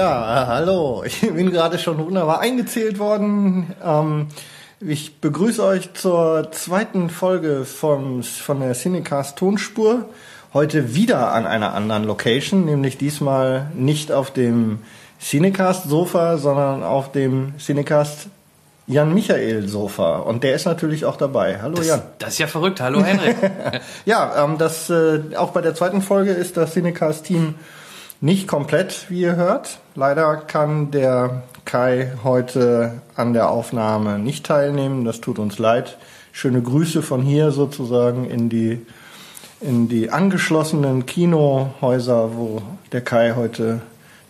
Ja, äh, hallo. Ich bin gerade schon wunderbar eingezählt worden. Ähm, ich begrüße euch zur zweiten Folge vom, von der Cinecast Tonspur. Heute wieder an einer anderen Location, nämlich diesmal nicht auf dem Cinecast Sofa, sondern auf dem Cinecast Jan Michael Sofa. Und der ist natürlich auch dabei. Hallo Das, Jan. das ist ja verrückt. Hallo Henrik. Ja, ähm, das äh, auch bei der zweiten Folge ist das Cinecast-Team nicht komplett, wie ihr hört. Leider kann der Kai heute an der Aufnahme nicht teilnehmen. Das tut uns leid. Schöne Grüße von hier sozusagen in die in die angeschlossenen Kinohäuser, wo der Kai heute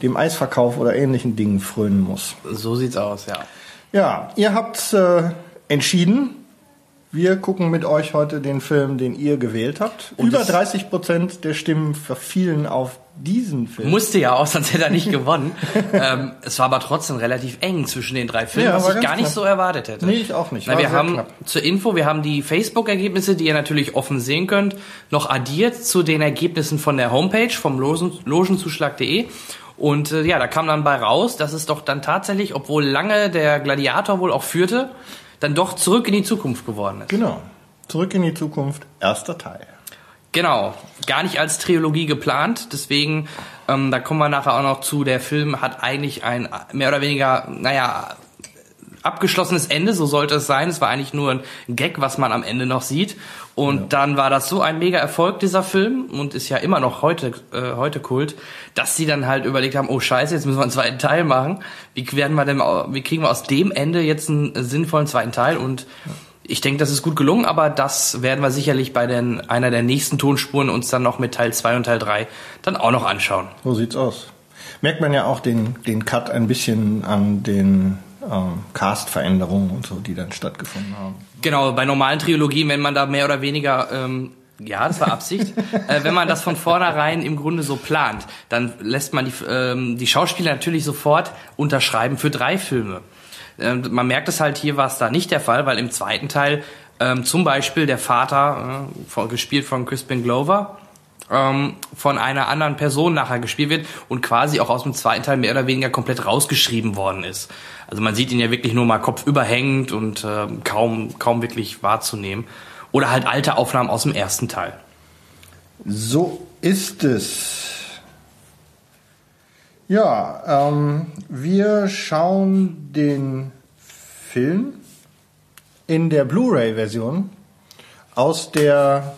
dem Eisverkauf oder ähnlichen Dingen frönen muss. so sieht's aus, ja. Ja, ihr habt äh, entschieden. Wir gucken mit euch heute den Film, den ihr gewählt habt. Und Über es- 30 Prozent der Stimmen verfielen auf diesen Film. Musste ja auch, sonst hätte er nicht gewonnen. ähm, es war aber trotzdem relativ eng zwischen den drei Filmen, Ja, was ich gar nicht knapp. so erwartet hätte. Nee, ich auch nicht. War wir haben knapp. zur Info, wir haben die Facebook-Ergebnisse, die ihr natürlich offen sehen könnt, noch addiert zu den Ergebnissen von der Homepage vom Logen, logenzuschlag.de. Und äh, ja, da kam dann bei raus, dass es doch dann tatsächlich, obwohl lange der Gladiator wohl auch führte, dann doch zurück in die Zukunft geworden ist. Genau. Zurück in die Zukunft, erster Teil. Genau, gar nicht als Trilogie geplant, deswegen, ähm, da kommen wir nachher auch noch zu, der Film hat eigentlich ein mehr oder weniger, naja, abgeschlossenes Ende, so sollte es sein. Es war eigentlich nur ein Gag, was man am Ende noch sieht. Und dann war das so ein mega Erfolg, dieser Film, und ist ja immer noch heute, äh, heute Kult, dass sie dann halt überlegt haben, oh scheiße, jetzt müssen wir einen zweiten Teil machen. Wie werden wir denn, wie kriegen wir aus dem Ende jetzt einen sinnvollen zweiten Teil? Und ich denke, das ist gut gelungen, aber das werden wir sicherlich bei den, einer der nächsten Tonspuren uns dann noch mit Teil 2 und Teil 3 dann auch noch anschauen. So sieht's aus. Merkt man ja auch den, den Cut ein bisschen an den ähm, Cast-Veränderungen und so, die dann stattgefunden haben. Genau, bei normalen Trilogien, wenn man da mehr oder weniger, ähm, ja, das war Absicht, äh, wenn man das von vornherein im Grunde so plant, dann lässt man die, ähm, die Schauspieler natürlich sofort unterschreiben für drei Filme. Ähm, man merkt es halt, hier war es da nicht der Fall, weil im zweiten Teil ähm, zum Beispiel der Vater, äh, gespielt von Crispin Glover, ähm, von einer anderen Person nachher gespielt wird und quasi auch aus dem zweiten Teil mehr oder weniger komplett rausgeschrieben worden ist. Also man sieht ihn ja wirklich nur mal kopfüberhängend und ähm, kaum, kaum wirklich wahrzunehmen. Oder halt alte Aufnahmen aus dem ersten Teil. So ist es. Ja, ähm, wir schauen den Film in der Blu-ray-Version aus der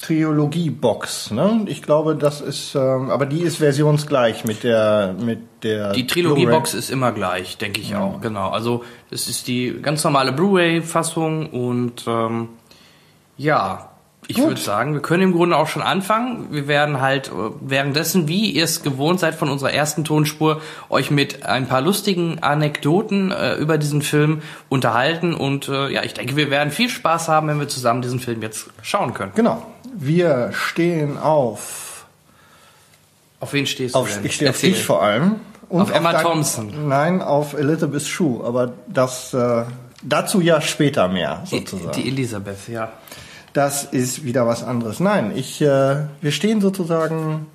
Trilogie-Box. Ne? Ich glaube, das ist, ähm, aber die ist versionsgleich mit der mit der Die Trilogie-Box ist immer gleich, denke ich auch, genau. Also das ist die ganz normale Blu-ray-Fassung und ähm, ja, ich würde sagen, wir können im Grunde auch schon anfangen. Wir werden halt äh, währenddessen, wie ihr es gewohnt seid von unserer ersten Tonspur, euch mit ein paar lustigen Anekdoten äh, über diesen Film unterhalten und äh, ja, ich denke, wir werden viel Spaß haben, wenn wir zusammen diesen Film jetzt schauen können. Genau. Wir stehen auf Auf wen stehst Auf, du denn? ich stehe auf dich vor allem. Und Auf Emma dein- Thompson. Nein, auf Elizabeth Shue, aber das äh, dazu ja später mehr sozusagen. Die Elisabeth, ja. Das ist wieder was anderes. Nein, ich äh, wir stehen sozusagen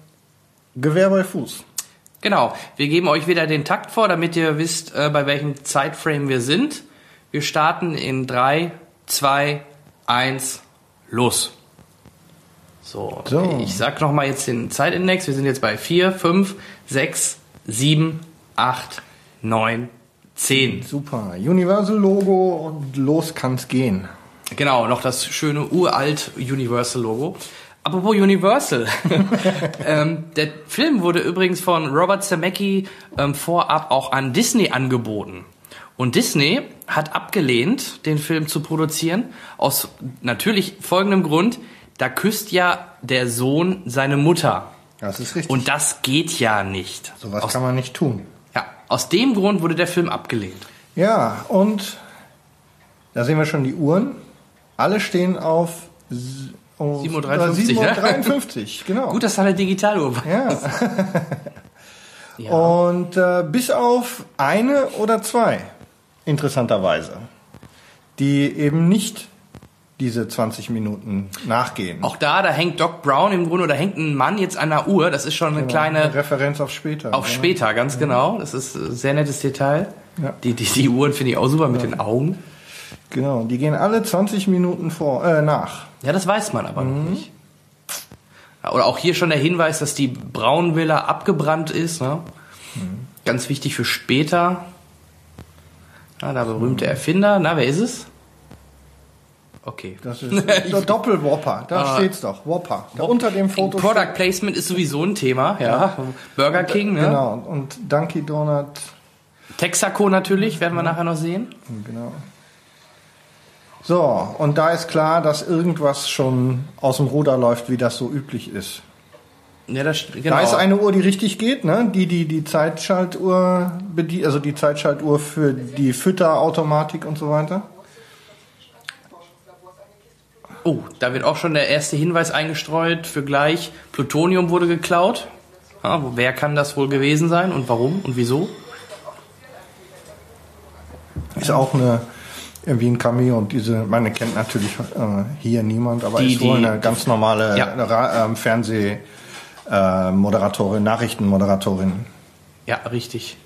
Gewehr bei Fuß. Genau, wir geben euch wieder den Takt vor, damit ihr wisst, äh, bei welchem Zeitframe wir sind. Wir starten in 3, 2, 1, los. So, So. ich sag nochmal jetzt den Zeitindex. Wir sind jetzt bei 4, 5, 6, 7, 8, 9, 10. Super. Universal Logo und los kann's gehen. Genau, noch das schöne uralt Universal Logo. Apropos Universal. ähm, der Film wurde übrigens von Robert Zemeckis ähm, vorab auch an Disney angeboten. Und Disney hat abgelehnt, den Film zu produzieren, aus natürlich folgendem Grund, da küsst ja der Sohn seine Mutter. Das ist richtig. Und das geht ja nicht. Sowas aus, kann man nicht tun. ja, aus dem Grund wurde der Film abgelehnt. Ja, und da sehen wir schon die Uhren. Alle stehen auf, auf 7.53 Uhr, ne? 7.53, genau. Gut, dass da eine Digitaluhr war. Ja. Ja. Und äh, bis auf eine oder zwei, interessanterweise, die eben nicht diese 20 Minuten nachgehen. Auch da, da hängt Doc Brown im Grunde, oder hängt ein Mann jetzt an der Uhr. Das ist schon eine Genau, kleine Referenz auf später. auf oder? später, ganz genau. Das ist ein sehr nettes Detail. Ja. Die, die, die Uhren finde ich auch super mit den Augen. Genau, die gehen alle 20 Minuten vor, äh, nach. Ja, das weiß man aber Mhm. noch nicht. Ja, Oder auch hier schon der Hinweis, dass die Braunvilla abgebrannt ist. Ne? Mhm. Ganz wichtig für später. Ja, der berühmte Erfinder. Na, wer ist es? Okay. Das ist der Doppel-Whopper, da Ah. steht's doch, Whopper. Da unter dem Foto Product Placement ist sowieso ein Thema. Ja. Burger King, ne? Genau, und Dunkin' Donut, Texaco natürlich, werden wir nachher noch sehen. genau. So, und da ist klar, dass irgendwas schon aus dem Ruder läuft, wie das so üblich ist. Ja, das, genau. Da ist eine Uhr, die richtig geht, ne? Die, die, die Zeitschaltuhr bedient, also die Zeitschaltuhr für die Fütterautomatik und so weiter. Oh, da wird auch schon der erste Hinweis eingestreut für gleich. Plutonium wurde geklaut. Ja, wer kann das wohl gewesen sein und warum und wieso? Ist auch eine, irgendwie ein Cameo und diese, meine kennt natürlich äh, hier niemand, aber Die- ist wohl die- eine ganz normale Ja. Ra- ähm, Fernseh- äh, Moderatorin, Nachrichtenmoderatorin. Ja, richtig.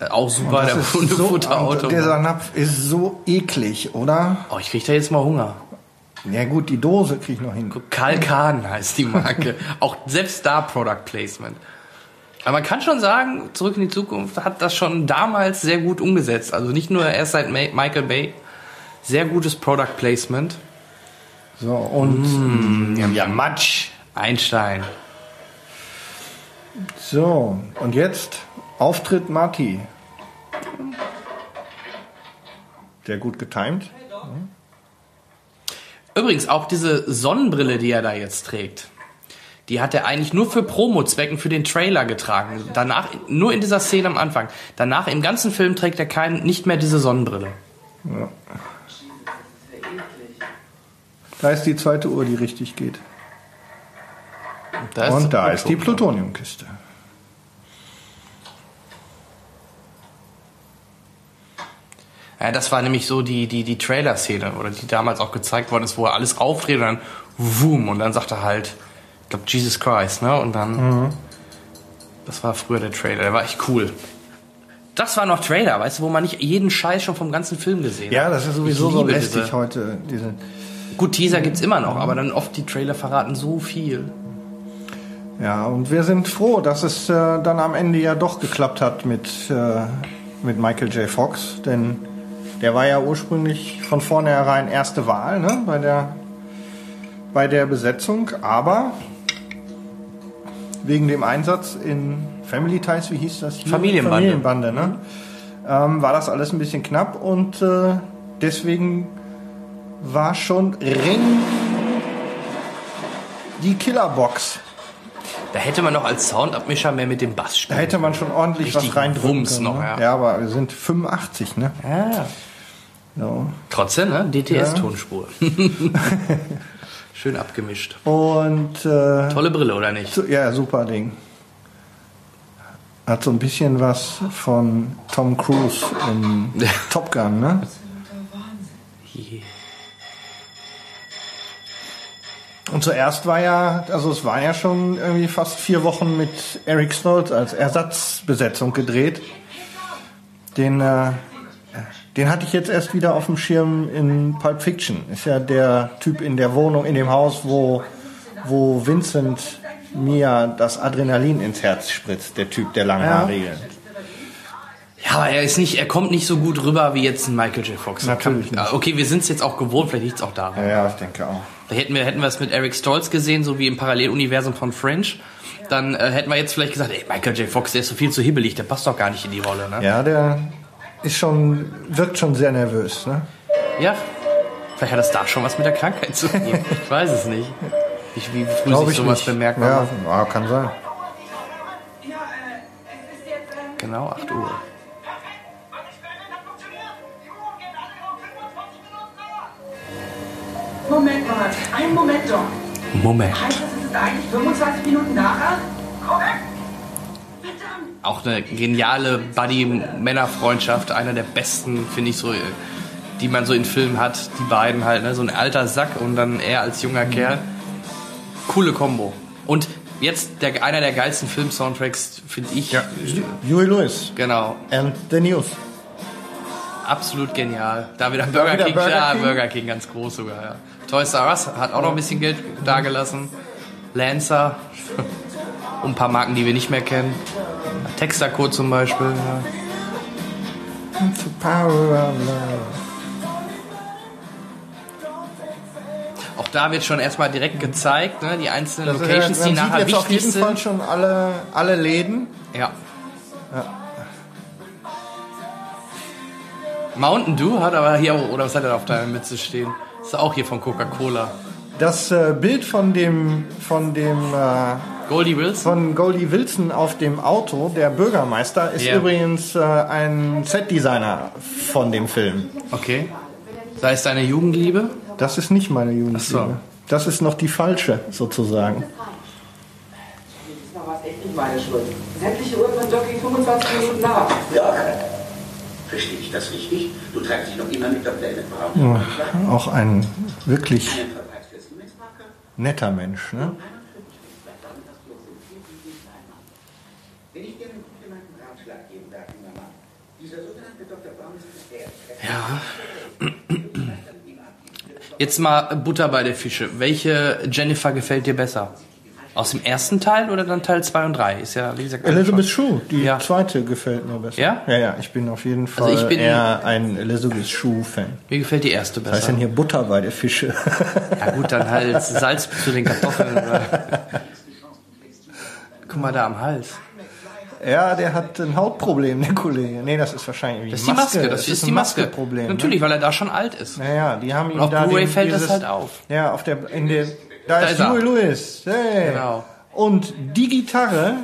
Äh, Auch super, der ist so, Hundefutterauto. und dieser Napf ist so eklig, oder? oh, ich krieg da jetzt mal Hunger. Ja gut, die Dose krieg ich noch hin. Kalkan heißt die Marke. auch selbst da Product Placement. Aber man kann schon sagen, zurück in die Zukunft hat das schon damals sehr gut umgesetzt. Also nicht nur erst seit Michael Bay. Sehr gutes Product Placement. So, und Ja, Matsch. Einstein. so, und jetzt Auftritt Marty. Sehr gut getimt. Übrigens, auch diese Sonnenbrille, die er da jetzt trägt, die hat er eigentlich nur für Promo-Zwecken für den Trailer getragen. Danach, nur in dieser Szene am Anfang. Danach im ganzen Film trägt er kein, nicht mehr diese Sonnenbrille. Da ist die zweite Uhr, die richtig geht. Da und da ist die Plutoniumkiste. Ja, das war nämlich so die, die, die Trailer-Szene, oder die damals auch gezeigt worden ist, wo er alles aufdreht und dann wum, und dann sagt er halt, glaube, Jesus Christ, ne? Und dann, das war früher der Trailer, der war echt cool. Das war noch Trailer, weißt du, wo man nicht jeden Scheiß schon vom ganzen Film gesehen Ja, hat. das ist sowieso so lästig diese- heute. Diese, Gut, Teaser gibt's immer noch, aber dann oft die Trailer verraten so viel. ja, und wir sind froh, dass es äh, dann am Ende ja doch geklappt hat mit, äh, mit Michael J. Fox, denn der war ja ursprünglich von vornherein erste Wahl ne, bei, der, bei der Besetzung, aber wegen dem Einsatz in Family Ties, wie hieß das hier? Familienbande. Familienbande, ne? Ähm, war das alles ein bisschen knapp und äh, deswegen war schon ring die Killerbox. Da hätte man noch als Soundabmischer mehr mit dem Bass Da spielen hätte man schon ordentlich Richtig was reindrücken können. noch, ne? ja. ja, aber wir sind 85, ne? Ja. So. Trotzdem, ne? DTS-Tonspur. Schön abgemischt. Und äh, Tolle Brille, oder nicht? so, ja, super Ding. Hat so ein bisschen was von Tom Cruise in Top Gun, ne? Und zuerst war ja, also es waren ja schon irgendwie fast vier Wochen mit Eric Stoltz als Ersatzbesetzung gedreht. Den, äh, den hatte ich jetzt erst wieder auf dem Schirm in Pulp Fiction. Ist ja der Typ in der Wohnung, in dem Haus, wo, wo Vincent Mia das Adrenalin ins Herz spritzt, der Typ, der langhaarige. Ja, aber er ist nicht, er kommt nicht so gut rüber wie jetzt ein Michael J. Fox. Natürlich Kann- nicht. Okay, wir sind es jetzt auch gewohnt, vielleicht liegt es auch daran. Ja, ja, ich denke auch. Da hätten wir, hätten wir es mit Eric Stoltz gesehen, so wie im Paralleluniversum von Fringe. Dann äh, hätten wir jetzt vielleicht gesagt, ey, Michael J. Fox, der ist so viel zu hibbelig, der passt doch gar nicht in die Rolle, ne? Ja, der ist schon, wirkt schon sehr nervös, ne? Ja. Vielleicht hat das da schon was mit der Krankheit zu tun. ich weiß es nicht. Ich, wie früh Glaube sich ich sowas nicht. bemerkbar ja, ja, kann sein. Genau, 8 Uhr. Moment mal, einen Moment doch. Moment. Heißt das, es ist eigentlich 25 Minuten nachher? Korrekt. Auch eine geniale Buddy-Männerfreundschaft. Einer der besten, finde ich so, die man so in Filmen hat, die beiden halt, ne? so ein alter Sack und dann er als junger Kerl. Coole Kombo. Und jetzt der, einer der geilsten Film-Soundtracks, finde ich. Ja. Huey Lewis Genau. and the News. Absolut genial. Da wieder Burger wieder King, Burger ja, King? Burger King ganz groß sogar, ja. Toys R Us hat auch noch ein bisschen Geld dagelassen. Lancer. Und ein paar Marken, die wir nicht mehr kennen. Texaco zum Beispiel. Ja. The power of love. Auch da wird schon erstmal direkt gezeigt, ne, die einzelnen ist, Locations, man die sieht nachher jetzt auf wichtig jeden Fall sind. schon alle, alle Läden. Ja. Mountain Dew hat aber hier, oder was hat er da auf deiner Mütze stehen? Ist auch hier von Coca-Cola. Das äh, Bild von dem, von dem äh, Goldie Wilson? von Goldie Wilson auf dem Auto, der Bürgermeister, ist Ja. übrigens äh, ein Setdesigner von dem Film. Okay. Sei es deine Jugendliebe? Das ist nicht meine Jugendliebe. Ach so. Das ist noch die falsche, sozusagen. Diesmal war es echt nicht meine Schuld. Sämtliche Uhren von Jockey 25 Minuten nach. Ja, okay. Verstehe ich das richtig? Du treibst dich noch immer mit der Pläne braun. Auch ein wirklich netter Mensch. Ne? Wenn ich dir einen jemanden Ratschlag geben darf, junger Mann. Dieser sogenannte Dr. Braun ist der Ja. Jetzt mal Butter bei der Fische. Welche Jennifer gefällt dir besser? Aus dem ersten Teil oder dann Teil 2 und 3? Ist ja, wie gesagt, Elizabeth Shue, die Ja. zweite gefällt mir besser. Ja? Ja, ja, ich bin auf jeden Fall Also ich bin- eher ein Elizabeth Shue-Fan. Mir gefällt die erste Was heißt besser. denn hier Butter bei der Fische? Ja gut, dann halt Salz zu den Kartoffeln. Guck mal da am Hals. Ja, der hat ein Hautproblem, der Kollege. Nee, das ist wahrscheinlich Das ist die Maske, das, ist, die ein Maske. Maskeproblem. Natürlich, weil er da schon alt ist. Ne? Naja, die haben ihm Und auf da Blu-ray fällt das dieses- halt auf. Ja, auf der, in der, da, ist ist. Huey Lewis. Hey. Genau. Und die Gitarre,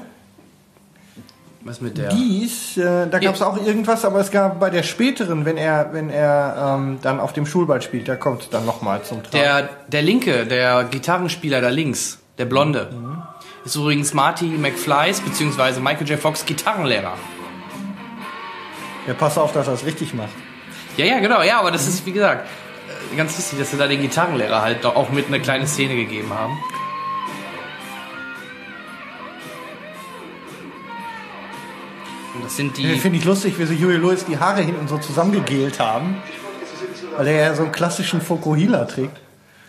Was mit der? die ist, äh, da gab es auch irgendwas, aber es gab bei der späteren, wenn er, wenn er ähm, dann auf dem Schulball spielt, da kommt dann nochmal zum Tragen. Der, der linke, der Gitarrenspieler da links, der Blonde, Mhm. Ist übrigens Marty McFlys bzw. Michael J. Fox Gitarrenlehrer. Ja, pass auf, dass er es richtig macht. Ja, ja, genau, ja, aber das ist, wie gesagt, äh, ganz lustig, dass sie da den Gitarrenlehrer halt doch auch mit eine kleine Szene gegeben haben. Und das sind die. Finde ich lustig, wie sie Huey Lewis die Haare hinten so zusammengegelt haben. Weil er ja so einen klassischen Fokuhila trägt.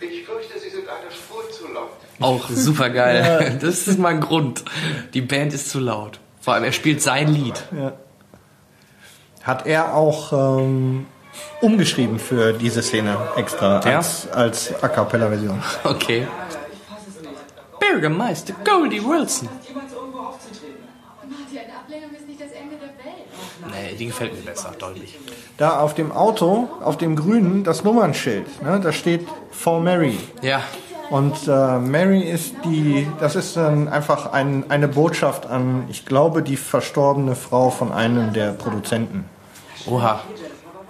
Ich fürchte, Sie sind eine Spur zu laut. Auch super geil. Das ist mal ein Grund. Die Band ist zu laut. Vor allem, er spielt sein Lied. Hat er auch ähm, umgeschrieben für diese Szene extra Ja? als, als A Cappella-Version. Okay. Bürgermeister Goldie Wilson. Jemals irgendwo aufzutreten. Marty, eine Ablehnung ist nicht das Ende der Welt. Nee, die gefällt mir besser, deutlich. Da auf dem Auto, auf dem grünen, das Nummernschild, ne, da steht For Mary. Ja, Und äh, Mary ist die, das ist dann einfach ein, eine Botschaft an, ich glaube, die verstorbene Frau von einem der Produzenten. oha.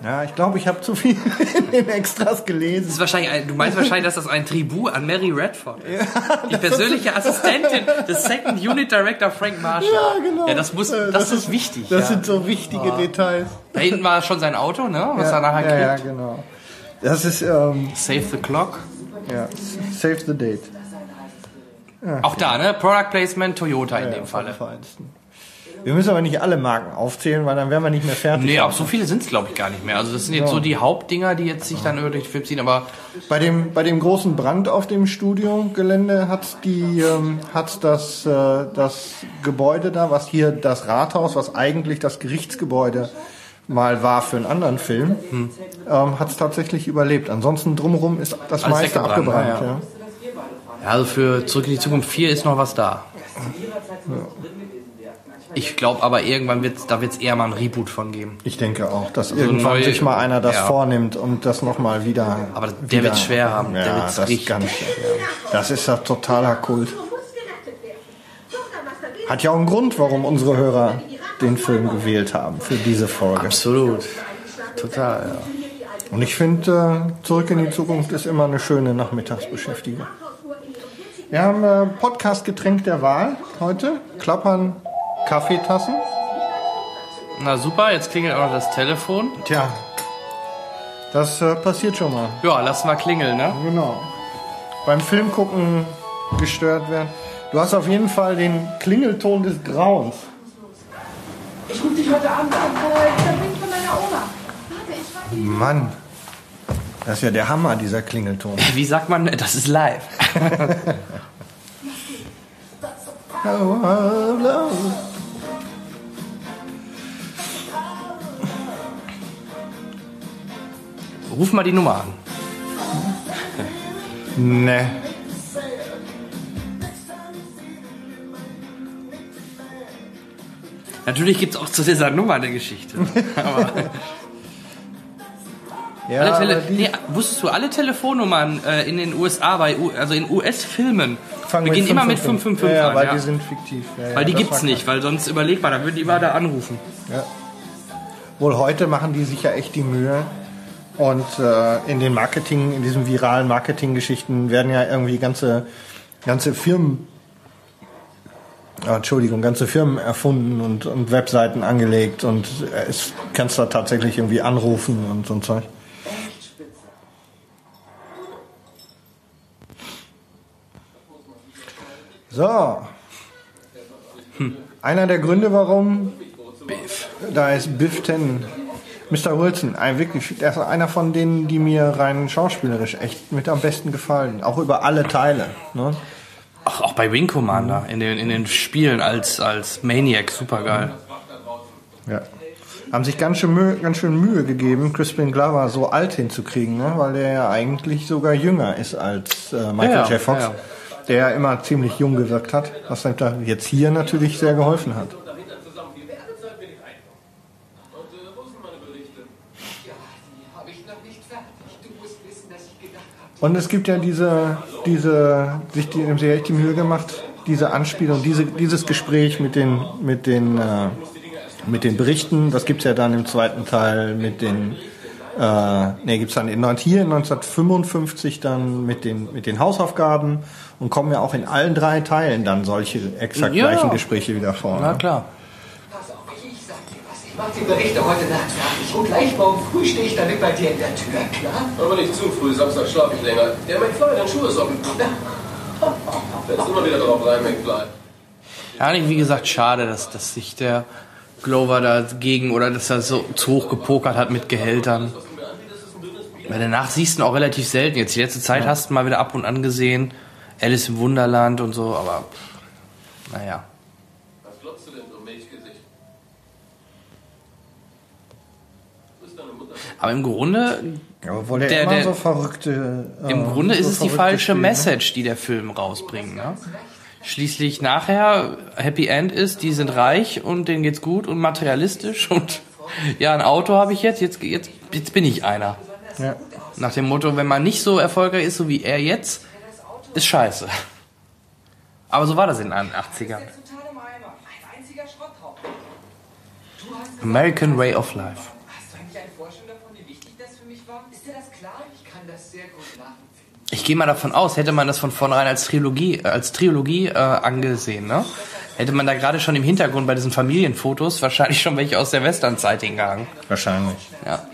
Ja, ich glaube, ich habe zu viel in den Extras Das gelesen. ist wahrscheinlich ein, du meinst wahrscheinlich, dass das ein Tribut an Mary Redford ist. die persönliche Assistentin des Second Unit Director Frank Marshall. Ja, genau. Ja, das muss, Äh, das, ist wichtig. Das ja. sind so wichtige Details. da hinten war schon sein Auto, ne? Was er nachher ja, ja, kriegt. genau. Das ist ähm, Save the Clock. Ja, Save the Date. Auch da, ne? Product Placement Toyota in Ja, dem Falle. Wir müssen aber nicht alle Marken aufzählen, weil dann wären wir nicht mehr fertig. Nee, aber so viele sind es, glaube ich, gar nicht mehr. Also das sind jetzt so die Hauptdinger, die jetzt sich dann über den Film ziehen, aber Bei dem, bei dem großen Brand auf dem Studiogelände hat die, ähm, hat das, äh, das Gebäude da, was hier das Rathaus, was eigentlich das Gerichtsgebäude mal war für einen anderen Film, Hm. ähm, hat es tatsächlich überlebt. Ansonsten drumherum ist das Alles meiste abgebrannt. ja, Ja. Ja, also für Zurück in die Zukunft 4 ist noch was da. Ich glaube aber irgendwann wird da wird's eher mal ein Reboot von geben. Ich denke auch, dass irgendwann neu- sich mal einer das ja. vornimmt und das nochmal wieder. Aber der wieder, wird's schwer haben. Ja, Der wird's das richtig ganz schwer. Das ist ja totaler Kult. Hat ja auch einen Grund, warum unsere Hörer den Film gewählt haben für diese Folge. Absolut. Total, ja. Und ich finde, äh, Zurück in die Zukunft ist immer eine schöne Nachmittagsbeschäftigung. Wir haben äh, Podcast-Getränk der Wahl heute. Klappern Kaffeetassen. Na super, jetzt klingelt auch noch das Telefon. Tja, Das äh, passiert schon mal. Ja, lass mal klingeln, ne? Genau. Beim Film gucken gestört werden. Du hast auf jeden Fall den Klingelton des Grauens. Ich rufe dich heute Abend an. Äh, der bringt von deiner Oma. Warte, ich frage die. Mann, das ist ja der Hammer, dieser Klingelton. Wie sagt man, das ist live. Ruf mal die Nummer an. Ne. Natürlich gibt's auch zu dieser Nummer eine Geschichte. Aber Ja, nee, wusstest du, alle Telefonnummern äh, in den USA, bei U also in US-Filmen, beginnen immer mit 555 555 ja, an. weil ja. die sind fiktiv. Ja, ja, weil die gibt's war nicht, weil sonst überleg mal, dann würden die immer da anrufen. Ja. Wohl heute machen die sich ja echt die Mühe. Und äh, in den Marketing, in diesen viralen Marketinggeschichten werden ja irgendwie ganze, ganze Firmen, Entschuldigung, ganze Firmen erfunden und, und Webseiten angelegt und äh, es kannst da tatsächlich irgendwie anrufen und so ein Zeug. So. Einer der Gründe, warum Biff. da ist Biff Tannen. Mr. Wilson, ein wirklich, der ist einer von denen, die mir rein schauspielerisch echt mit am besten gefallen. Auch über alle Teile. Ne? Ach, auch bei Wing Commander in den, in den Spielen als, als Maniac, super geil. Ja. Haben sich ganz schön, Mühe, ganz schön Mühe gegeben, Crispin Glover so alt hinzukriegen, ne? weil der ja eigentlich sogar jünger ist als äh, Michael Ja, J. Fox, ja, der ja immer ziemlich jung gewirkt hat, was ihm da jetzt hier natürlich sehr geholfen hat. Und es gibt ja diese, diese, sich die, haben sich echt die Mühe gemacht, diese Anspielung, diese, dieses Gespräch mit den, mit den, äh, mit den Berichten, das gibt's ja dann im zweiten Teil mit den, äh, ne, gibt's dann in, hier in 1955 dann mit den, mit den Hausaufgaben und kommen ja auch in allen drei Teilen dann solche exakt Ja. gleichen Gespräche wieder vor. Na ne? klar. Pass auf, ich sag dir was. Ich mach die Berichte heute Nacht fertig. Und gleich morgen früh stehe ich damit bei dir in der Tür, klar? Aber nicht zu früh, Samstag schlafe ich länger. Der McFly, dein Schuh ist offen. Fällst immer wieder drauf rein, McFly. Ja, nicht, wie gesagt, schade, dass, dass sich der Glover dagegen oder dass er so zu hoch gepokert hat mit Gehältern. Weil danach siehst du ihn auch relativ selten. Jetzt die letzte Zeit hast du ihn mal wieder ab und an gesehen. Alice im Wunderland und so, aber pff, naja. Was glotzt du denn so, Milchgesicht? Wo ist deine Mutter? Aber im Grunde, Ja, obwohl der, Der- immer der- so verrückte. äh, im Grunde so ist es die falsche Spiele, ne? Message, die der Film rausbringt. Ne? Schließlich nachher Happy End ist, die sind reich und denen geht's gut und materialistisch und ja, ein Auto habe ich jetzt, jetzt, jetzt, jetzt bin ich einer. Ja. Nach dem Motto, wenn man nicht so erfolgreich ist, so wie er jetzt, ist scheiße. Aber so war das in den 80ern. Total im Eimer. Ein einziger Schrotthaufen. Du hast, American Way of Life. hast du eigentlich eine Vorstellung davon, wie wichtig das für mich war? Ist dir das klar? Ich kann das sehr gut nachempfinden. Ich gehe mal davon aus, hätte man das von vornherein als Trilogie, äh, als Trilogie äh, angesehen, ne? Hätte man da gerade schon im Hintergrund bei diesen Familienfotos wahrscheinlich schon welche aus der Westernzeit hingehangen. Wahrscheinlich. Ja.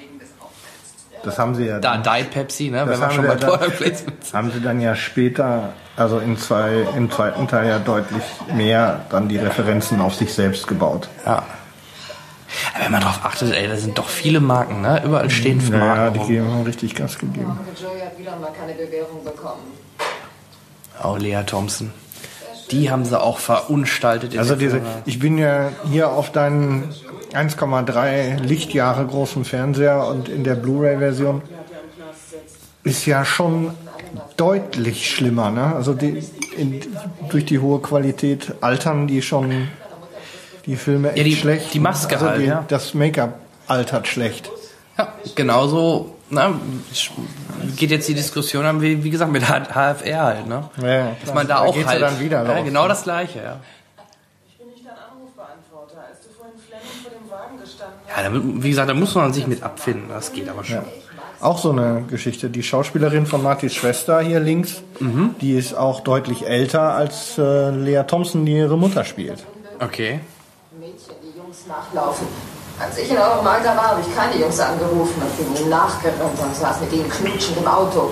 Das haben sie ja. Da Diet Pepsi, ne? Das Wenn wir haben schon bei ja Product Placement haben sie dann ja später, also in zwei, im zweiten Teil ja deutlich mehr dann die Referenzen auf sich selbst gebaut. Ja. Aber wenn man drauf achtet, ey, da sind doch viele Marken, ne? Überall stehen Ja, Marken. die rum. geben haben richtig Gas gegeben. Joey hat wieder mal keine Bewährung bekommen. Oh, Lea Thompson. Die haben sie auch verunstaltet. in Also diese, ich bin ja hier auf deinen 1,3 Lichtjahre großen Fernseher und in der Blu-ray-Version ist ja schon deutlich schlimmer. Ne? Also die, in, durch die hohe Qualität altern die schon die Filme echt die- schlecht. die Maske also halt, die, ja. Das Make-up altert schlecht. Ja, genauso na, geht jetzt die Diskussion an, wie, wie gesagt, mit HFR halt, ne? Ja, ja, Dass man da, Da auch geht's ja halt. dann wieder ja, genau das gleiche, ja. Ich bin nicht dein Anrufbeantworter. Als du vorhin Fleming vor dem Wagen gestanden hast, Ja, damit, wie gesagt, da muss man sich mit abfinden. Das geht aber schon. Ja. Auch so eine Geschichte. Die Schauspielerin von Martys Schwester hier links, Mhm. die ist auch deutlich älter als äh, Lea Thompson, die ihre Mutter spielt. Okay. Nachlaufen. Als ich in eurem Alter war, habe ich keine Jungs angerufen und bin ihnen nachgerannt und saß mit ihnen knutschend im Auto.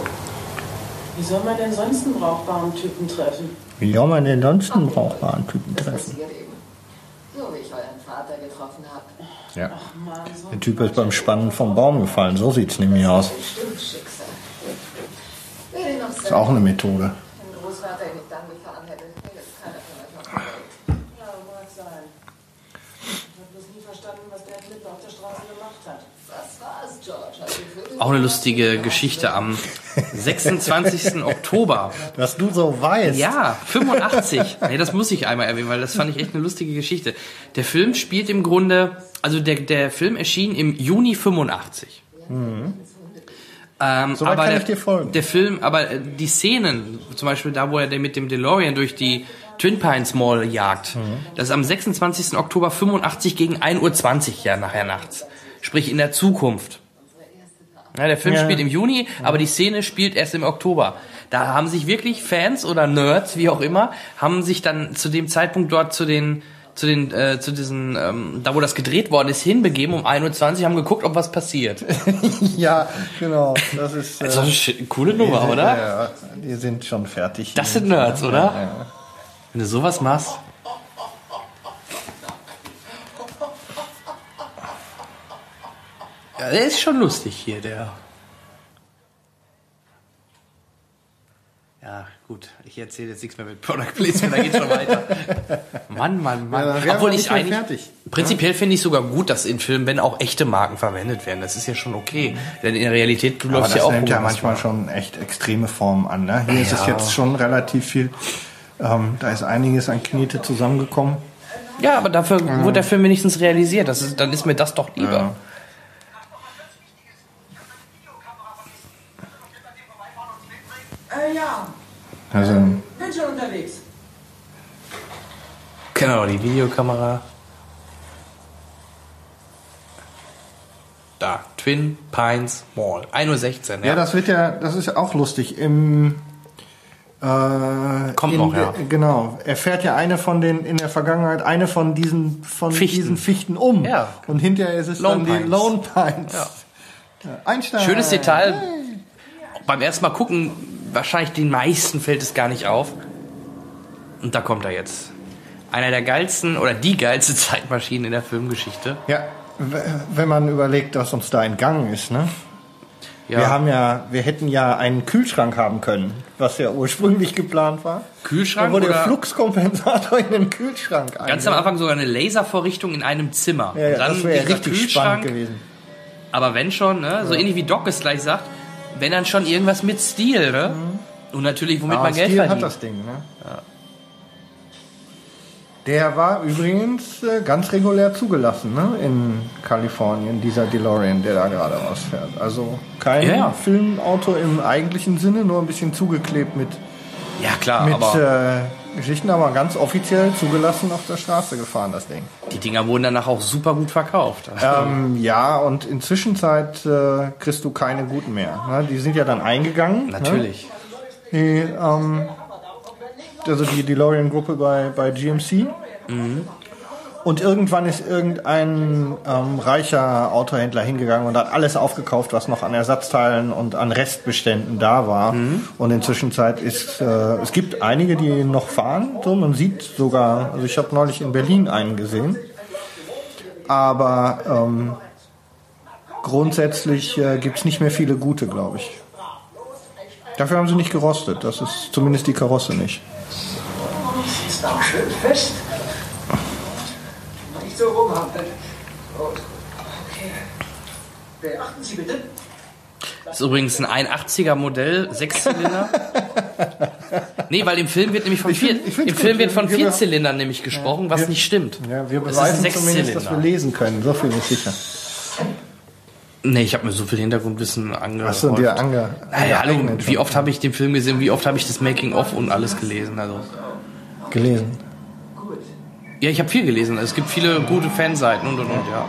Wie soll man denn sonst einen brauchbaren Typen treffen? Wie soll man den sonst einen brauchbaren Typen treffen? So wie ich euren Vater getroffen habe. Ja. Mann, so Der Typ ist beim Spannen vom Baum gefallen. So sieht's nämlich aus. Ist auch eine Methode. Wenn Großvater ihn nicht dann gefahren hätte, wäre jetzt keiner von euch auf der Welt. Ja, mag sein. Ich habe bloß nie verstanden, was der Klippe auf der Straße gemacht hat. Was war's, George? Hast du Vögel Auch eine lustige Geschichte am 26. Oktober. Dass du so weißt. Ja, 85. Nee, das muss ich einmal erwähnen, weil das fand ich echt eine lustige Geschichte. Der Film spielt im Grunde, also der, der Film erschien im Juni 85. Ähm, Soweit aber kann der, ich dir folgen. Der Film, aber äh, die Szenen, zum Beispiel da, wo er mit dem DeLorean durch die Twin Pines Mall jagt, Mhm. das ist am 26. Oktober 85 gegen 1.20 Uhr ja nachher nachts. Sprich in der Zukunft. Ja, der Film Ja. spielt im Juni, aber die Szene spielt erst im Oktober. Da haben sich wirklich Fans oder Nerds, wie auch immer, haben sich dann zu dem Zeitpunkt dort zu den zu den äh, zu diesen ähm, da wo das gedreht worden ist hinbegeben um 21 haben geguckt ob was passiert. Ja, genau. Das ist. Das ist doch eine coole Nummer, die, oder? Ja, die sind schon fertig. Das sind Nerds, oder? Wenn du sowas machst. Ja, der ist schon lustig hier, der. Ja, gut. Ich erzähle jetzt nichts mehr mit Product Placement, da geht's schon weiter. Mann, Mann, Mann. Ja, Obwohl ich eigentlich. fertig. Prinzipiell finde ich sogar gut, dass in Filmen, wenn auch echte Marken verwendet werden, das ist ja schon okay. Denn in der Realität, du Aber läufst das ja auch nimmt ja manchmal schon echt extreme Formen an. Ne? Hier ist es Ja. jetzt schon relativ viel. Ähm, da ist einiges an Knete zusammengekommen. Ja, aber dafür wurde der Film wenigstens realisiert. Das ist, dann ist mir das doch lieber. Ja. Also, bin schon unterwegs. Genau, die Videokamera. Da, Twin Pines Mall. 1.16 Uhr, ja, ja. das wird ja, das ist ja auch lustig. Im äh, Kommt in noch, ja. Genau. Er fährt ja eine von den in der Vergangenheit eine von diesen von Fichten. diesen Fichten um. Ja. Und hinterher ist es Lone dann die Pines. Lone Pines. Ja. Ja, Einstein. Schönes Detail. Beim ersten Mal gucken, wahrscheinlich den meisten fällt es gar nicht auf. Und da kommt er jetzt. Einer der geilsten oder die geilste Zeitmaschine in der Filmgeschichte. Ja, wenn man überlegt, was uns da entgangen ist, ne? Ja. Wir haben ja, wir hätten ja einen Kühlschrank haben können, was ja ursprünglich geplant war. Kühlschrank Da wurde der Fluxkompensator in den Kühlschrank Ganz am. Anfang sogar eine Laservorrichtung in einem Zimmer. Ja, ja, das wäre ja richtig spannend gewesen. Aber wenn schon, ne? so ähnlich wie Doc es gleich sagt, wenn dann schon irgendwas mit Stil, ne? Und natürlich, womit Ah, man Geld Stil verdient. hat das Ding, ne? Der war übrigens äh, ganz regulär zugelassen, ne? In Kalifornien, dieser DeLorean, der da gerade rausfährt. Also kein Ja, ja. Filmauto im eigentlichen Sinne, nur ein bisschen zugeklebt mit ja, klar, mit aber äh, Geschichten, aber ganz offiziell zugelassen auf der Straße gefahren, das Ding. die Dinger wurden danach auch super gut verkauft. Ähm, ja, und in Zwischenzeit äh, kriegst du keine guten mehr. Ne? Die sind ja dann eingegangen. Natürlich. Ne? Die, ähm, also die DeLorean-Gruppe bei, bei GMC. Und irgendwann ist irgendein ähm, reicher Autohändler hingegangen und hat alles aufgekauft, was noch an Ersatzteilen und an Restbeständen da war. Und in Zwischenzeit ist, äh, es gibt einige, die noch fahren. So, man sieht sogar, also ich habe neulich in Berlin einen gesehen. Aber ähm, grundsätzlich äh, gibt's nicht mehr viele gute, glaube ich. Dafür haben sie nicht gerostet. Das ist zumindest die Karosse nicht. Ist auch schön fest. Nicht so rumhampeln. Gut. Okay. Beachten Sie bitte. Das ist übrigens ein 81er Modell, Sechszylinder. nee, weil im Film wird nämlich von Ich find- vier, ich im Film gut. wird von Wir- vier wir- Zylindern nämlich gesprochen, was wir- nicht stimmt. Ja, wir beweisen zumindest, dass wir lesen können. So viel ist sicher. Nee, ich habe mir so viel Hintergrundwissen angehört. Hast du dir ange Naja, hallo, wie oft habe ich den Film gesehen, wie oft habe ich das Making-of und alles gelesen. Also gelesen? Ja, ich habe viel gelesen. Es gibt viele gute Fanseiten und und und, ja.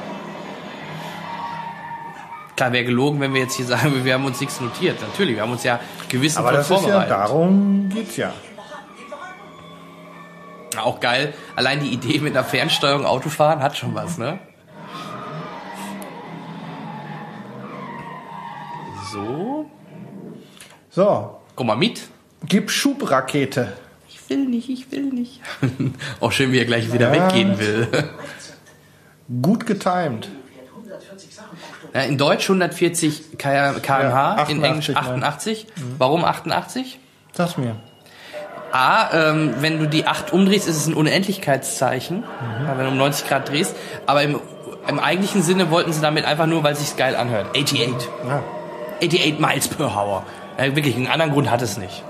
Klar, wäre gelogen, wenn wir jetzt hier sagen, wir haben uns nichts notiert. Natürlich, wir haben uns ja gewissen Aber das vorbereitet. Ist ja, darum geht's ja. Auch geil. Allein die Idee mit einer Fernsteuerung Autofahren hat schon was, ne? So. So. Komm mal mit. Gib Schubrakete. Ich will nicht, ich will nicht. Auch schön, wie er gleich wieder ja. weggehen will. Gut getimed. Ja, in Deutsch 140 kmh, Ja, in Englisch 88, ne? 88. Warum 88? Sag's mir. A, ähm, wenn du die 8 umdrehst, ist es ein Unendlichkeitszeichen, weil wenn du um 90 Grad drehst. Aber im, im eigentlichen Sinne wollten sie damit einfach nur, weil es sich geil anhört. 88. Ja. 88 Miles per Hour. Ja, wirklich, einen anderen Grund hat es nicht.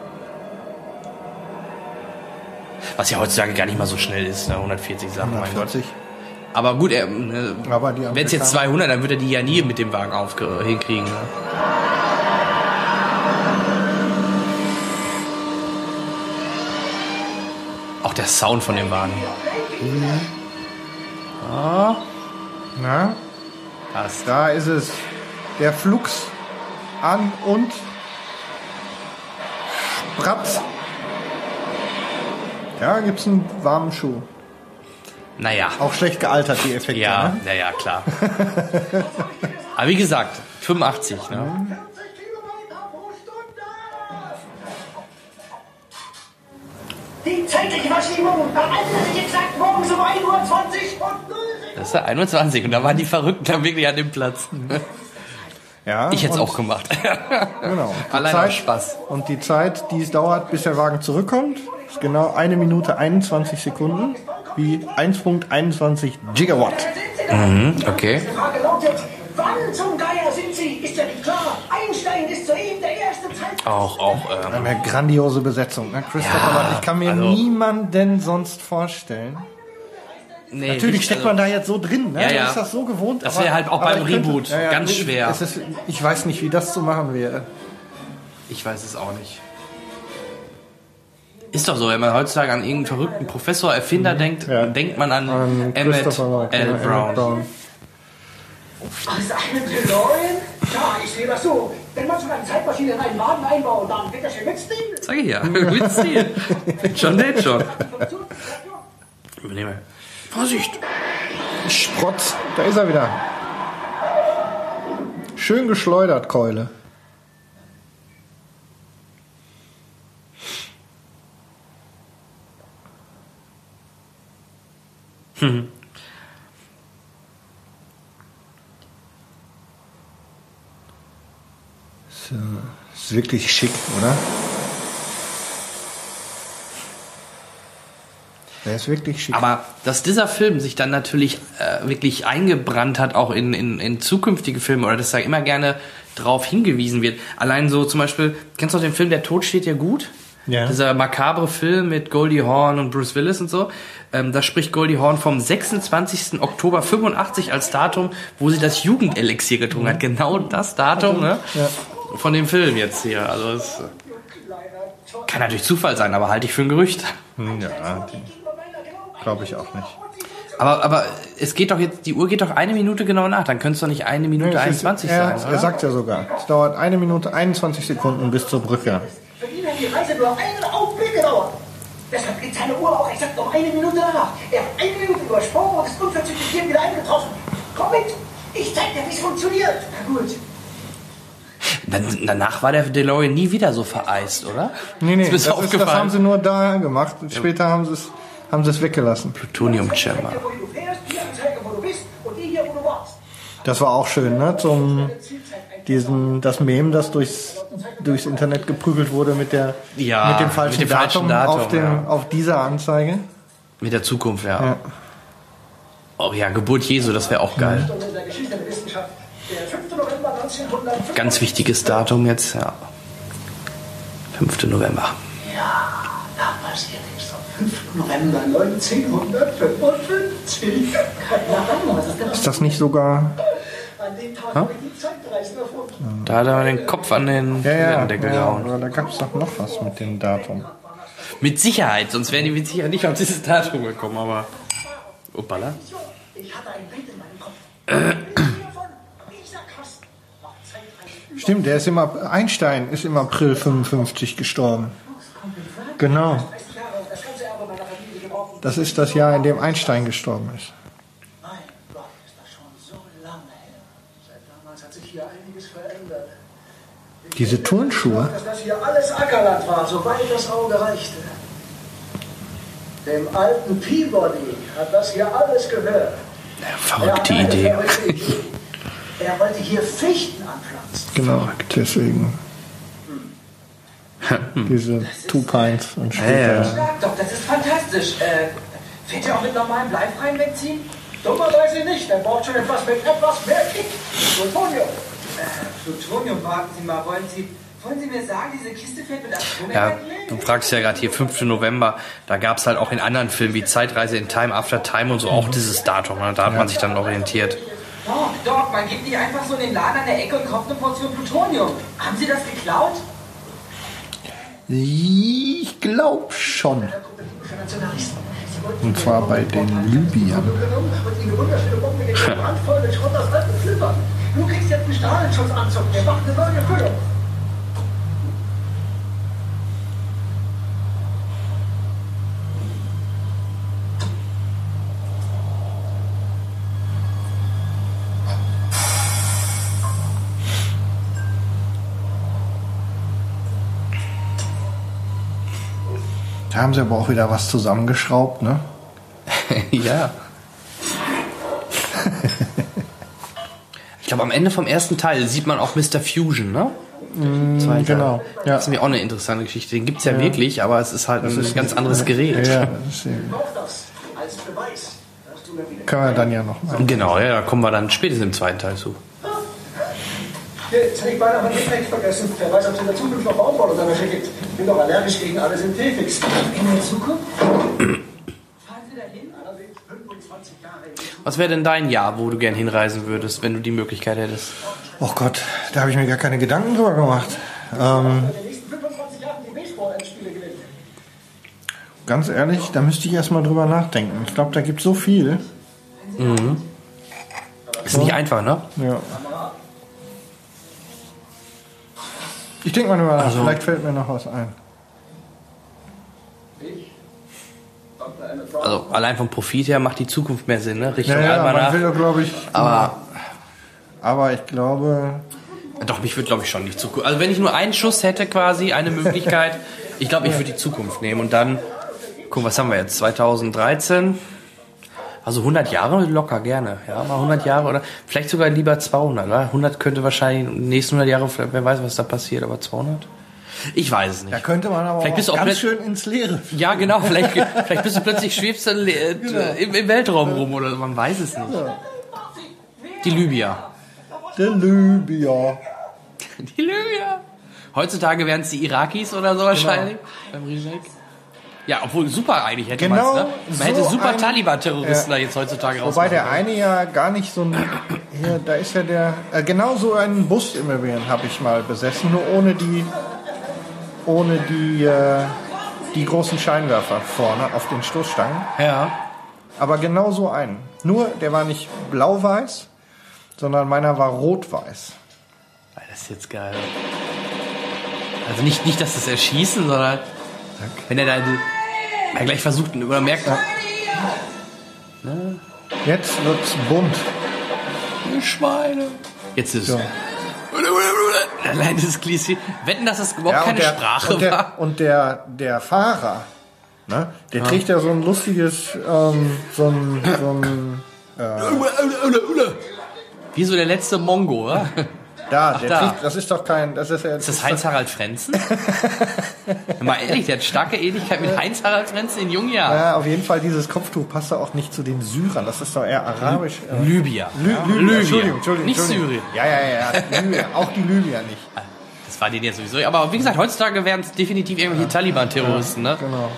Was ja heutzutage gar nicht mal so schnell ist, ne? 140 Sachen, mein Gott. 140. Aber gut, er, äh, die wenn es jetzt Amerikaner- 200, dann wird er die ja nie mit dem Wagen aufge hinkriegen. Ne? Auch der Sound von dem Wagen. Na, Passt. da ist es. Der Flux an und Spratz. Ja, gibt's einen warmen Schuh. Naja. Auch schlecht gealtert, die Effekte. Ja, Ne? naja, klar. Aber wie gesagt, 85, ne? Die zeitliche Verschiebung verändert sich exakt morgens um 1.20 Uhr und 0 Das ist ja 21 und da waren die Verrückten dann wirklich an dem Platz. Ja, Ich hätte es auch gemacht. Genau. Allein Zeit, aus Spaß. Und die Zeit, die es dauert, bis der Wagen zurückkommt, ist genau eine Minute 21 Sekunden, wie 1.21 Gigawatt. Okay. Frage lautet, wann zum Geier sind Sie? Ist ja nicht klar. Einstein ist soeben der erste Zeit. Auch, auch, ähm, Eine grandiose Besetzung, ne? Christopher Ja. Ich kann mir also- niemanden sonst vorstellen. nee, Natürlich steckt also- man da jetzt so drin, ne? Ja, ja. ist das so gewohnt. Das wäre halt auch beim ich könnte- Reboot ganz schwer. Ist, ich weiß nicht, wie das zu machen wäre. Ich weiß es auch nicht. Ist doch so, wenn man heutzutage an irgendeinen verrückten Professor, Erfinder denkt, Ja. denkt man an, An Emmett L. ja, Emmett Brown. Aus einem DeLorean? Ja, ich sehe das so. Wenn man schon eine Zeitmaschine in einen Wagen einbaut, dann wird das schön mitstehen. Sag ich ja, mit Stil. John lädt schon. Übernehme. Vorsicht! Sprotz, da ist er wieder. Schön geschleudert, Keule. So, ist wirklich schick, oder? Der ist wirklich schick. Aber dass dieser Film sich dann natürlich äh, wirklich eingebrannt hat, auch in, in, in zukünftige Filme, oder dass da immer gerne drauf hingewiesen wird. Allein so zum Beispiel, kennst du auch den Film Der Tod steht dir gut? Ja. Dieser makabre Film mit Goldie Hawn und Bruce Willis und so. Ähm, da spricht Goldie Hawn vom 26. Oktober 85 als Datum, wo sie das Jugendelixier getrunken hat. Genau das Datum, ne? Ja. Von dem Film jetzt hier. Also es kann natürlich Zufall sein, aber halte ich für ein Gerücht. Ja, glaube ich auch nicht. Aber, aber es geht doch jetzt, die Uhr geht doch eine Minute genau nach, dann könnte es doch nicht eine Minute Nee, es ist- 21 er, sein, Er oder? sagt ja sogar, es dauert eine Minute 21 Sekunden bis zur Brücke. Für ihn hat die Reise nur einen Augenblick gedauert. Deshalb geht seine Uhr auch exakt um eine Minute nach. Er hat eine Minute übersprungen und ist unverzüglich hier wieder eingetroffen. Komm mit! Ich zeig dir, wie es funktioniert. Na gut. Dann, danach war der DeLorean nie wieder so vereist, oder? Nee, nee, das, so ist, das haben sie nur da gemacht. Später haben sie es haben sie es weggelassen. Plutonium Chamber. Das war auch schön, ne? Zum diesen das Mem, das durchs durchs Internet geprügelt wurde mit der Ja, mit dem falschen, mit dem falschen Datum, auf dem ja. auf dieser Anzeige. Mit der Zukunft, ja. Ja. Oh ja, Geburt Jesu, das wäre auch geil. Und in der Geschichte der Wissenschaft. Der 5. November 1905. Ganz wichtiges Datum jetzt, ja. 5. November. Ja, da passiert nichts am 5. November 1955. Na, was ist denn Ist das nicht sogar An Da hat er den Kopf an den ja, ja, Toilettendeckel ja, gehauen. aber da gab es doch noch was mit dem Datum. Mit Sicherheit, sonst wären die mit Sicherheit nicht auf dieses Datum gekommen, aber. Uppala. Stimmt, der ist im Einstein ist im April 55 gestorben. Genau. 30 Jahre und das ganze Erbe meiner Familie gebrochen. Das ist das Jahr, in dem Einstein gestorben ist. Mein Gott, ist das schon so lange her. Seit damals hat sich hier einiges verändert. Ich Diese Turnschuhe. Dass das hier alles Ackerland war, soweit das Auge reichte. Dem alten Peabody hat das hier alles gehört. Verrückte Er Idee. Er wollte hier Fichten anpflanzen. Genau, deswegen. Diese Two Pints und später. Sag doch, das ist fantastisch. Äh, fährt ihr auch mit normalem bleifreiem Benzin? Dummerweise nicht. Er braucht schon etwas mit etwas mehr Kick. Plutonium. Äh, Plutonium, warten Sie mal. Wollen Sie, wollen Sie mir sagen, diese Kiste fährt mit Ja, Atomenergie? du fragst ja gerade hier 5. November, da gab es halt auch in anderen Filmen wie Zeitreise in Time After Time und so auch dieses Datum. Ne? Da hat man sich dann orientiert. Doc, Doc, man geht nicht einfach so in den Laden an der Ecke und kauft eine Portion Plutonium. Haben Sie das geklaut? Ich glaube schon. Und zwar bei den Libyern. Du kriegst jetzt einen Strahlenschutzanzug. Der macht eine neue Füllung. Da haben sie aber auch wieder was zusammengeschraubt, ne? ja. Ich glaube, am Ende vom ersten Teil sieht man auch Mr. Fusion, ne? Zweiter. genau, ja. Das ist nämlich auch eine interessante Geschichte. Den gibt's ja, wirklich, aber es ist halt ein ganz anderes Ja, Gerät. ja, das ist das mir können wir dann ja noch mal. Genau, ja, da kommen wir dann spätestens im zweiten Teil zu. Hier, jetzt hätte ich beinahe mein Gepäck vergessen. Wer weiß, ob es in der Zukunft noch Baumwolle oder welche gibt. Ich bin doch allergisch gegen alle Synthetics. In der Zukunft? Fahren Sie da hin? Allerdings 25 Jahre in die Zukunft. Was wäre denn dein Jahr, wo du gern hinreisen würdest, wenn du die Möglichkeit hättest? Oh Gott, da habe ich mir gar keine Gedanken drüber gemacht. Ähm, In den nächsten 25 Jahren die Baseball-Endspiele gewinnen. ganz ehrlich, da müsste ich erstmal drüber nachdenken. Ich glaube, da gibt so viel. Ist nicht einfach, ne? Ja. Ich denke mal drüber nach. Vielleicht fällt mir noch was ein. Also allein vom Profit her macht die Zukunft mehr Sinn, ne? Richtung Ja, ja, man will doch, glaube ich. Aber Aber ich glaube, doch, mich würde glaube ich schon die Zukunft. Also wenn ich nur einen Schuss hätte quasi, eine Möglichkeit, ich glaube, ich würde die Zukunft nehmen und dann, guck, was haben wir jetzt? 2013? Also 100 Jahre locker gerne, ja, mal 100 Jahre oder vielleicht sogar lieber 200, oder? 100 könnte wahrscheinlich in den nächsten 100 Jahre, wer weiß, was da passiert, aber 200? Ich weiß es nicht. da könnte man aber Vielleicht bist du auch ganz schön ins Leere. Ja, genau, vielleicht, vielleicht bist du plötzlich schwebst du äh, im, im Weltraum rum oder so, man weiß es nicht. Die Libyer. Der Libyer. Die Libyer. Heutzutage wären es die Irakis oder so wahrscheinlich. Beim Remake. Ja, obwohl super eigentlich hätte Genau ne? Man hätte so super ein- Taliban-Terroristen Ja. da jetzt heutzutage Wobei rausmachen der eine ja gar nicht so ein. Hier, da ist ja der. Äh, genau so einen Bus im Übrigen habe ich mal besessen, nur ohne die. Ohne die. Äh, die großen Scheinwerfer vorne auf den Stoßstangen. Ja. Aber genau so einen. Nur, der war nicht blau-weiß, sondern meiner war rot-weiß. Das ist jetzt geil. Also nicht, nicht dass das Erschießen, sondern wenn er da er gleich versucht oder merkt, Jetzt wird's bunt. Die Schweine. Jetzt ist Ja. Allein dieses Klischee. Wetten, dass das überhaupt keine und der, Sprache und der, war. Und der, der Fahrer, ne, der trägt ja so ein lustiges, ähm, so ein, so ein Wie so der letzte Mongo, oder? da, der da. trägt, das ist doch kein, das ist ja, Ist das Heinz-Harald Frenzen? Mal ehrlich, der hat starke Ähnlichkeit mit Heinz-Harald Frenzen in jungen Jahren. Ja, auf jeden Fall, dieses Kopftuch passt doch auch nicht zu den Syrern. Das ist doch eher arabisch. äh, Libyer. Lü Ja, Libyer. Entschuldigung, Entschuldigung. Nicht Entschuldigung. Syrien. Ja, ja, ja. ja. Libyer. Auch die Libyer nicht. Das war denen jetzt sowieso. Aber wie gesagt, heutzutage wären es definitiv irgendwelche Taliban-Terroristen, ne? Genau.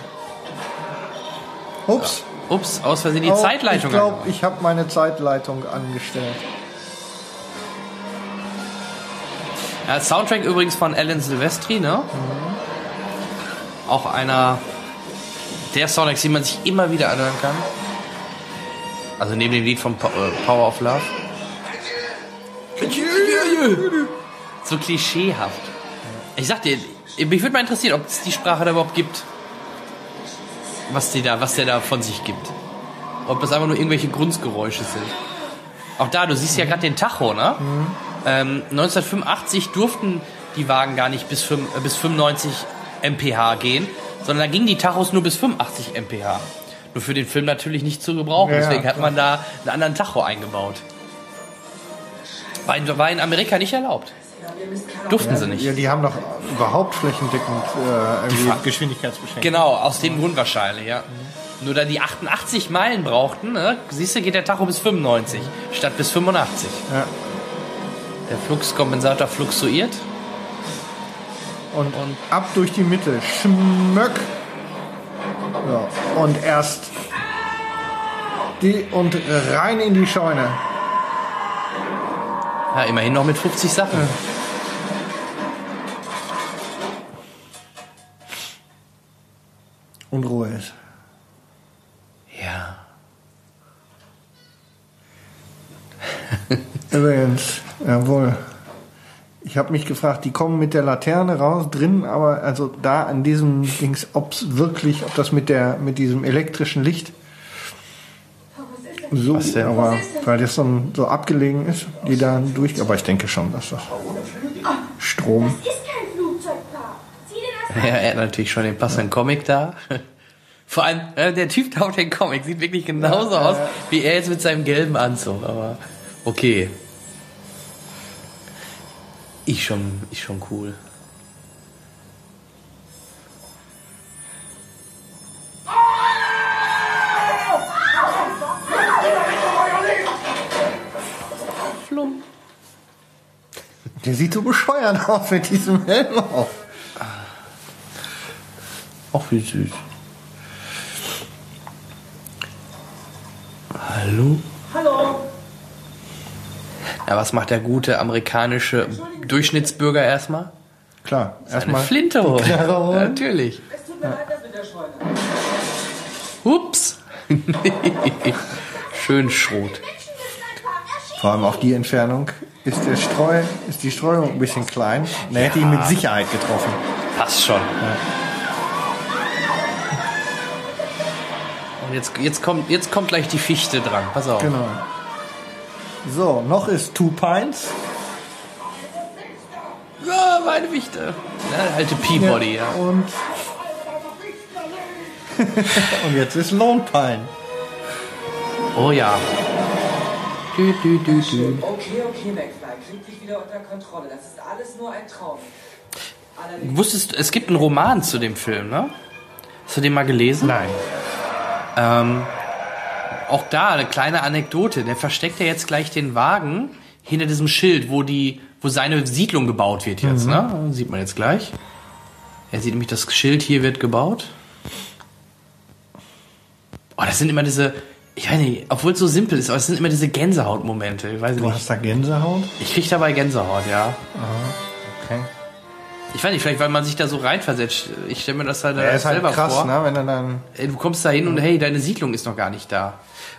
Ups. Ups, aus Versehen die Oh, Zeitleitung. Ich glaube, ich habe meine Zeitleitung angestellt. Ja, Soundtrack übrigens von Alan Silvestri, ne? Auch einer der Soundtracks, die man sich immer wieder anhören kann. Also neben dem Lied von äh, Power of Love. So klischeehaft. Ich sag dir, mich würde mal interessieren, ob es die Sprache da überhaupt gibt. Was, die da, was der da von sich gibt. Ob das einfach nur irgendwelche Grundgeräusche sind. Auch da, du siehst ja gerade den Tacho, ne? Ähm, 1985 durften die Wagen gar nicht bis, 5, äh, bis 95 mph gehen, sondern da gingen die Tachos nur bis 85 mph. Nur für den Film natürlich nicht zu gebrauchen. Ja, ja, Deswegen hat man da einen anderen Tacho eingebaut. War in, war in Amerika nicht erlaubt. Durften sie nicht. Ja, die haben doch überhaupt flächendeckend äh, Geschwindigkeitsbeschränkungen. Genau, aus dem Grund wahrscheinlich, ja. Nur da die 88 Meilen brauchten, ne, siehst du, geht der Tacho bis 95 statt bis 85. Ja. Der Fluxkompensator fluxuiert. Und, ab durch die Mitte. Schmöck. Ja. Und erst die und rein in die Scheune. Ja, immerhin noch mit 50 Sachen. Und Ruhe ist. Ja. Übrigens, jawohl. Ich habe mich gefragt, die kommen mit der Laterne raus, drin, aber also da an diesem Dings, ob's wirklich, ob das mit der mit diesem elektrischen Licht so, Was denn? aber weil das so, so abgelegen ist, die da durch, aber ich denke schon, dass das Strom. Das ist kein Flugzeugpark. Sieh dir das Ja, er hat natürlich schon den passenden Comic da. Vor allem, äh, der Typ da auf den Comic sieht wirklich genauso aus, wie er jetzt mit seinem gelben Anzug. Aber okay. Ich schon, ich schon cool. Flum. Der sieht so bescheuert aus mit diesem Helm auf. Auch wie süß. Hallo? Hallo. Ja, was macht der gute amerikanische Durchschnittsbürger erstmal? Klar, erstmal Flinte holen. Holen. Natürlich. Es tut mir leid, das mit der Scheune. Ups. Schön Schrot. Vor allem auf die Entfernung ist der Streu, ist die Streuung ein bisschen klein. Der hätte ihn mit Sicherheit getroffen. Passt schon. Und jetzt, jetzt, kommt, jetzt kommt gleich die Fichte dran. Pass auf. Genau. So, noch ist Two Pines. Ja, meine Fichte. Ja, alte Peabody, ja. Und, und jetzt ist Lone Pine. Oh ja. Dü, dü, dü, dü. Okay, okay, McFly, krieg dich wieder unter Kontrolle. Das ist alles nur ein Traum. Allerdings Du wusstest, es gibt einen Roman zu dem Film, ne? Hast du den mal gelesen? Nein. Ähm, auch da eine kleine Anekdote. Der versteckt ja jetzt gleich den Wagen hinter diesem Schild, wo die, wo seine Siedlung gebaut wird jetzt. Ne? Sieht man jetzt gleich. Er sieht nämlich das Schild hier wird gebaut. Oh, das sind immer diese, ich weiß nicht, obwohl es so simpel ist, aber es sind immer diese Gänsehautmomente. Ich weiß Du nicht. hast da Gänsehaut? Ich krieg dabei Gänsehaut, ja. Okay. Ich weiß nicht, vielleicht weil man sich da so reinversetzt. Ich stelle mir das halt, Er ist halt selber krass, vor. ne? Wenn dann. Du kommst da hin und hey, deine Siedlung ist noch gar nicht da.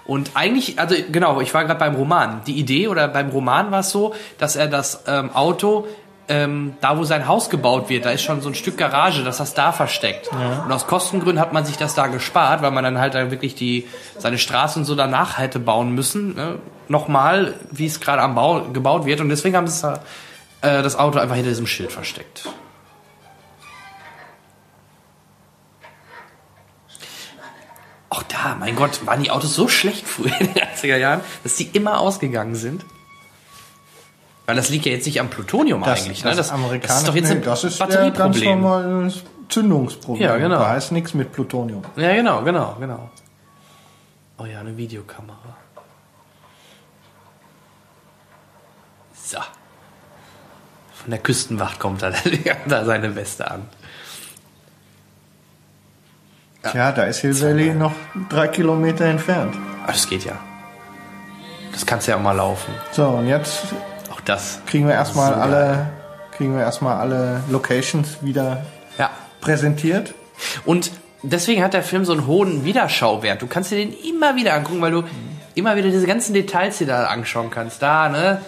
Und eigentlich, also genau, ich war gerade beim Roman. Die Idee oder beim Roman war es so, dass er das ähm, Auto, ähm, da wo sein Haus gebaut wird, da ist schon so ein Stück Garage, dass das da versteckt. Und aus Kostengründen hat man sich das da gespart, weil man dann halt da wirklich die seine Straße und so danach hätte bauen müssen. Ne? Nochmal, wie es gerade am Bau gebaut wird. Und deswegen haben sie äh, das Auto einfach hinter diesem Schild versteckt. Auch da, mein Gott, waren die Autos so schlecht früher in den 80er Jahren, dass die immer ausgegangen sind? Weil das liegt ja jetzt nicht am Plutonium eigentlich, ne? Das, Amerikaner- das ist doch jetzt nee, ein das ist ja ganz normales Zündungsproblem. Ja, genau. Da heißt nichts mit Plutonium. Ja, genau, genau, genau. Oh ja, eine Videokamera. So. Von der Küstenwacht kommt er, da seine Weste an. Tja, da ist Hill Valley noch drei Kilometer entfernt. Ah, das geht ja. Das kannst du ja auch mal laufen. So, und jetzt Auch das. kriegen wir erstmal alle, kriegen wir erstmal alle Locations wieder Ja. präsentiert. Und deswegen hat der Film so einen hohen Wiederschauwert. Du kannst dir den immer wieder angucken, weil du immer wieder diese ganzen Details dir da anschauen kannst. Da, ne?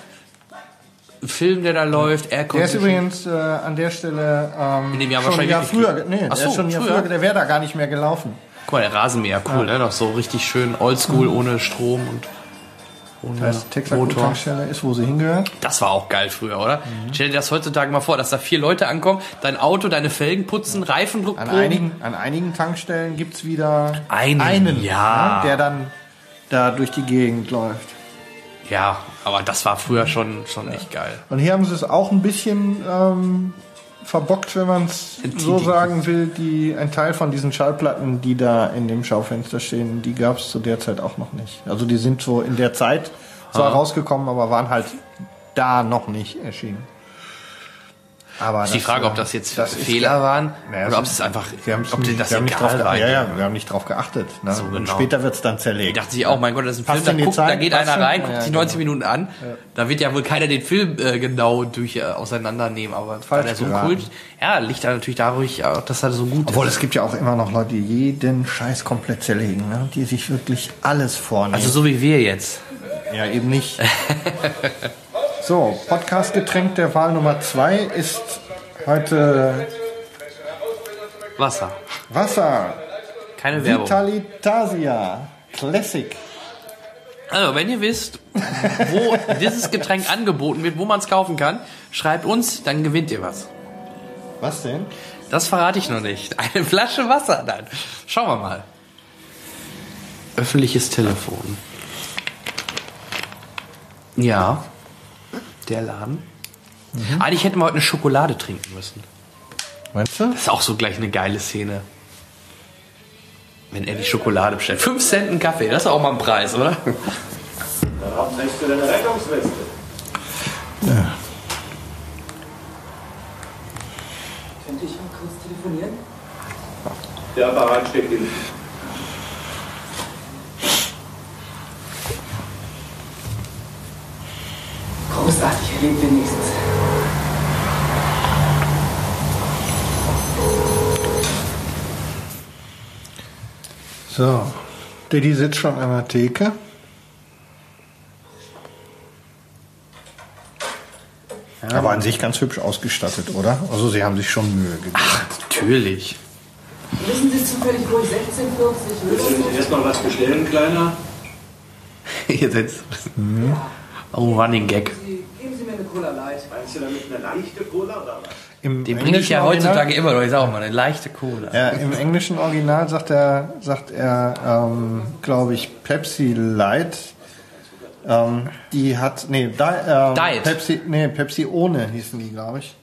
Film, der da läuft, Air Der ist übrigens äh, an der Stelle ähm, In dem Jahr schon ein wahrscheinlich Jahr früher, nee, Ach der so, ist schon ein Jahr früher. früher, der wäre da gar nicht mehr gelaufen. Guck mal, der Rasenmäher, cool, ne? Noch so richtig schön oldschool, ohne Strom und. Ohne Das heißt, Texaco-Tankstelle ist, wo sie hingehört. Das war auch geil früher, oder? Stell dir das heutzutage mal vor, dass da vier Leute ankommen, dein Auto, deine Felgen putzen, Reifendruck An einigen, an einigen Tankstellen gibt's wieder Einen, ja. ne, der dann da durch die Gegend läuft. Ja, aber das war früher schon, schon echt geil. Und hier haben sie es auch ein bisschen ähm, verbockt, wenn man es so sagen will. Die, ein Teil von diesen Schallplatten, die da in dem Schaufenster stehen, die gab es zu der Zeit auch noch nicht. Also die sind so in der Zeit zwar Ah. rausgekommen, aber waren halt da noch nicht erschienen. Aber Ist die Frage, äh, ob das jetzt das ist- Fehler waren Naja, oder ob es einfach, Wir ob nicht- das wir haben nicht drauf, war. ja, ja, wir haben nicht drauf geachtet. Ne? So, Und genau. später wird's dann zerlegt. Ich dachte sich auch, mein Gott, das ist ein Passt Film, da, guckt, da geht einer rein, Ja, guckt ja, sich genau. 90 Minuten an. Da wird ja wohl keiner den Film äh, genau durch äh, auseinandernehmen, aber weil er so geraten. Kult, ja, liegt da natürlich dadurch, auch, dass er so gut Obwohl ist. es gibt ja auch immer noch Leute, die jeden Scheiß komplett zerlegen, ne? die sich wirklich alles vornehmen. Also so wie wir jetzt. ja, eben nicht. so, Podcast-Getränk der Wahl Nummer zwei ist heute Wasser. Wasser. Keine Werbung. Vitalitasia. Classic. Also, wenn ihr wisst, wo dieses Getränk angeboten wird, wo man es kaufen kann, schreibt uns, dann gewinnt ihr was. Was denn? Das verrate ich noch nicht. Eine Flasche Wasser dann. Schauen wir mal. Öffentliches Telefon. Ja. Der Laden. Eigentlich hätten wir heute eine Schokolade trinken müssen. Meinst du? Das ist auch so gleich eine geile Szene. Wenn er die Schokolade bestellt. 5 Cent ein Kaffee, das ist auch mal ein Preis, oder? Trägst du deine Rettungsweste. Könnte ich mal kurz telefonieren? Der Apparat steht hinten. So. Diddy sitzt schon an der Theke. Aber an sich ganz hübsch ausgestattet, oder? Also sie haben sich schon Mühe gegeben. Natürlich. Wissen Sie zufällig, wo ich 1640 Willst du will? erst mal was bestellen, Kleiner? Ihr seid Oh, Running Gag. Geben Sie mir eine Cola Light. Meinst du damit eine leichte Cola oder was? Im Den bringe ich ja heutzutage Original- immer noch. Ich sag auch mal, eine leichte Cola. Ja, im englischen Original sagt er, sagt er, ähm, glaube ich, Pepsi Light. Ähm, die hat, nee, Di ähm. Pepsi, nee, Pepsi ohne hießen die, glaube ich.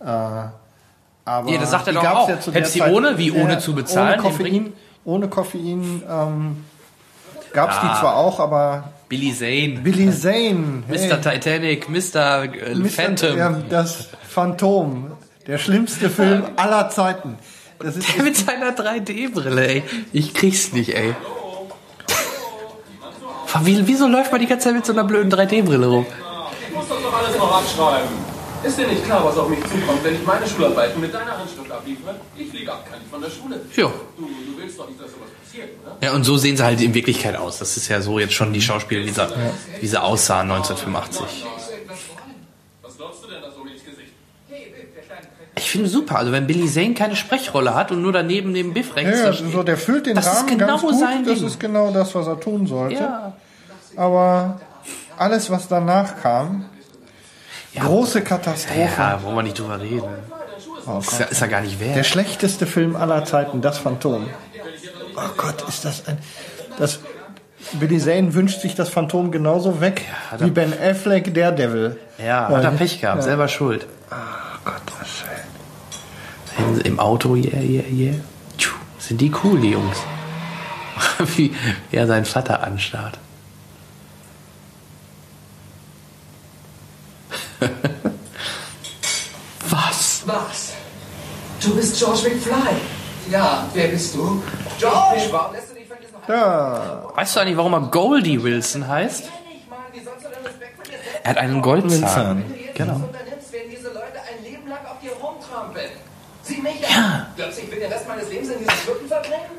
Äh, aber Ja, das sagt er doch auch. ja Pepsi Zeit- ohne, wie ohne zu bezahlen, Ohne Koffein, ohne Koffein ähm, gab es Ja. die zwar auch, aber Billy Zane. Billy Zane, hey, Mr. Titanic, Mr. äh, Mr. Phantom. Ja, das Phantom, der schlimmste Film aller Zeiten. Das ist, Der mit seiner 3D-Brille, ey. Ich krieg's nicht, ey. Wie, wieso läuft man die ganze Zeit mit so einer blöden 3D-Brille rum? Ich muss das doch alles noch abschreiben. Ist dir nicht klar, was auf mich zukommt, wenn ich meine Schularbeiten mit deiner Handschrift abliefere? Ich fliege ab, kann ich von der Schule. Ja. Du, du willst doch nicht, dass sowas? Ja, und so sehen sie halt in Wirklichkeit aus. Das ist ja so jetzt schon die Schauspieler, wie sie, wie sie aussahen 1985. Was glaubst du denn da so ins Gesicht? Ich finde super. Also wenn Billy Zane keine Sprechrolle hat und nur daneben neben Biff rechts Ja, ja, steht. so, der füllt den Das ist Rahmen genau ganz gut. sein das Ding. ist genau das, was er tun sollte. Ja. Aber alles, was danach kam, große Katastrophe. Ja, wollen wir nicht drüber reden. ist, ja, ist ja gar nicht Der wert. schlechteste Film aller Zeiten, das Phantom. Oh Gott, ist das ein... Das, Billy Zane wünscht sich das Phantom genauso weg hat wie Ben Affleck Daredevil. Ja, hat er Pech gehabt, selber schuld. Oh Gott, was schön. Im Auto, yeah, yeah, yeah. Tschu, Sind die cool, die Jungs. wie er seinen Vater anstarrt. Was? Was? Du bist George McFly. Ja, wer bist du? George! Du? Ja, Weißt du eigentlich, warum er Goldie Wilson heißt? Wie sollst du denn Respekt vor dir selbst Er hat einen Goldzahn. Genau. auf. Sieh mich an. Glaubst du, ich will den Rest meines Lebens in diesen Schuppen verbringen?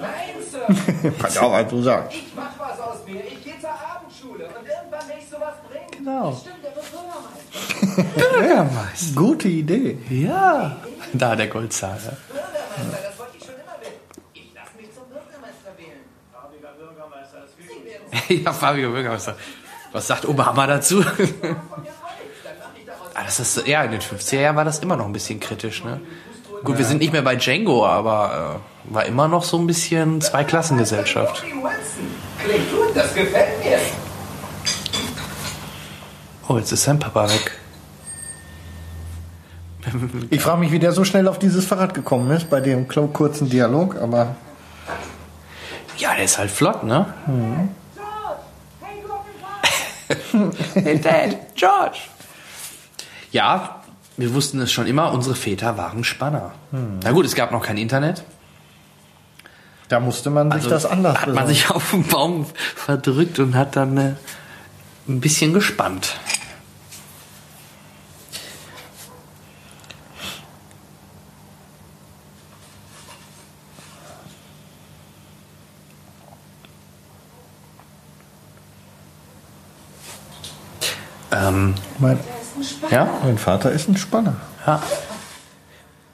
Nein, Sir. pass auf, was du sagst. Ich mach was aus mir. Ich gehe zur Abendschule. Und irgendwann will ich sowas bringen. Genau. Stimmt, der wird Bürgermeister. Bürgermeister. Gute Idee. Ja. Da, der Goldzahn. Ja. Bürgermeister, das wollte ich schon immer werden. Ich lass mich zum Bürgermeister wählen. ja, farbiger Bürgermeister. Was sagt Obama dazu? ah, das ist, ja, in den 50er Jahren war das immer noch ein bisschen kritisch, ne? Gut, wir sind nicht mehr bei Django, aber äh, war immer noch so ein bisschen Zweiklassengesellschaft. Bobby Wilson. Klingt gut, das gefällt mir. Oh, jetzt ist sein Papa weg. Ich frage mich, wie der so schnell auf dieses Fahrrad gekommen ist, bei dem kurzen Dialog, aber Ja, der ist halt flott, ne? George! Hey, Dad, George. Ja, wir wussten es schon immer, unsere Väter waren Spanner. Na gut, es gab noch kein Internet. da musste man sich Also das anders hat man besorgen. sich auf den Baum verdrückt und hat dann äh, ein bisschen gespannt. Ähm, mein, ja? mein Vater ist ein Spanner. Ja.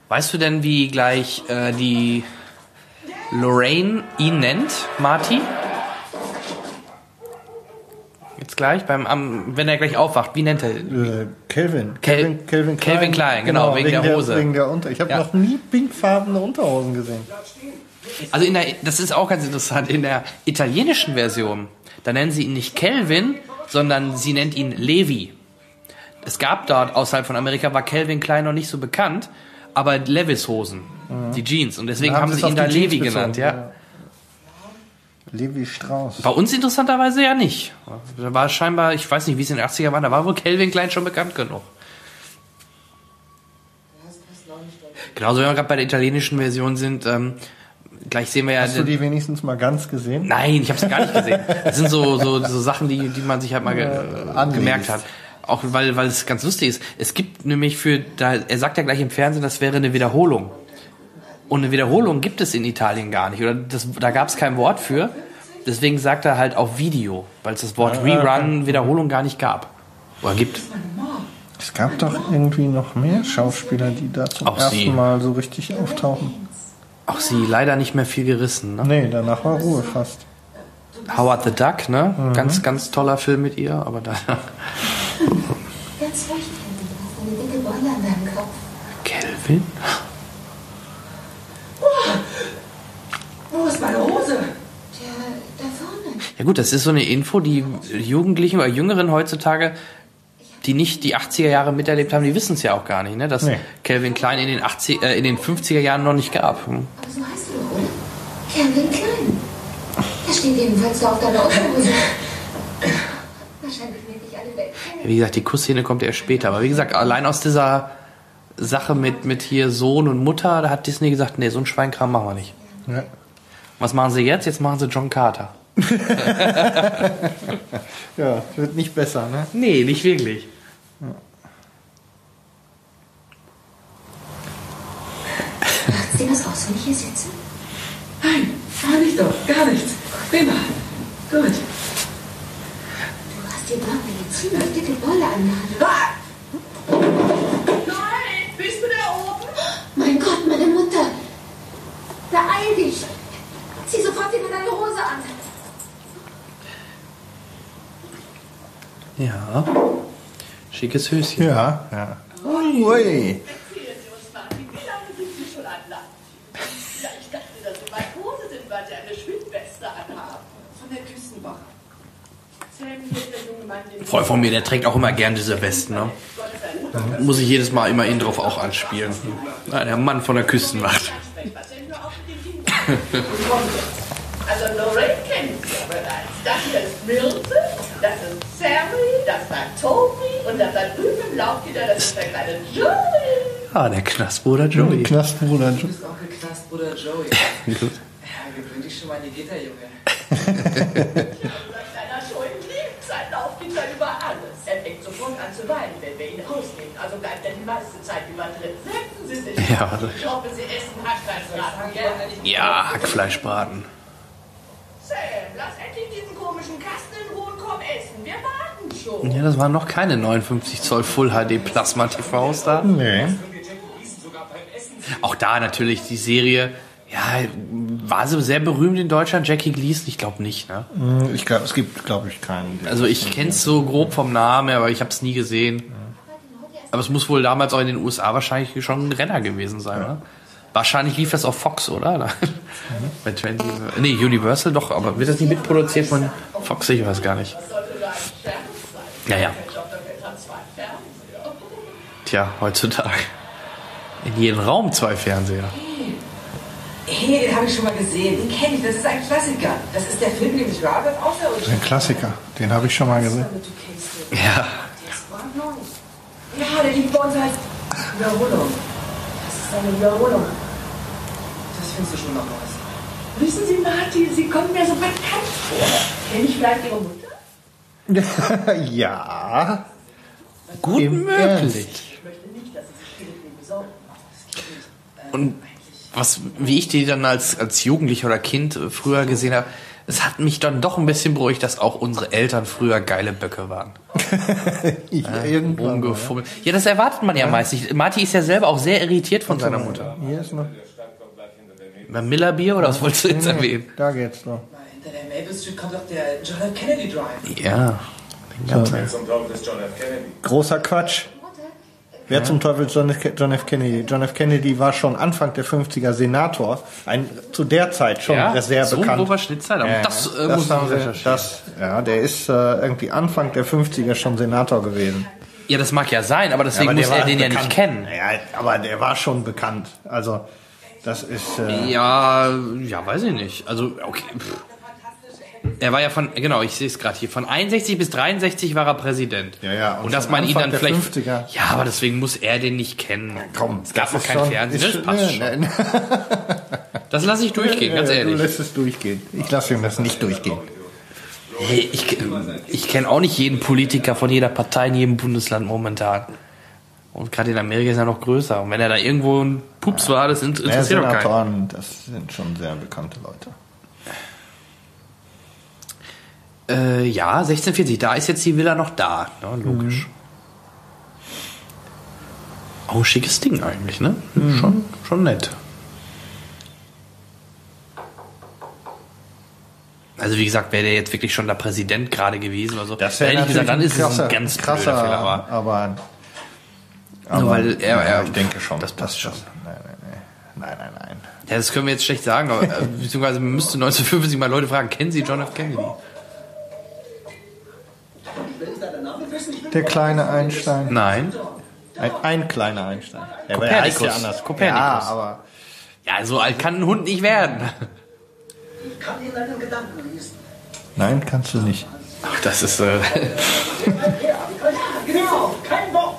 Weißt du denn, wie gleich äh, die Lorraine ihn nennt, Marty? Jetzt gleich, beim, am, wenn er gleich aufwacht, wie nennt er? Äh, Kelvin. Kel- Kelvin Kelvin Klein, genau, wegen der Hose. wegen der Unter ich habe Ja. noch nie pinkfarbene Unterhosen gesehen. Also in der, das ist auch ganz interessant, in der italienischen Version, da nennen sie ihn nicht Kelvin, sondern sie nennt ihn Levi. Es gab dort, außerhalb von Amerika, war Calvin Klein noch nicht so bekannt, aber Levis Hosen, die Jeans, und deswegen Dann haben sie ihn da die Jeans Levi bezogen, genannt, ja. Levi Strauss. Bei uns interessanterweise ja nicht. Da war scheinbar, ich weiß nicht, wie es in den 80er war, da war wohl Calvin Klein schon bekannt genug. Genauso, wenn wir gerade bei der italienischen Version sind, ähm, gleich sehen wir ja... Hast du die wenigstens mal ganz gesehen? Nein, ich habe sie gar nicht gesehen. Das sind so, so, so Sachen, die, die man sich halt mal ge anliest. gemerkt hat. Auch weil, weil es ganz lustig ist. Es gibt nämlich für, da, er sagt ja gleich im Fernsehen, das wäre eine Wiederholung. Und eine Wiederholung gibt es in Italien gar nicht. Oder das, da gab es kein Wort für. Deswegen sagt er halt auf Video, weil es das Wort Ah, Rerun, Wiederholung gar nicht gab. Oder gibt. Es gab doch irgendwie noch mehr Schauspieler, die da zum Auch ersten sie. Mal so richtig auftauchen. Auch sie leider nicht mehr viel gerissen. Ne? Nee, danach war Ruhe fast. Howard the Duck, ne? Mhm. Ganz, ganz toller Film mit ihr, aber da. Ganz ruhig, Kevin. Du hast eine dicke Beule an deinem Kopf. Kelvin? Wo ist meine Hose? Tja, da vorne. Ja gut, das ist so eine Info, die Jugendlichen oder Jüngeren heutzutage, die nicht die 80er Jahre miterlebt haben, die wissen es ja auch gar nicht, ne? dass Nee. Calvin Klein in den, 80, äh, in den 50er Jahren noch nicht gab. Hm. Aber so heißt du doch, oder? Kevin Klein. Das steht jedenfalls da auf deiner Unterhose. Wahrscheinlich werden dich alle weg. Wie gesagt, die Kussszene kommt erst später. Aber wie gesagt, allein aus dieser Sache mit, mit hier Sohn und Mutter, da hat Disney gesagt, nee, so ein Schweinkram machen wir nicht. Ja. Was machen sie jetzt? Jetzt machen sie John Carter. Ja, wird nicht besser, ne? Nee, nicht wirklich. Sieht das aus, wenn ich hier sitze? Nein, gar nicht doch, gar nichts. Prima. Gut. Du hast dir doch eine ziemlich dicke Beule angehalten. Ah! Nein, bist du da oben? Mein Gott, meine Mutter. Beeil dich. Zieh sofort wieder deine Hose an. Ja. Schickes Höschen. Ja, ja. Ui. Erzählen Sie uns, Martin, wie lange sind Sie schon an Land? Ja, ich dachte, dass Sie Matrose sind, weil Sie eine Schwimmweste anhaben. Von der Küstenwache. Erzählen der den Freund von mir, der trägt auch immer gern diese Westen, ne? Muss ich jedes Mal immer ihn drauf auch anspielen. Ja, der Mann von der Küstenwacht. Also Lorraine kennen Sie ja bereits. Das hier ist Myrte, das ist Sammy, das war Toby und das da drüben im Laufgitter, das ist der kleine Joey. Ah, der Knastbruder Joey. Knastbruder. Du bist Onkel Knastbruder Joey. Gut. Ja, gewöhn dich schon mal an die Gitter, Junge. Unser kleiner Joey liebt sein Laufgitter über alles. Er fängt weinen, wenn wir ihn rausnehmen. Also bleibt er die meiste Zeit über drin. Setzen Sie sich. Ja, also- Ich hoffe, Sie essen Hackfleischbraten? Ja, Hackfleischbraten. Sam, lass endlich diesen komischen Kasten in Ruhe und komm essen. Wir warten schon. Ja, das waren noch keine 59 Zoll Full HD Plasma TVs da. Nee. Auch da natürlich die Serie Ja, war sie sehr berühmt in Deutschland, Jackie Gleason? Ich glaube nicht, ne? Hm, Ich glaube, es gibt, glaube ich, keinen. Also ich kenn's so grob vom Namen, aber ich habe es nie gesehen. Aber es muss wohl damals auch in den USA wahrscheinlich schon ein Renner gewesen sein, oder? Wahrscheinlich lief das auf Fox, oder? Bei 20, nee, Universal doch, aber wird das nicht mitproduziert von Fox? Ich weiß gar nicht. Ja, ja. Tja, heutzutage. In jedem Raum zwei Fernseher. Hey, den habe ich schon mal gesehen. Den kenne ich. Das ist ein Klassiker. Das ist der Film, den ich war, das Das ist außerirdische. ein Klassiker. Den habe ich schon mal gesehen. Ja. Ja, der liegt bei uns als Wiederholung. Das ist eine Wiederholung. Das findest du schon noch was. Wissen Sie, Martin, Sie kommen mir so bekannt vor. Kenne ich vielleicht Ihre Mutter? ja. Gut Im möglich. Ernst. Ich möchte nicht, dass Sie sich irgendwie besorgen. Und was, wie ich die dann als, als Jugendlicher oder Kind äh, früher gesehen habe, es hat mich dann doch ein bisschen beruhigt, dass auch unsere Eltern früher geile Böcke waren. Ich, irgendwann. mal, Rumgefummelt. Ja, das erwartet man ja, meist nicht. Marty ist ja selber auch sehr irritiert von seiner Mutter. ja. Hier ist noch. Beim Miller Bier oder was wolltest du jetzt erwähnen? Da geht's noch. Hinter der Maple Street kommt doch der John F. Kennedy Drive. Ja. Kennedy? Großer Quatsch. Wer zum Teufel John F. Kennedy? John F. Kennedy war schon Anfang der 50er Senator. Ein, zu der Zeit schon Ja, sehr so bekannt. grober Schnitzer. Ja, Das, äh, das muss haben wir das, ja, der ist äh, irgendwie Anfang der 50er schon Senator gewesen. Ja, das mag ja sein, aber deswegen aber muss er den ja bekannt. nicht kennen. Ja, aber der war schon bekannt. Also, das ist. Äh, Ja, ja, weiß ich nicht. Also, okay. Pff. Er war ja von, genau, ich sehe es gerade hier, von 61 bis 63 war er Präsident. Ja, ja, und Und, dass man ihn dann vielleicht. 50er. Ja, aber deswegen muss er den nicht kennen. komm, es gab das noch ist kein schon- Fernsehen. Das schon- passt nee, schon. Das lasse ich durchgehen, ganz Ja, ehrlich. Du lässt es durchgehen. Ich lasse ihm das nicht durchgehen. Hey, ich, ich kenne auch nicht jeden Politiker von jeder Partei in jedem Bundesland momentan. Und gerade in Amerika ist er noch größer. Und wenn er da irgendwo ein Pups war, das int- Ja, interessiert doch keinen. Das sind schon sehr bekannte Leute. Äh, ja, 1640, da ist jetzt die Villa noch da. Ja, logisch. Auch ein schickes Ding eigentlich, ne? Schon, schon nett. Also wie gesagt, wäre der jetzt wirklich schon der Präsident gerade gewesen oder so, Das wäre ich gesagt, dann ist es ein ganz krasser, Fehler, aber aber, Nur weil er- ja, er- ich denke schon. das passt schon. Nein, nein, nein, nein, nein, nein. ja, das können wir jetzt schlecht sagen, aber, äh, beziehungsweise man müsste 1950 mal Leute fragen, kennen Sie John F. Kennedy? Der kleine Einstein. Nein. Ein, ein kleiner Einstein. Der Kopernikus. heißt ja anders. Kopernikus. Ja, aber Ja, so alt kann ein Hund nicht werden. Ich kann Ihnen einen Gedanken lesen. nein, kannst du nicht. Ach, das ist äh, Ja, genau, kein Wort.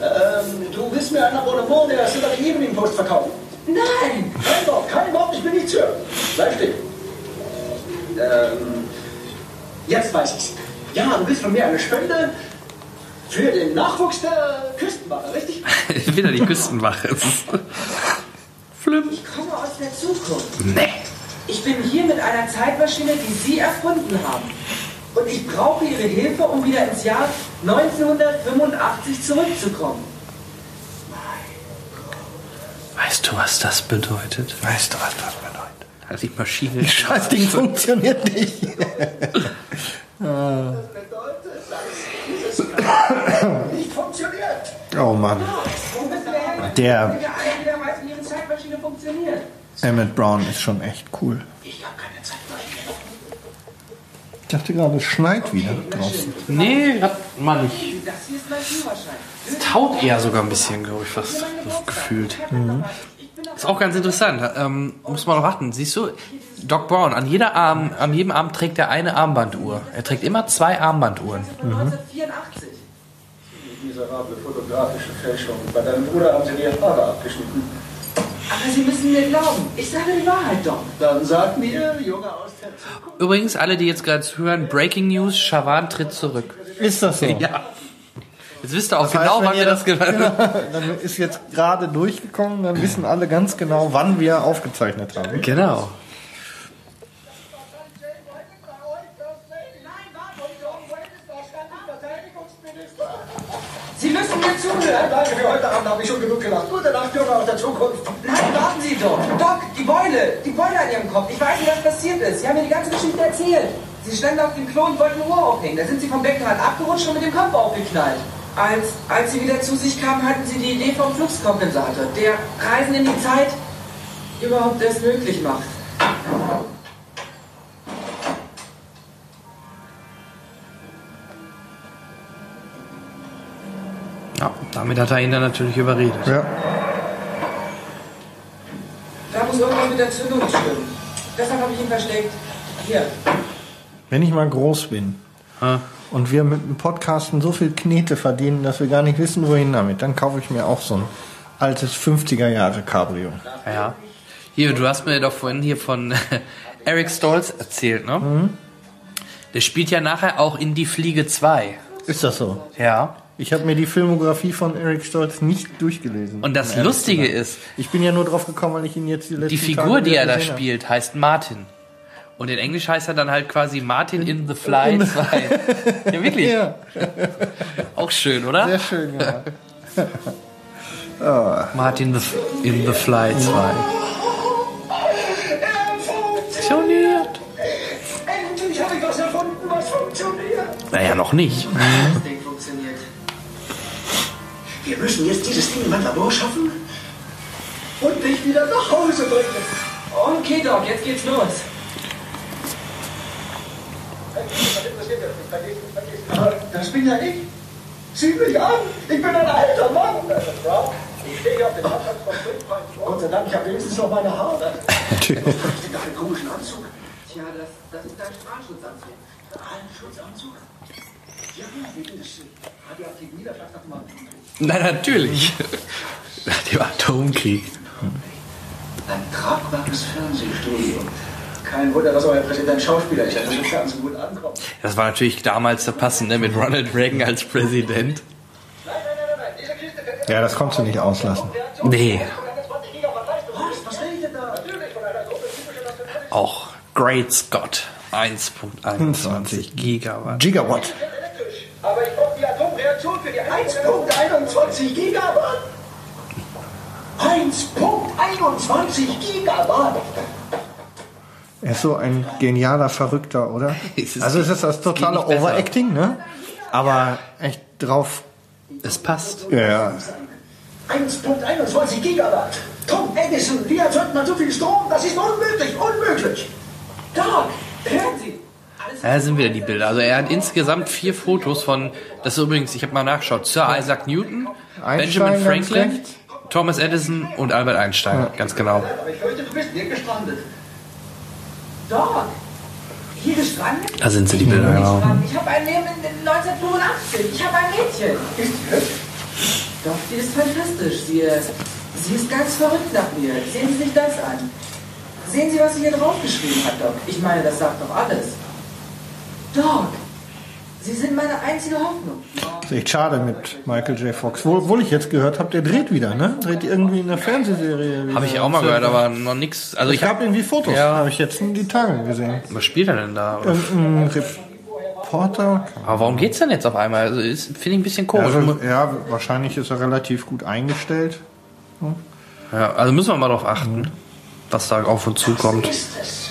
Ähm, du willst mir ein Abonnement der Saturday Evening Post verkaufen? Nein! Kein Wort, kein Wort, ich bin nicht hören. Bleib stehen. Ähm, jetzt weiß ich's. Ja, du willst von mir eine Spende für den Nachwuchs der Küstenwache, richtig? wieder die Küstenwache. Flimm. Ich komme aus der Zukunft. Nee. Ich bin hier mit einer Zeitmaschine, die Sie erfunden haben. Und ich brauche Ihre Hilfe, um wieder ins Jahr 1985 zurückzukommen. Weißt du, was das bedeutet? Weißt du, was das bedeutet? Also die Maschine. Das Scheißding funktioniert nicht. Nicht funktioniert. Oh Mann. Der. Emmett Brown ist schon echt cool. Ich habe keine Zeitmaschine. Ich dachte gerade, es schneit wieder draußen. Nee, hat man nicht. Das hier ist mein Führerschein. Es taut eher sogar ein bisschen, glaube ich, fast gefühlt. Ist auch ganz interessant. Ähm, muss man noch warten. Siehst du, Doc Brown, an, jeder Arm, an jedem Arm trägt er eine Armbanduhr. Er trägt immer zwei Armbanduhren. 1984. Miserable fotografische Fälschung. Bei deinem Bruder haben sie dir Haare abgeschnitten. Aber Sie müssen mir glauben. Ich sage die Wahrheit, Doc. Dann sag mir, Junge aus der Zukunft. Übrigens, alle, die jetzt gerade zuhören, Breaking News, Shawan tritt zurück. Ist das so? Ja. Jetzt wisst ihr auch Das heißt, genau, wenn wann ihr wir das das- gemacht haben. Dann ist jetzt gerade durchgekommen, dann wissen alle ganz genau, wann wir aufgezeichnet haben. Genau. Sie müssen mir zuhören. danke, für heute Abend habe ich schon genug gelacht. Gute Nacht, Junge aus der Zukunft. Nein, warten Sie doch. Doc, die Beule, die Beule an ihrem Kopf. Ich weiß nicht, was passiert ist. Sie haben mir die ganze Geschichte erzählt. Sie standen auf dem Klo und wollten ein Ohr aufhängen. Da sind sie vom Beckenrand abgerutscht und mit dem Kopf aufgeknallt. Als, als sie wieder zu sich kamen, hatten sie die Idee vom Fluxkompensator, der Reisen in die Zeit überhaupt erst möglich macht. Ja, damit hat er ihn dann natürlich überredet. Ja. Da muss irgendwas mit der Zündung stimmen. Deshalb habe ich ihn versteckt. Hier. Wenn ich mal groß bin Ah. Und wir mit dem Podcasten so viel Knete verdienen, dass wir gar nicht wissen, wohin damit, dann kaufe ich mir auch so ein altes 50er Jahre Cabrio. Ja. Hier, du hast mir doch vorhin hier von Eric Stolz erzählt, ne? Der spielt ja nachher auch in Die Fliege 2. Ist das so? Ja. Ich habe mir die Filmografie von Eric Stolz nicht durchgelesen. Und das Lustige ist, ich bin ja nur drauf gekommen, weil ich ihn jetzt die letzten die Figur, Tage die er da spielt, heißt Martin. Und in Englisch heißt er dann halt quasi Martin in the Fly 2. ja, wirklich. Ja, Auch schön, oder? sehr schön, ja. Martin the, in the Fly 2. Funktioniert. Endlich habe ich was erfunden, was funktioniert. Naja, noch nicht. Das Ding funktioniert. Wir müssen jetzt dieses Ding in mein Labor schaffen und dich wieder nach Hause bringen. Okay, Doc, jetzt geht's los. Das bin ja ich. Sieh mich an. Ich bin ein alter Mann. Ich stehe auf dem Abstand von fünf Gott sei Dank, ich habe wenigstens noch meine Haare. Ist denn da für einen komischen Anzug? Tja, das, das ist dein Strahlenschutzanzug. Strahlenschutzanzug? Ja, wegen des radioaktiven Niederschlags nach dem Atomkrieg. Na, natürlich. Nach dem Atomkrieg. Ein tragbares Fernsehstudio. Kein Wunder, dass euer Präsident Schauspieler ist. Im Fernsehen gut ankommen. Das war natürlich damals der passende mit Ronald Reagan als Präsident. Ja, das konntest du nicht auslassen. Nee, Was, was redet da? auch Great Scott. 1.21 Gigawatt. Gigawatt. Aber ich brauche die Atomreaktion für die 1.21 Gigawatt. 1.21 Gigawatt. Er ist so ein genialer Verrückter, oder? Es ist- Also es ist das totale. Overacting, ne? Aber echt drauf. Es passt. Ja, ja. 1.21 Gigawatt. Tom Edison, wie erzeugt man so viel Strom? Das ist unmöglich, unmöglich. Doc, hören Sie. Ja, da sind wieder die Bilder. Also er hat insgesamt vier Fotos von, das ist übrigens, ich habe mal nachgeschaut, Sir Isaac Newton, Einstein Benjamin Franklin. Thomas Edison und Albert Einstein. Ganz genau. Aber ich fürchte, du bist hier gestrandet. Doc, hier gestrandet? Da sind sie, die Bilder, genau. Ich habe ein Leben in 1985. Ich habe ein Mädchen. Ist die hübsch? Doch, die ist fantastisch. Sie, äh, sie ist ganz verrückt nach mir. Sehen Sie sich das an. Sehen Sie, was sie hier draufgeschrieben hat, Doc. Ich meine, das sagt doch alles. Doc, Sie sind meine einzige Hoffnung. Ist echt schade mit Michael J. Fox. Wo- Obwohl ich jetzt gehört habe, der dreht wieder, ne? Dreht irgendwie in der Fernsehserie. Habe ich auch mal gehört, aber noch nix. Also Ich ich habe irgendwie Fotos, Ja. habe ich jetzt in die Tage gesehen. Was spielt er denn da? Irgendein Reporter. Aber warum geht's denn jetzt auf einmal? Also ist- finde ich ein bisschen komisch. Also, ja, wahrscheinlich ist er relativ gut eingestellt. Ja, also müssen wir mal darauf achten, was da auf uns zukommt. Was ist es?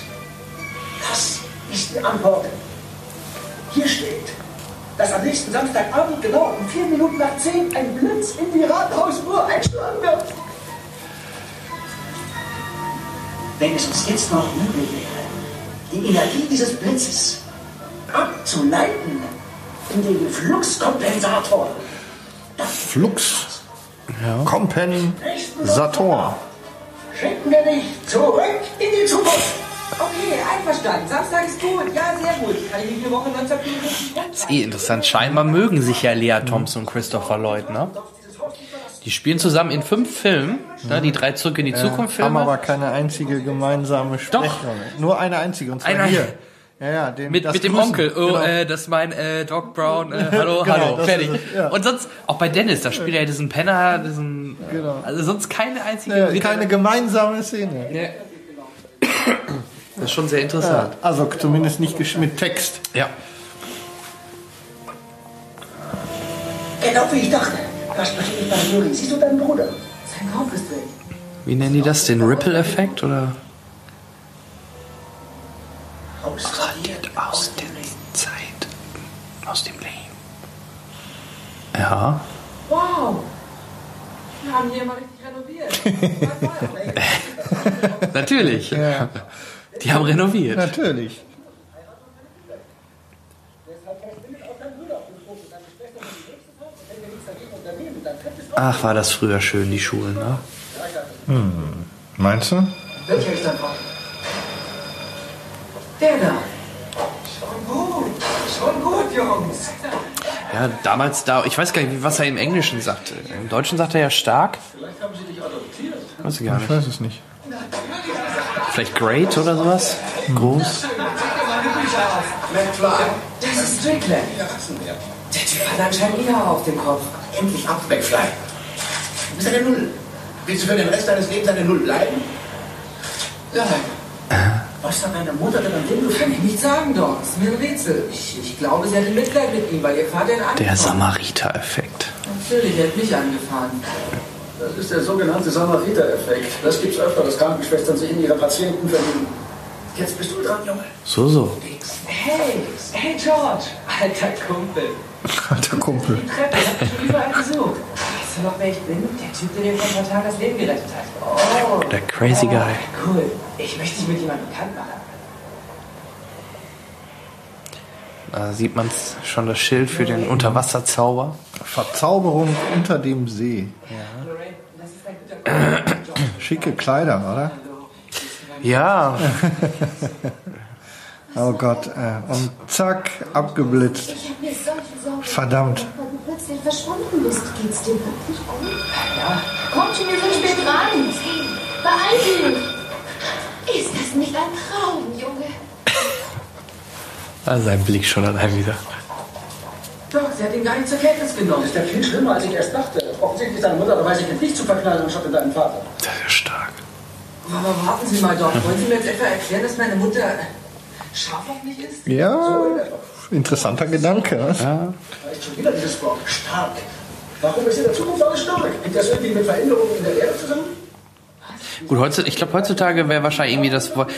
Das ist die Antwort. Hier steht, dass am nächsten Samstagabend genau um vier Minuten nach zehn ein Blitz in die Rathausuhr einschlagen wird. Wenn es uns jetzt noch möglich wäre, die Energie dieses Blitzes abzuleiten in den Fluxkompensator, Flux. Kompensator. schicken wir dich zurück in die Zukunft. Okay, einverstanden. Samstag ist gut. Ja, sehr gut. Kann ich die Woche 1954 Das ist eh interessant. Scheinbar mögen sich ja Lea Thompson und Christopher Lloyd, ne? Die spielen zusammen in fünf Filmen, ne? die drei zurück in die Zukunft Haben Filme. aber keine einzige gemeinsame Sprechrolle. Nur eine einzige, und zwar Einer- hier. Ja, ja, den, Mit, das mit dem Grüßen. Onkel. Oh, Genau. äh, das ist mein äh, Doc Brown. Äh, hallo, Genau, hallo, fertig. ist es, ja. Und sonst, auch bei Dennis, da spielt er diesen Penner, diesen. Genau. Also sonst keine einzige. ja, keine gemeinsame Szene. Ja. Das ist schon sehr interessant. Ja, also zumindest nicht mit Text. Ja. Genau wie ich dachte. Das passiert bei Juri. Siehst du deinen Bruder? Sein Kopf ist weg. Wie nennen die das? Den Ripple-Effekt oder? Ausradiert aus der Zeit, aus dem Leben. Ja. Wow! Wir haben hier mal richtig renoviert. Natürlich. Ja. Die haben renoviert. Natürlich. Ach, war das früher schön, die Schulen, ne? Hm. Meinst du? Welcher ist davon? Der da. Schon gut. Schon gut, Jungs. Ja, damals da, ich weiß gar nicht, was er im Englischen sagte. Im Deutschen sagt er ja stark. Vielleicht haben sie dich adoptiert. Weiß ich gar Ich nicht. weiß es nicht. Vielleicht great oder sowas? Groß? McFly. Das ist Strickland. Der Typ hat anscheinend Haar auf dem Kopf. Endlich ab, McFly. Du bist eine Null. Willst du für den Rest deines Lebens eine Null bleiben? Nein. Was hat deine Mutter denn an dem Kann ich nicht sagen, Doc. Ist mir ein Rätsel. Ich, ich glaube, sie hatte Mitleid mit ihm, weil ihr Vater ihn angefahren Der Samariter-Effekt. Natürlich, er hat mich angefahren. Das ist der sogenannte Samariter-Effekt. Das gibt's öfter, dass Krankenschwestern sich in ihre Patienten verlieben. Jetzt bist du dran, Junge. So, so. Hey, hey George. Alter Kumpel. Alter Kumpel. Die Treppe, ich hab dich schon überall gesucht. Weißt du noch, wer ich bin? Der Typ, der dir vor ein paar Tagen das Leben gerettet hat. Oh. Der crazy guy. Cool. Ich möchte dich mit jemandem bekannt machen. Da sieht man schon das Schild für den Unterwasserzauber. Verzauberung unter dem See. Kumpel. Schicke Kleider, oder? Ja, Oh Gott. Äh, und zack, abgeblitzt. Verdammt. plötzlich verschwunden bist. Geht's dir wirklich gut? Ja. Komm schon, wir sind spät dran. Beeil dich. Ist das nicht ein Traum, Ah, sein Blick schon allein wieder. Doch, sie hat ihn gar nicht zur Kenntnis genommen. Das ist ja viel schlimmer, als ich erst dachte. Offensichtlich ist deine Mutter dabei, sich in dich zu verknallen, anstatt in deinen Vater. Das ist ja stark. Aber warten Sie mal doch. Wollen Sie mir jetzt etwa erklären, dass meine Mutter scharf auf mich ist? Ja, interessanter Gedanke. ne? Ja. Da ist schon wieder dieses Wort. Stark. Warum ist in der Zukunft alles stark? Hängt das irgendwie mit Veränderungen in der Erde zusammen? Gut, heutzutage, ich glaube, heutzutage wäre wahrscheinlich irgendwie das Wort.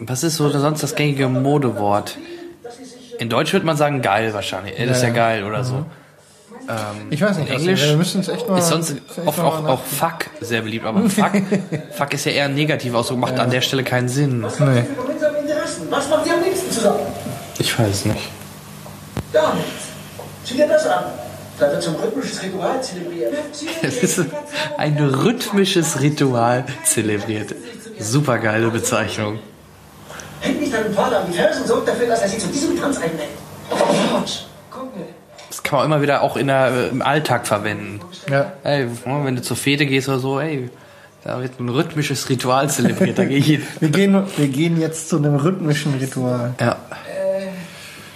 Was ist so sonst das gängige Modewort? In Deutsch würde man sagen geil wahrscheinlich. Ey, das ist ja Ja. geil oder so. Ähm, Ich weiß nicht, in was- Englisch wir müssen es echt mal- ist sonst echt oft mal auch, auch fuck sehr beliebt, aber fuck, fuck ist ja eher ein negativ Ausdruck, macht an der Stelle keinen Sinn. Nee. Gemeinsame Interessen. Was macht ihr am liebsten zusammen? Ich weiß nicht. Gar nichts. Sieh dir das an. Da wird zum rhythmisches Ritual zelebriert. Es ist ein rhythmisches Ritual zelebriert. Super geile Bezeichnung. Hängt nicht deinem Vater an die Fersen, sorgt dafür, dass er sich zu diesem Tanz einlädt. Mir. Das kann man immer wieder auch in der, äh, im Alltag verwenden. Ja. Ey, wenn du zur Fete gehst oder so, ey, da wird ein rhythmisches Ritual zelebriert. Da gehe ich hin. Wir gehen, wir gehen jetzt zu einem rhythmischen Ritual. Ja.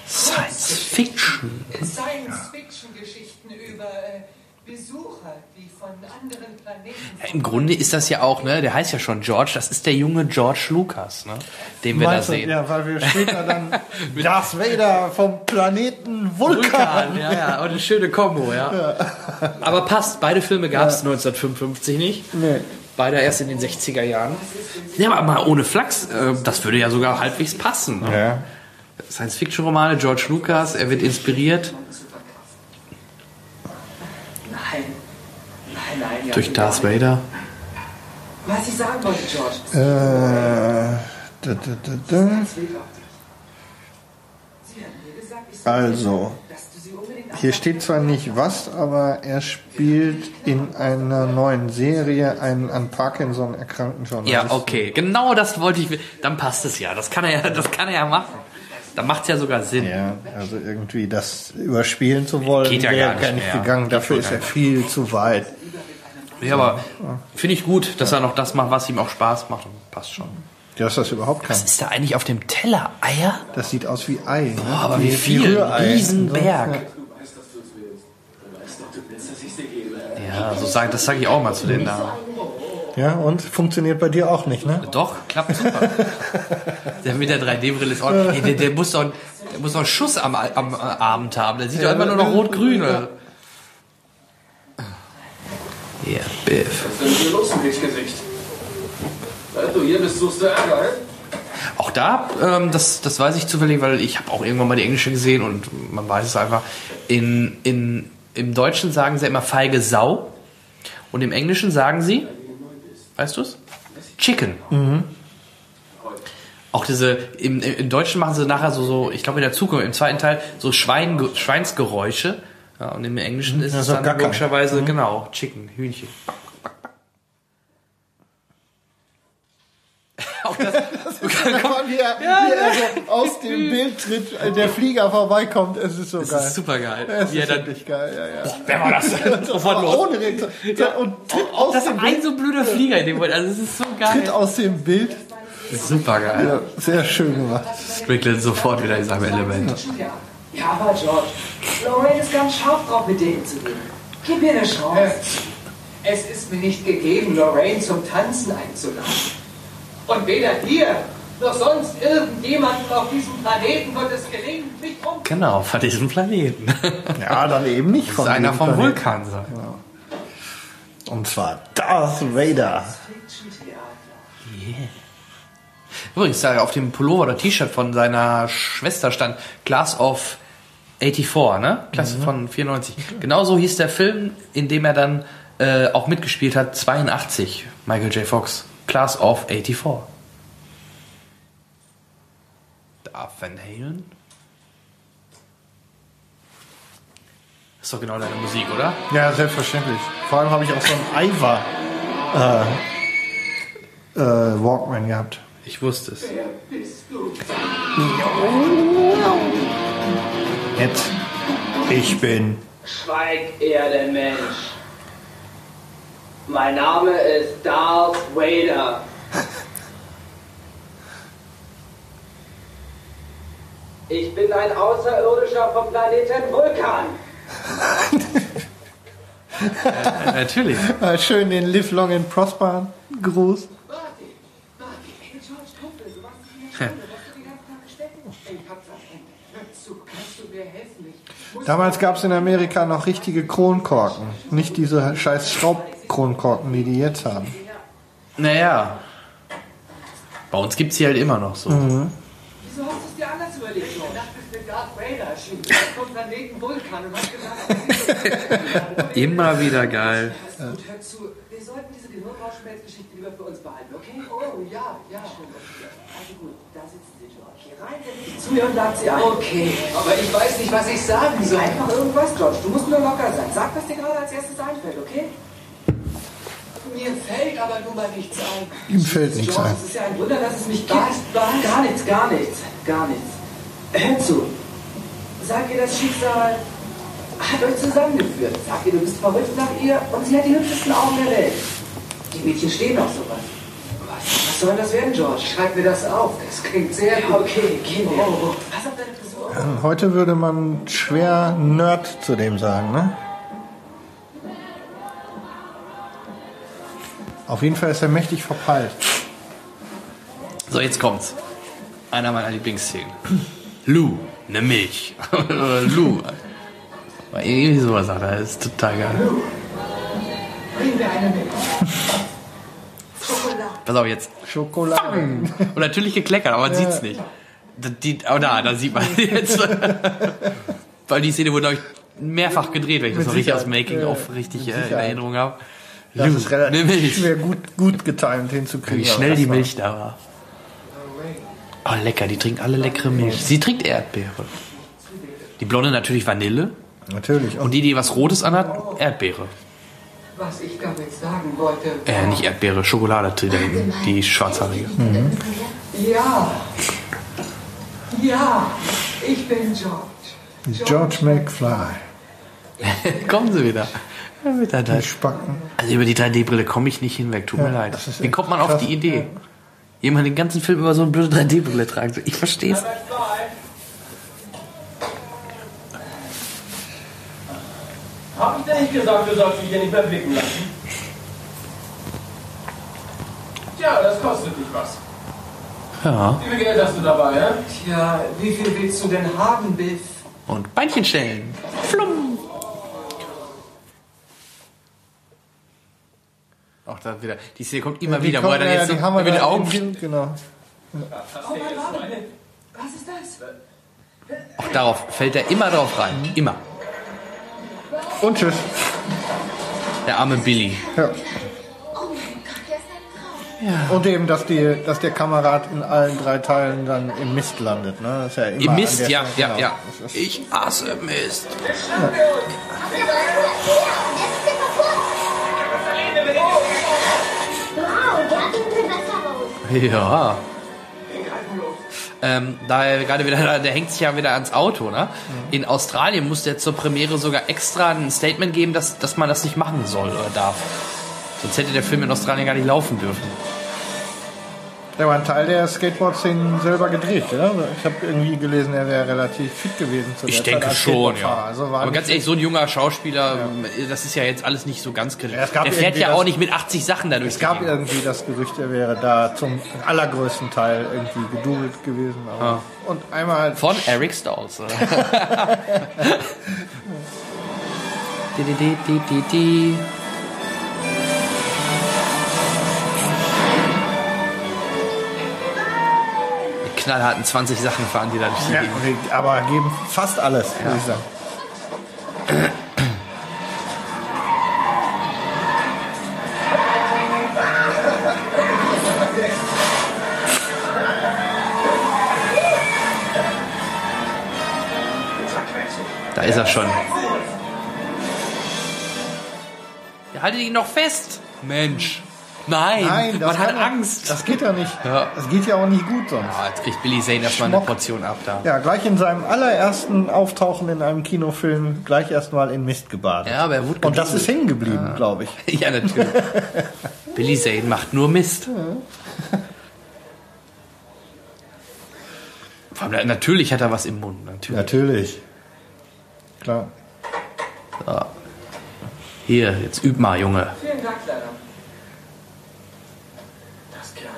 Science Fiction. Science-Fiction-Geschichten über äh, Besucher, von anderen Planeten. Ja, Im Grunde ist das ja auch, ne? Der heißt ja schon George. Das ist der junge George Lucas, ne? Den wir Meinst da du? sehen. Ja, weil wir später dann Darth Vader vom Planeten Vulkan. Vulkan, ja, ja, und eine schöne Kombo, ja. Aber passt, beide Filme gab es 1955 nicht. Nee. Beide erst in den 60er Jahren. Ja, aber mal ohne Flachs, äh, das würde ja sogar halbwegs passen. Ne? Ja. Science-Fiction-Romane, George Lucas, er wird inspiriert Nein. Nein, nein. ja, durch Darth. Vader. Was ich sagen wollte, George. Äh, da, da, da, da. Also, hier steht zwar nicht was, aber er spielt in einer neuen Serie einen an Parkinson erkrankten Journalisten. Ja, okay, genau das wollte ich. Dann passt es ja. Das kann er ja, das kann er ja machen. Da macht es ja sogar Sinn. Ja, also irgendwie das überspielen zu wollen, Geht ja wäre gar nicht nicht mehr. gegangen. Dafür ist gar er nicht. viel zu weit. Ja, aber finde ich gut, dass er noch das macht, was ihm auch Spaß macht. Passt schon. Ja, dass das überhaupt kann. Was ist da eigentlich auf dem Teller? Eier? Das sieht aus wie Ei. Ne? Boah, aber wie viel? Rührei. Riesenberg. Ja, so sag, das sage ich auch mal zu den Damen. Ja, und funktioniert bei dir auch nicht, ne? Doch, klappt super. der mit der 3D-Brille ist auch. Ey, der, der, muss doch, der muss doch einen Schuss am, am äh, Abend haben. Der sieht doch immer nur noch rot-grün. oder? Ja, Biff. Was ist denn hier los im Gesicht? Seit du hier bist, suchst du Ärger? Auch Auch da, ähm, das, das weiß ich zufällig, weil ich habe auch irgendwann mal die englische gesehen und man weiß es einfach. In, in, Im Deutschen sagen sie immer feige Sau und im Englischen sagen sie, weißt du es? Chicken. Auch diese, im, im Deutschen machen sie nachher so, so ich glaube in der Zukunft, im zweiten Teil, so Schwein, Schweinsgeräusche. Ja, und im Englischen ist Ja, es so dann logischerweise, genau, Chicken, Hühnchen. Auch das, Komm, wie er, wie er so aus dem Bild tritt, äh, der Flieger vorbeikommt, es ist so das geil. ist super geil. Es Wie er ist dann, wirklich geil, ja, ja. wer war das? Sofort los. Ohne Reaktion. Und tritt aus, Das ist dem ein Bild, so blöder Flieger in dem Moment. Also es ist so tritt geil. aus dem Bild. Super geil. Ja, sehr schön gemacht. Strickland sofort wieder in seinem Element. Ja. ja, aber George, Lorraine ist ganz scharf drauf, mit dir hinzugehen. Gib ihr eine Chance. Es ist mir nicht gegeben, Lorraine zum Tanzen einzuladen. Und weder dir noch sonst irgendjemandem auf diesem Planeten wird es gelingen, mich um. Genau, von diesem Planeten. Ja, dann eben nicht Das von ist einer vom Planeten. Vulkan sein. Und zwar Darth Vader. Übrigens, da auf dem Pullover oder T-Shirt von seiner Schwester stand Class of 84, ne? Klasse von 94. Genauso hieß der Film, in dem er dann äh, auch mitgespielt hat, 82, Michael J. Fox. Class of 84. Darth Van Halen? Ist doch genau deine Musik, oder? Ja, selbstverständlich. Vor allem habe ich auch so einen Ivar äh, äh, Walkman gehabt. Ich wusste es. Jetzt. Ich bin. Schweig, Erdenmensch. Mein Name ist Darth Vader. Ich bin ein Außerirdischer vom Planeten Vulkan. Äh, natürlich. Schön den Live Long and Prosper Gruß. Damals gab es in Amerika noch richtige Kronkorken. Nicht diese scheiß Schraubkronkorken, die die jetzt haben. Naja. Bei uns gibt es die halt immer noch so. Wieso hast du es dir anders überlegt? Ich dachte, ich bin Darth Vader erschienen. Vom Planeten Vulkan und hast gesagt, Immer wieder geil. Gut, hör zu. Wir sollten diese Gehirnrauschmelzgeschichte lieber für uns behalten, okay? Oh, ja, ja. Also gut, da sitzen Sie, George. Hier rein, der nicht zu mir und lad sie ein. Okay, aber ich weiß nicht, was ich sagen soll. Einfach irgendwas, George. Du musst nur locker sein. Sag, was dir gerade als erstes einfällt, okay? Mir fällt aber nun mal nichts ein. Ihm fällt nichts George, ein. es ist ja ein Wunder, dass es mich gibt. Gar nichts, gar nichts, gar nichts. Hör zu. Sag ihr, das Schicksal hat euch zusammengeführt. Sag ihr, du bist verrückt nach ihr und sie hat die hübschesten Augen der Welt. Die Mädchen stehen auf sowas. Was, was soll das werden, George? Schreib mir das auf. Das klingt sehr gut. Okay, gehen wir. Oh, oh. Pass auf deine Frisur. Heute würde man schwer Nerd zu dem sagen, ne? Auf jeden Fall ist er mächtig verpeilt. So, jetzt kommt's. Einer meiner Lieblingsszenen. Lou, ne Milch. Oder Lou. Irgendwie sowas sagt er, das ist total geil. Bring mir eine mit. Pass auf jetzt. Schokolade. Und natürlich gekleckert, aber man sieht's nicht. Die, oh da, da sieht man jetzt. Weil die Szene wurde, glaube ich, mehrfach gedreht, wenn ich das noch richtig aus Making Ja, richtig äh, in. Erinnerung habe. Das ist relativ Milch. schwer gut, gut getimt hinzukriegen. Wie schnell die Milch da war. Oh, lecker, die trinkt alle leckere Milch. Sie trinkt Erdbeere. Die Blonde natürlich Vanille. Natürlich. Und die, die was Rotes anhat, Erdbeere. Was ich damit sagen wollte. Äh, nicht Erdbeere, Schokolade hinten, die schwarzhaarige. Ja. Ja. Ich bin George. George McFly. Kommen Sie wieder. Ja. Die Spacken. Also über die 3D-Brille komme ich nicht hinweg, tut mir Ja, leid. das ist Wie kommt man auf krass. die Idee? Jemand den ganzen Film über so eine blöde 3D-Brille tragen soll. Ich verstehe es. Hab ich denn nicht gesagt, du sollst dich hier nicht mehr blicken lassen? Tja, das kostet dich was. Ja. Wie viel Geld hast du dabei, hä? Tja, wie viel willst du denn haben, Biff? Und Beinchen stellen. Flumm. Auch da wieder. Die Szene kommt immer Die wieder, wo er dann ja, jetzt die so mit den Augen. Film, Genau. Oh Mann, warte. Was ist das? Auch darauf fällt er immer drauf rein. Immer. Und tschüss. Der arme Billy. Ja. Und eben, dass, die, dass der Kamerad in allen drei Teilen dann im Mist landet. Ne? Das ist ja immer Im Mist, ja, Stelle- ja, genau. ja. Ich hasse Mist. Wow, der hat ein Gewässer raus. Ja. Ähm, da er gerade wieder, der hängt sich ja wieder ans Auto, ne? In Australien musste er zur Premiere sogar extra ein Statement geben, dass, dass man das nicht machen soll oder darf. Sonst hätte der Film in Australien gar nicht laufen dürfen. Der war ein Teil der Skateboard-Szenen selber gedreht, ja? Ich habe irgendwie gelesen, er wäre relativ fit gewesen zu Ich der Zeit denke als schon, Skateboardfahrer. ja. Also war Aber ganz ehrlich, so ein junger Schauspieler, das ist ja jetzt alles nicht so ganz kritisch. Ja, der fährt ja das- auch nicht mit 80 Sachen dadurch. Es gab irgendwie das Gerücht, er wäre da zum allergrößten Teil irgendwie gedubelt gewesen. Aber Ah. Und einmal Von Eric Stolz. oder? di, di, di, di, di, knallharten 20 Sachen fahren die da durch die ja, Gegend. aber geben fast alles, würde ich sagen. Da ist er schon. Ja, haltet ihn noch fest. Mensch. Nein, Nein, das man hat Angst. Das geht ja nicht. Ja. Das geht ja auch nicht gut sonst. Ah, jetzt kriegt Billy Zane erstmal eine. Portion ab da. Ja, gleich in seinem allerersten Auftauchen in einem Kinofilm gleich erstmal in Mist gebadet. Ja, aber er wurde Und das ist hängen geblieben, glaube ich. Ja, natürlich. Billy Zane macht nur Mist. Vor allem, natürlich hat er was im Mund. Natürlich. Natürlich. Klar. So. Hier, jetzt üb mal, Junge. Vielen Dank, Kleiner.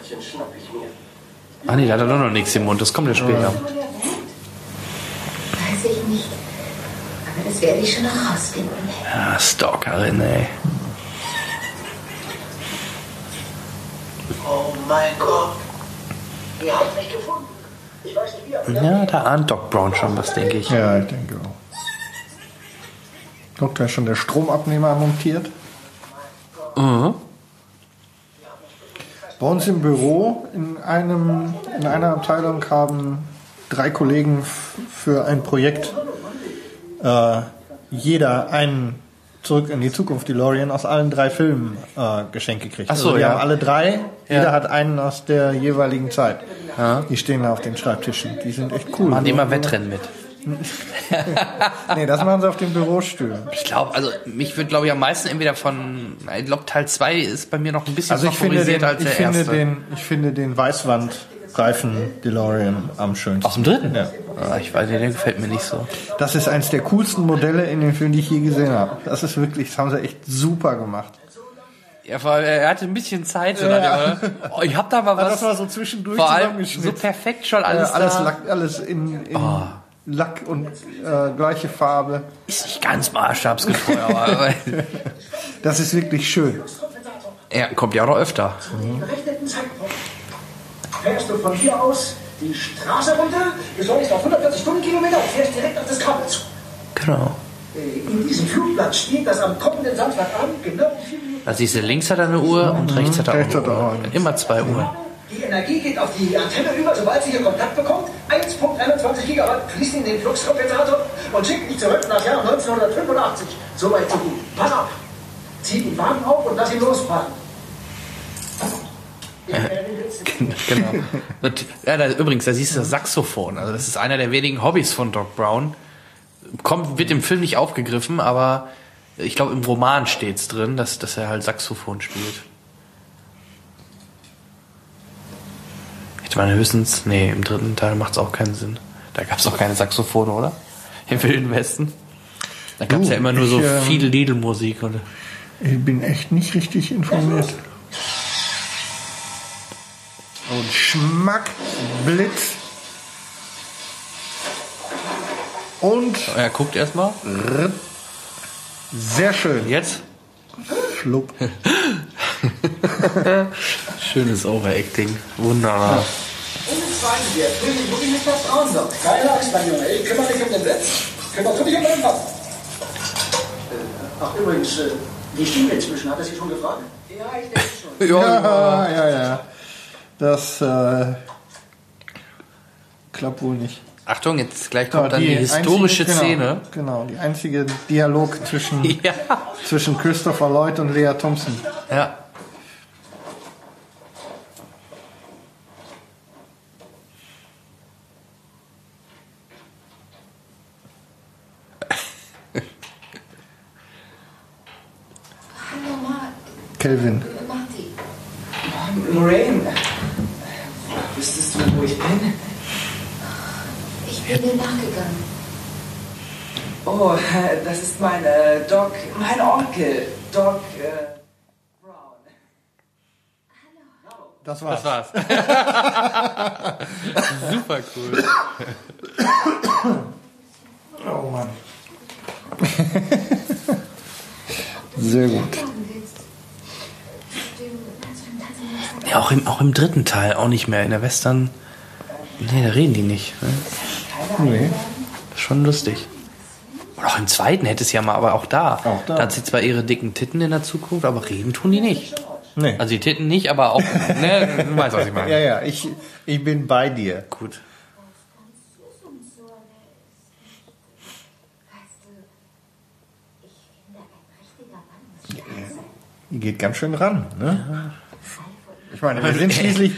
Kerlchen schnapp ich mir. Ah nee, da hat er doch noch nichts im Mund. Das kommt ja später. Weiß ich nicht. Aber das werde ich schon noch rausfinden. Ja, Stalkerin, ey. Oh mein Gott. Ihr habt mich gefunden. Ich weiß nicht wie, aber Ja, da ahnt Doc Brown schon was, denke ich. Ja, ich denke auch. Guck, da ist schon der Stromabnehmer montiert. Mhm. Bei uns im Büro in, einem, in einer Abteilung haben drei Kollegen für ein Projekt äh, jeder einen Zurück in die Zukunft DeLorean aus allen drei Filmen äh, geschenkt gekriegt. Ach so, also die ja. haben alle drei, Ja. jeder hat einen aus der jeweiligen Zeit. Ja. Die stehen da auf den Schreibtischen. Die sind echt cool. Machen die mal Wettrennen mit. nee, das machen sie auf den Bürostühlen. Ich glaube, also mich würde, glaube ich, am meisten entweder von, ich glaube, Teil 2 ist bei mir noch ein bisschen Also ich finde, den, als ich, der finde erste. den, ich finde den Weißwandreifen DeLorean am schönsten. Aus dem dritten? Ja. Ah, ich weiß nicht, der gefällt mir nicht so. Das ist eins der coolsten Modelle in den Filmen, die ich je gesehen habe. Das ist wirklich, das haben sie echt super gemacht. Ja, vor allem, er hatte ein bisschen Zeit. So Ja. ja. oh, ich hab da mal Ja, was. das war so zwischendurch vor allem so perfekt schon Alles, alles, alles, da. Alles in, in Oh. Lack und äh, gleiche Farbe. Ist nicht ganz maßstabsgetreu, aber Das ist wirklich schön. er kommt ja auch noch öfter. fährst du von hier aus die Straße runter, beschleunigst auf 140 Stundenkilometer und fährst direkt auf das Kabel zu. Genau. Äh, In diesem Flugplatz steht, dass am kommenden Samstagabend genau 4 Minuten Da siehst du, links hat er eine Uhr und rechts hat er auch Rechts eine hat er auch Uhr. Immer zwei Uhren. Die Energie geht auf die Antenne über, sobald sie hier Kontakt bekommt. 1.21 Gigawatt fließt in den Fluxkompensator und schickt mich zurück nach Jahr 1985. Soweit so gut. Pass auf. Zieh den Wagen auf und lass ihn losfahren. Blitz genau. Ja, da, übrigens, da siehst du das Saxophon. Also das ist einer der wenigen Hobbys von Doc Brown. Kommt, wird im Film nicht aufgegriffen, aber ich glaube im Roman steht's drin, dass, dass er halt Saxophon spielt. Ich meine höchstens, nee, im dritten Teil macht's auch keinen Sinn. Da gab's auch keine Saxophone, oder? Im Wilden Westen. Da gab's Du, ja immer nur ich, so ähm, viel Lidl-Musik. oder? Ich bin echt nicht richtig informiert. Und Schmack, Blitz. Und Er guckt erstmal. sehr schön. Jetzt? Schlupp. Schönes Overacting. Wunderbar. Sie jetzt. Will ich wirklich nicht vertrauen, Doc. Keine Angst, mein Junge. Ich kümmere dich um den Sitz. Kümmere du dich um deinen Papa. Ach, übrigens, äh, wie stehen wir inzwischen? Hat er Sie schon gefragt? Ja, ich denke schon. Ja, ja, ja. Das äh, klappt wohl nicht. Achtung, jetzt gleich kommt Ja, dann die, historische einzige, Szene. Genau, genau, die einzige Dialog zwischen, Ja. zwischen Christopher Lloyd und Lea Thompson. Ja. Kelvin. Lorraine, wüsstest du, wo ich bin? Ich bin dir nachgegangen. Oh, das ist mein äh, Doc, mein Onkel, Doc äh, Brown. Das war's. Das war's. Super cool. Oh Mann. Sehr gut. Ja, auch im, auch im dritten Teil, auch nicht mehr. In der Western. Nee, da reden die nicht. Ne? Nee. Das ist schon lustig. Und auch im zweiten hätte es ja mal, aber auch da. Auch da. da hat sie zwar ihre dicken Titten in der Zukunft, aber reden tun die nicht. Nee. Also die Titten nicht, aber auch. ne, du weißt, was ich meine. Ja, ja, ich, ich bin bei dir. Gut. Die geht ganz schön ran, ne? Ich meine, wir sind schließlich,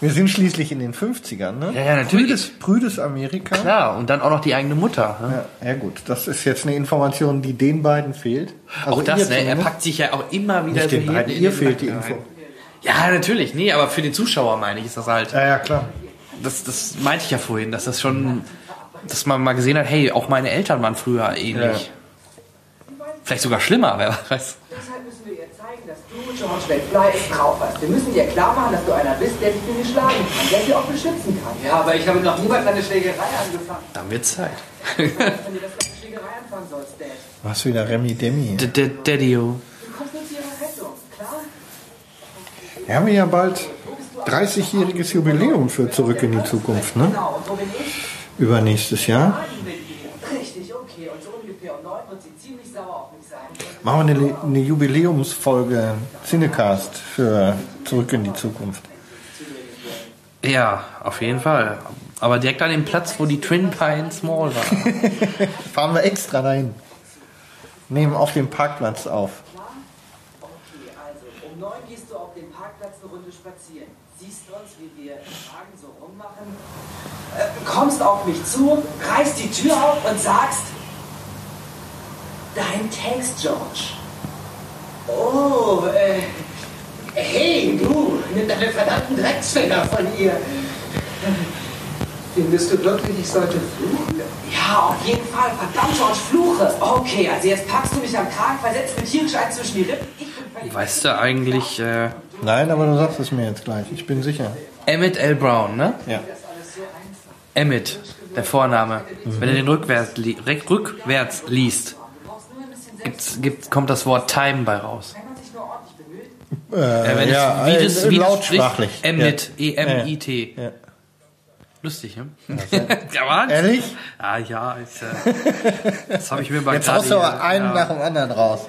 wir sind schließlich in den 50ern, ne? Ja, ja, natürlich. Prüdes, prüdes Amerika. Klar, und dann auch noch die eigene Mutter. Ne? Ja, ja gut, das ist jetzt eine Information, die den beiden fehlt. Also auch das, ne? Er packt sich ja auch immer wieder Nicht den so beiden, hinten in ihr den fehlt die Info. rein. Ja, natürlich. Nee, aber für den Zuschauer meine ich, ist das halt. Ja, ja, klar. Das, das meinte ich ja vorhin, dass das schon. Dass man mal gesehen hat, hey, auch meine Eltern waren früher ähnlich. Vielleicht sogar schlimmer, wer weiß. Deshalb müssen wir ihr du, George McFly, es drauf hast. Wir müssen dir klar machen, dass du einer bist, der dich für dich schlagen kann, der sie auch beschützen kann. Ja, aber ich habe noch niemals eine Schlägerei angefangen. Dann wird Zeit. Wenn du das mit einer Schlägerei anfangen sollst, Dad. Was wieder Remy Demi. D- D- Daddy-o. Du kommst nur zu ihrer Rettung, klar? Wir haben ja bald 30-jähriges Jubiläum für Zurück in die Zukunft, ne? Genau, und wo bin ich? Übernächstes Jahr. Richtig, okay. Und so ungefähr um neun wird sie ziemlich sauer auf mich sein. Machen wir eine, eine Jubiläumsfolge Cinecast für Zurück in die Zukunft. Ja, auf jeden Fall. Aber direkt an dem Platz, wo die Twin Pines Mall war. Fahren wir extra dahin. Nehmen auf dem Parkplatz auf. Okay, also um neun gehst du auf dem Parkplatz eine Runde spazieren. Siehst uns, wie wir im Wagen so rummachen. Äh, kommst auf mich zu, reißt die Tür auf und sagst: Dein Text, George. Oh, äh. Hey, du, nimm deine verdammten Drecksfinger von ihr. Findest du wirklich, ich sollte fluchen? Ja, auf jeden Fall. Verdammt, George, fluche. Okay, also jetzt packst du mich am Kragen, versetzt mir tierisch ein zwischen die Rippen. Ich bin völlig Weißt du eigentlich, äh, Nein, aber du sagst es mir jetzt gleich. Ich bin sicher. Emmett L. Brown, ne? Ja. Emmett, der Vorname. Wenn du den rückwärts, li rückwärts liest, gibt's, gibt, kommt das Wort Time bei raus. Äh, Äh, wenn ja, es, wie äh, das, wie das lautsprachlich. spricht, Emmett, Ja. E-M-I-T. Ja. Lustig, ne? ja, was? Ehrlich? Ah, ja, ist, äh, das habe ich mir mal Jetzt haust du aber einen ja, nach dem anderen raus.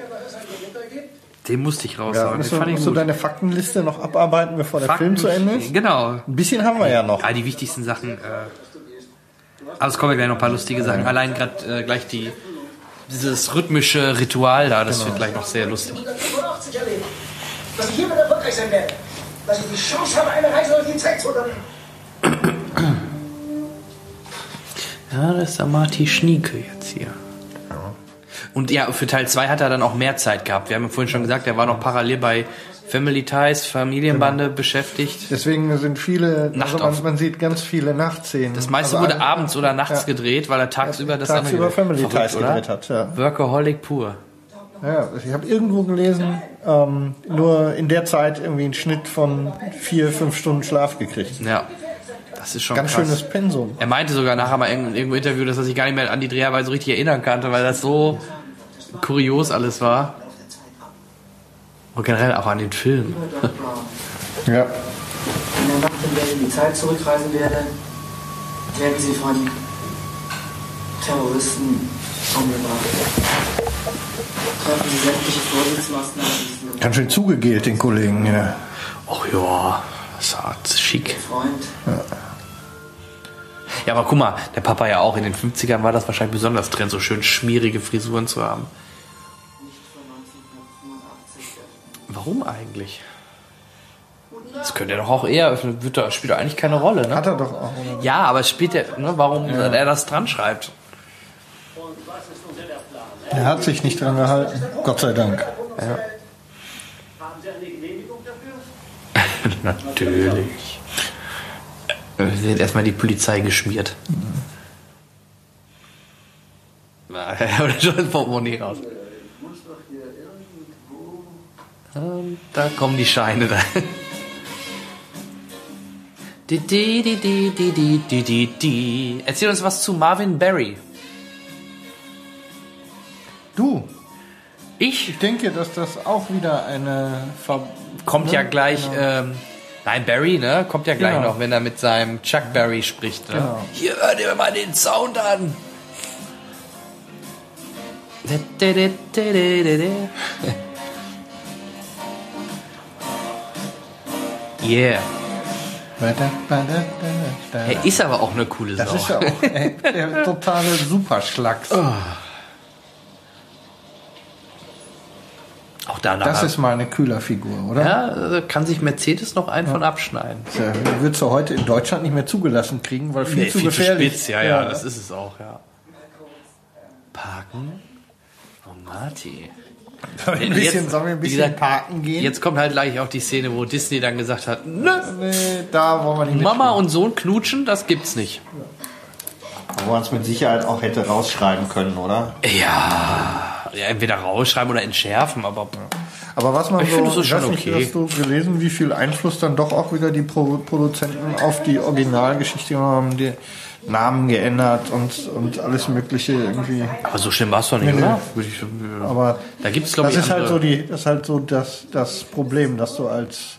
Den musste ich Ja, raushauen. musst, den du, fand ich musst du deine Faktenliste noch abarbeiten, bevor der Fakten- Film zu Ende ist? Genau. Ein bisschen haben wir ja noch. Ja, die wichtigsten Sachen. Äh, aber es kommen ja gleich noch ein paar lustige Sachen. Allein gerade äh, gleich die dieses rhythmische Ritual da, das wird gleich noch sehr lustig. 1985 erlebt, dass ich hiermit erfolgreich sein werde. Dass ich die Chance habe, eine Reise durch die Zeit zu unternehmen. Ja, das ist der Marty Schnieke jetzt hier. Und ja, für Teil 2 hat er dann auch mehr Zeit gehabt. Wir haben ja vorhin schon gesagt, er war noch parallel bei Family Ties, Familienbande beschäftigt. Deswegen sind viele, Nacht also man, man sieht ganz viele Nachtszenen. Das meiste also wurde abends oder nachts ja. gedreht, weil er tagsüber das tagsüber andere Family Verrückt, Ties oder? gedreht hat. Ja. Workaholic pur. Ja, ich habe irgendwo gelesen, ähm, nur in der Zeit irgendwie einen Schnitt von vier, fünf Stunden Schlaf gekriegt. Ja. Das ist schon Ganz krass. schönes Pensum. Er meinte sogar nachher mal in irgendeinem Interview, dass er sich gar nicht mehr an die Dreharbeiten so richtig erinnern konnte, weil das so kurios alles war. Und generell auch an den Film. Ja. In der Nacht des wieder in die Zeit zurückreisen werde, werden sie von Terroristen umgebracht. Treffen sie sämtliche Vorsichtsmaßnahmen, Ganz schön zugegelt, den Kollegen, ja. Ach ja, das hat schick. Freund. Ja, aber guck mal, der Papa ja auch in den 50ern war das wahrscheinlich besonders Trend, so schön schmierige Frisuren zu haben. Warum eigentlich? Das könnte er doch auch eher, wird da, spielt doch eigentlich keine Rolle, ne? Hat er doch auch. Oder? Ja, aber es spielt ja, ne, warum er das dran schreibt. Er hat sich nicht dran gehalten. Gott sei Dank. Ja. Haben Sie eine Genehmigung dafür? Natürlich. Wir sind erstmal die Polizei geschmiert. Na, Oder schon das Portemonnaie raus. Und da kommen die Scheine da. Erzähl uns was zu Marvin Barry. Du. Ich? Ich denke, dass das auch wieder eine. Ver kommt ne? ja gleich. Genau. Ähm, nein, Barry, ne? Kommt ja gleich genau. noch, wenn er mit seinem Chuck Barry spricht. Ne? Genau. Hier hört ihr mal den Sound an. Yeah. Er ist aber auch eine coole Sau. Das ist ja auch ey, der totale Superschlacks. auch danach. Das ist mal eine Kühlerfigur, oder? ja, äh, kann sich Mercedes noch einen von abschneiden. Ja, Würdest du heute in Deutschland nicht mehr zugelassen kriegen, weil viel Nee, zu gefährlich. spitz, ja, ja, das ist es auch, ja. Parken? Oh, Marty. Wir ein bisschen, Jetzt- sollen wir ein bisschen gesagt, parken gehen? Jetzt kommt halt gleich auch die Szene, wo Disney dann gesagt hat, Nö, Nee, da wollen wir nicht Mama mitspielen. und Sohn knutschen, das gibt's nicht. Wo man es mit Sicherheit auch hätte rausschreiben können, oder? Ja, ja entweder rausschreiben oder entschärfen, aber Aber was man Ich so, finde, das ist schon nicht, okay. hast du gelesen, wie viel Einfluss dann doch auch wieder die Pro Produzenten auf die Originalgeschichte haben, die Namen geändert und, und alles Mögliche irgendwie. aber so schlimm war's doch nicht, Nee, nee. oder? Ja. Aber da gibt's glaube das ich ist halt so die, das ist halt so das, das Problem, dass du als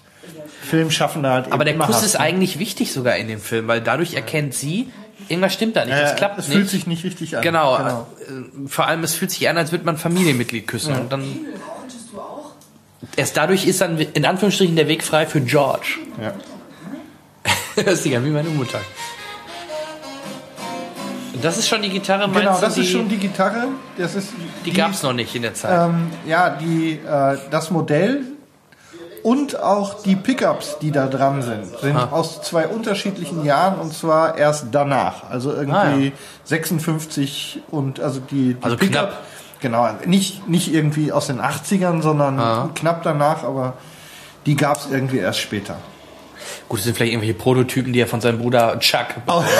Filmschaffender halt Aber eben der Kuss hast, ist ne? eigentlich wichtig sogar in dem Film, weil dadurch erkennt sie, irgendwas stimmt da nicht, das Äh, klappt es nicht. fühlt sich nicht richtig an. Genau, äh, vor allem es fühlt sich an, als würde man ein Familienmitglied küssen. Und dann erst dadurch ist dann in Anführungsstrichen der Weg frei für George. Ja. das ist ja wie meine Mutter. Das ist schon die Gitarre, meinst Genau, das die, ist schon die Gitarre. Das ist die gab's noch nicht in der Zeit. Ähm, ja, die, äh, das Modell und auch die Pickups, die da dran sind, sind Ah. aus zwei unterschiedlichen Jahren und zwar erst danach. Also irgendwie Ah, ja. 56 und also die, die Also knapp. Genau, nicht, nicht irgendwie aus den 80ern, sondern Ah. knapp danach, aber die gab es irgendwie erst später. Gut, das sind vielleicht irgendwelche Prototypen, die er von seinem Bruder Chuck Oh.